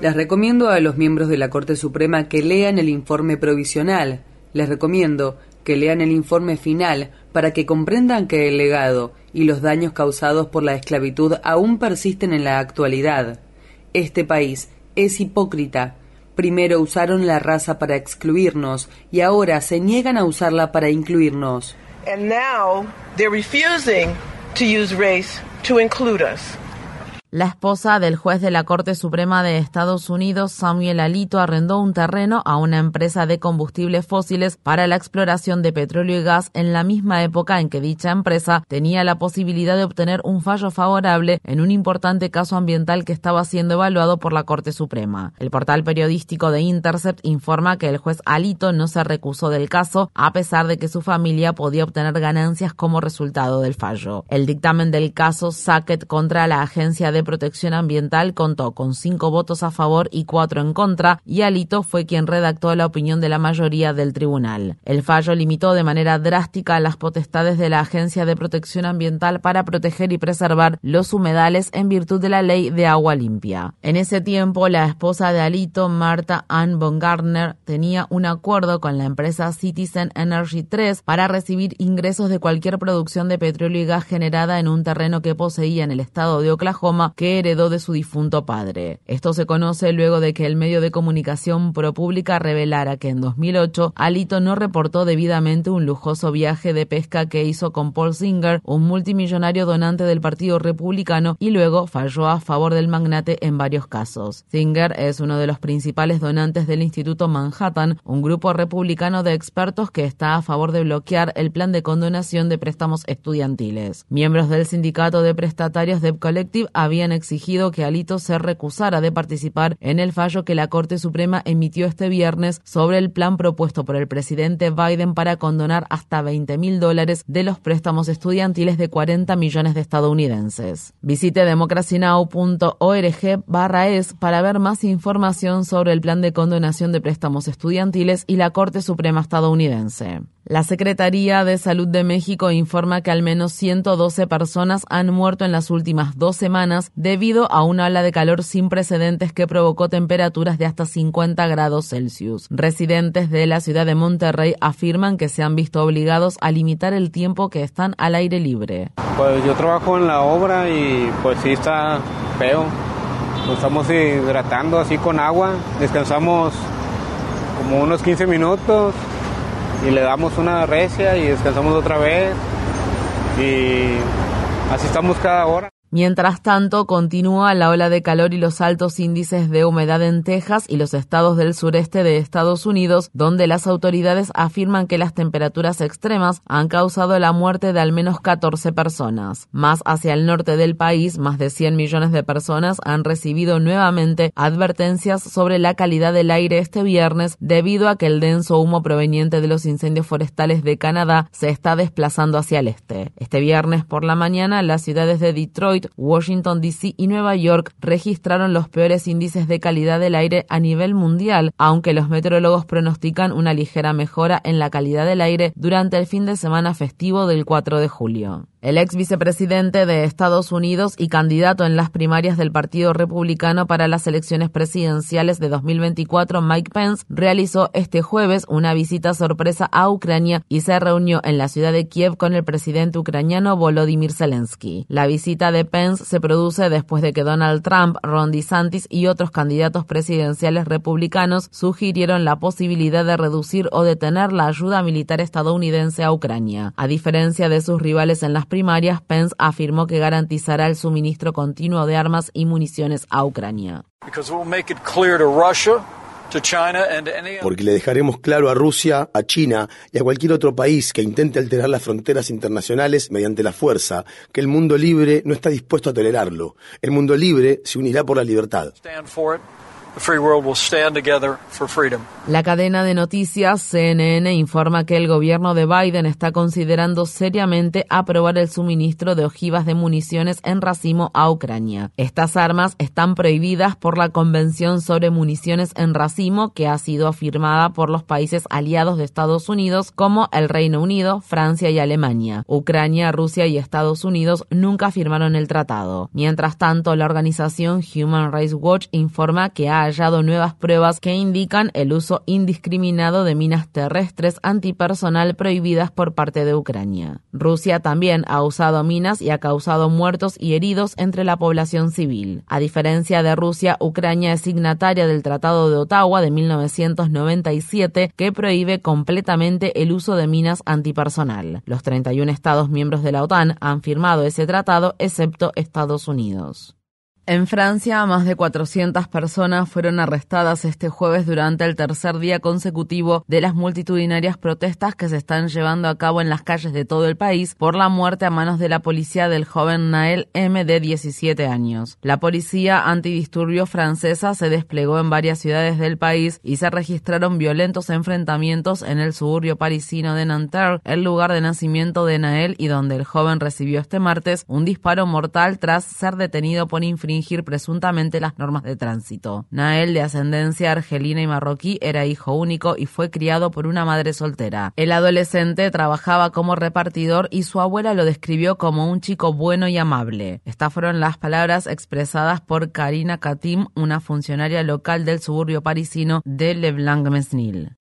Les recomiendo a los miembros de la Corte Suprema que lean el informe provisional. Les recomiendo que lean el informe final para que comprendan que el legado y los daños causados por la esclavitud aún persisten en la actualidad. Este país es hipócrita. Primero usaron la raza para excluirnos y ahora se niegan a usarla para incluirnos. And now they're refusing to use race to include us. La esposa del juez de la Corte Suprema de Estados Unidos, Samuel Alito, arrendó un terreno a una empresa de combustibles fósiles para la exploración de petróleo y gas en la misma época en que dicha empresa tenía la posibilidad de obtener un fallo favorable en un importante caso ambiental que estaba siendo evaluado por la Corte Suprema. El portal periodístico de Intercept informa que el juez Alito no se recusó del caso a pesar de que su familia podía obtener ganancias como resultado del fallo. El dictamen del caso Sackett contra la agencia de Protección Ambiental contó con cinco votos a favor y cuatro en contra, y Alito fue quien redactó la opinión de la mayoría del tribunal. El fallo limitó de manera drástica las potestades de la Agencia de Protección Ambiental para proteger y preservar los humedales en virtud de la ley de agua limpia. En ese tiempo, la esposa de Alito, Marta Ann von Gardner, tenía un acuerdo con la empresa Citizen Energy 3 para recibir ingresos de cualquier producción de petróleo y gas generada en un terreno que poseía en el estado de Oklahoma que heredó de su difunto padre. Esto se conoce luego de que el medio de comunicación ProPublica revelara que en 2008 Alito no reportó debidamente un lujoso viaje de pesca que hizo con Paul Singer, un multimillonario donante del Partido Republicano, y luego falló a favor del magnate en varios casos. Singer es uno de los principales donantes del Instituto Manhattan, un grupo republicano de expertos que está a favor de bloquear el plan de condonación de préstamos estudiantiles. Miembros del sindicato de prestatarios Debt Collective habían exigido que Alito se recusara de participar en el fallo que la Corte Suprema emitió este viernes sobre el plan propuesto por el presidente Biden para condonar hasta 20 mil dólares de los préstamos estudiantiles de 40 millones de estadounidenses. Visite democracynow.org barra es para ver más información sobre el plan de condonación de préstamos estudiantiles y la Corte Suprema estadounidense. La Secretaría de Salud de México informa que al menos 112 personas han muerto en las últimas dos semanas debido a una ola de calor sin precedentes que provocó temperaturas de hasta 50 grados Celsius. Residentes de la ciudad de Monterrey afirman que se han visto obligados a limitar el tiempo que están al aire libre. Pues yo trabajo en la obra y pues sí está feo. Nos estamos hidratando así con agua, descansamos como unos 15 minutos y le damos una recia y descansamos otra vez y así estamos cada hora. Mientras tanto, continúa la ola de calor y los altos índices de humedad en Texas y los estados del sureste de Estados Unidos, donde las autoridades afirman que las temperaturas extremas han causado la muerte de al menos 14 personas. Más hacia el norte del país, más de 100 millones de personas han recibido nuevamente advertencias sobre la calidad del aire este viernes debido a que el denso humo proveniente de los incendios forestales de Canadá se está desplazando hacia el este. Este viernes por la mañana, las ciudades de Detroit, Washington, D.C. y Nueva York registraron los peores índices de calidad del aire a nivel mundial, aunque los meteorólogos pronostican una ligera mejora en la calidad del aire durante el fin de semana festivo del 4 de julio. El ex vicepresidente de Estados Unidos y candidato en las primarias del Partido Republicano para las elecciones presidenciales de 2024, Mike Pence, realizó este jueves una visita sorpresa a Ucrania y se reunió en la ciudad de Kiev con el presidente ucraniano Volodymyr Zelensky. La visita de Pence se produce después de que Donald Trump, Ron DeSantis y otros candidatos presidenciales republicanos sugirieron la posibilidad de reducir o detener la ayuda militar estadounidense a Ucrania. A diferencia de sus rivales en las primarias, Pence afirmó que garantizará el suministro continuo de armas y municiones a Ucrania. Porque le dejaremos claro a Rusia, a China y a cualquier otro país que intente alterar las fronteras internacionales mediante la fuerza, que el mundo libre no está dispuesto a tolerarlo. El mundo libre se unirá por la libertad. La cadena de noticias CNN informa que el gobierno de Biden está considerando seriamente aprobar el suministro de ojivas de municiones en racimo a Ucrania. Estas armas están prohibidas por la Convención sobre Municiones en Racimo que ha sido firmada por los países aliados de Estados Unidos como el Reino Unido, Francia y Alemania. Ucrania, Rusia y Estados Unidos nunca firmaron el tratado. Mientras tanto, la organización Human Rights Watch informa que ha hallado nuevas pruebas que indican el uso indiscriminado de minas terrestres antipersonal prohibidas por parte de Ucrania. Rusia también ha usado minas y ha causado muertos y heridos entre la población civil. A diferencia de Rusia, Ucrania es signataria del Tratado de Ottawa de 1997 que prohíbe completamente el uso de minas antipersonal. Los 31 estados miembros de la OTAN han firmado ese tratado excepto Estados Unidos. En Francia, más de 400 personas fueron arrestadas este jueves durante el tercer día consecutivo de las multitudinarias protestas que se están llevando a cabo en las calles de todo el país por la muerte a manos de la policía del joven Nael M de 17 años. La policía antidisturbios francesa se desplegó en varias ciudades del país y se registraron violentos enfrentamientos en el suburbio parisino de Nanterre, el lugar de nacimiento de Nael y donde el joven recibió este martes un disparo mortal tras ser detenido por infringir infringir presuntamente las normas de tránsito. Nael, de ascendencia argelina y marroquí, era hijo único y fue criado por una madre soltera. El adolescente trabajaba como repartidor y su abuela lo describió como un chico bueno y amable. Estas fueron las palabras expresadas por Karina Katim, una funcionaria local del suburbio parisino de Leblanc-Mesnil.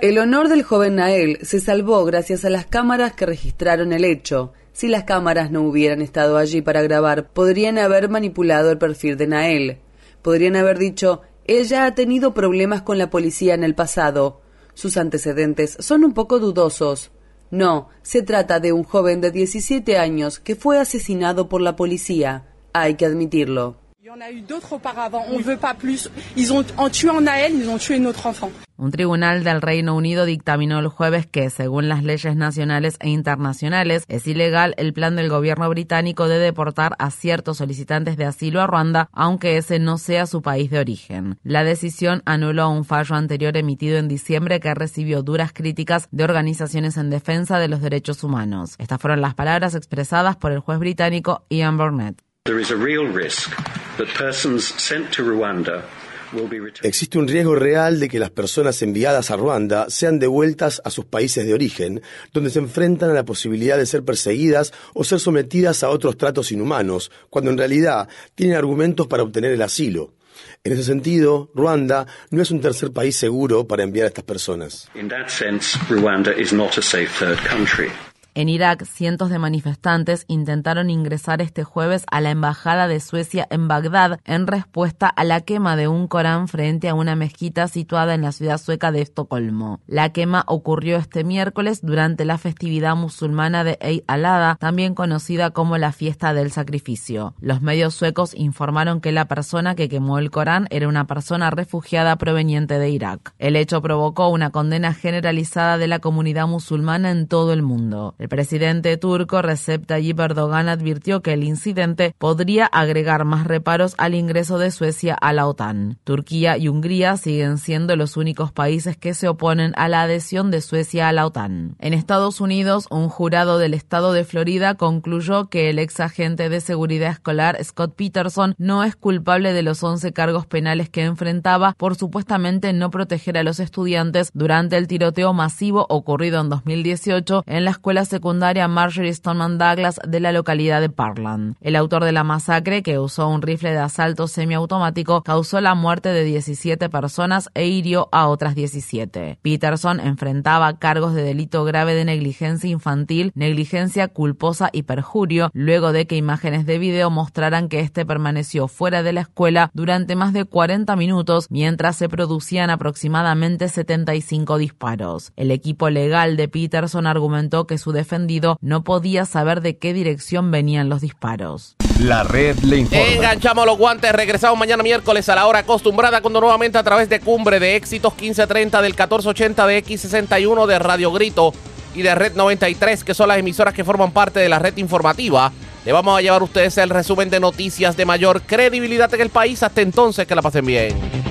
El honor del joven Nael se salvó gracias a las cámaras que registraron el hecho. Si las cámaras no hubieran estado allí para grabar, podrían haber manipulado el perfil de Nael. Podrían haber dicho, ella ha tenido problemas con la policía en el pasado. Sus antecedentes son un poco dudosos. No, se trata de un joven de 17 años que fue asesinado por la policía. Hay que admitirlo. Un tribunal del Reino Unido dictaminó el jueves que, según las leyes nacionales e internacionales, es ilegal el plan del gobierno británico de deportar a ciertos solicitantes de asilo a Ruanda, aunque ese no sea su país de origen. La decisión anuló un fallo anterior emitido en diciembre que recibió duras críticas de organizaciones en defensa de los derechos humanos. Estas fueron las palabras expresadas por el juez británico Ian Burnett. Existe un riesgo real de que las personas enviadas a Ruanda sean devueltas a sus países de origen, donde se enfrentan a la posibilidad de ser perseguidas o ser sometidas a otros tratos inhumanos, cuando en realidad tienen argumentos para obtener el asilo. En ese sentido, Ruanda no es un tercer país seguro para enviar a estas personas. En Irak, cientos de manifestantes intentaron ingresar este jueves a la embajada de Suecia en Bagdad en respuesta a la quema de un Corán frente a una mezquita situada en la ciudad sueca de Estocolmo. La quema ocurrió este miércoles durante la festividad musulmana de Eid al-Adha, también conocida como la fiesta del sacrificio. Los medios suecos informaron que la persona que quemó el Corán era una persona refugiada proveniente de Irak. El hecho provocó una condena generalizada de la comunidad musulmana en todo el mundo. El presidente turco Recep Tayyip Erdogan advirtió que el incidente podría agregar más reparos al ingreso de Suecia a la OTAN. Turquía y Hungría siguen siendo los únicos países que se oponen a la adhesión de Suecia a la OTAN. En Estados Unidos, un jurado del estado de Florida concluyó que el ex agente de seguridad escolar Scott Peterson no es culpable de los 11 cargos penales que enfrentaba por supuestamente no proteger a los estudiantes durante el tiroteo masivo ocurrido en 2018 en la escuela secundaria Marjorie Stoneman Douglas de la localidad de Parkland. El autor de la masacre, que usó un rifle de asalto semiautomático, causó la muerte de 17 personas e hirió a otras 17. Peterson enfrentaba cargos de delito grave de negligencia infantil, negligencia culposa y perjurio, luego de que imágenes de video mostraran que este permaneció fuera de la escuela durante más de 40 minutos mientras se producían aproximadamente 75 disparos. El equipo legal de Peterson argumentó que su defendido no podía saber de qué dirección venían los disparos. La red le informa. Enganchamos los guantes, regresamos mañana miércoles a la hora acostumbrada cuando nuevamente a través de Cumbre de Éxitos 1530 del 1480 de X61 de Radio Grito y de Red 93, que son las emisoras que forman parte de la red informativa. Le vamos a llevar a ustedes el resumen de noticias de mayor credibilidad en el país. Hasta entonces, que la pasen bien.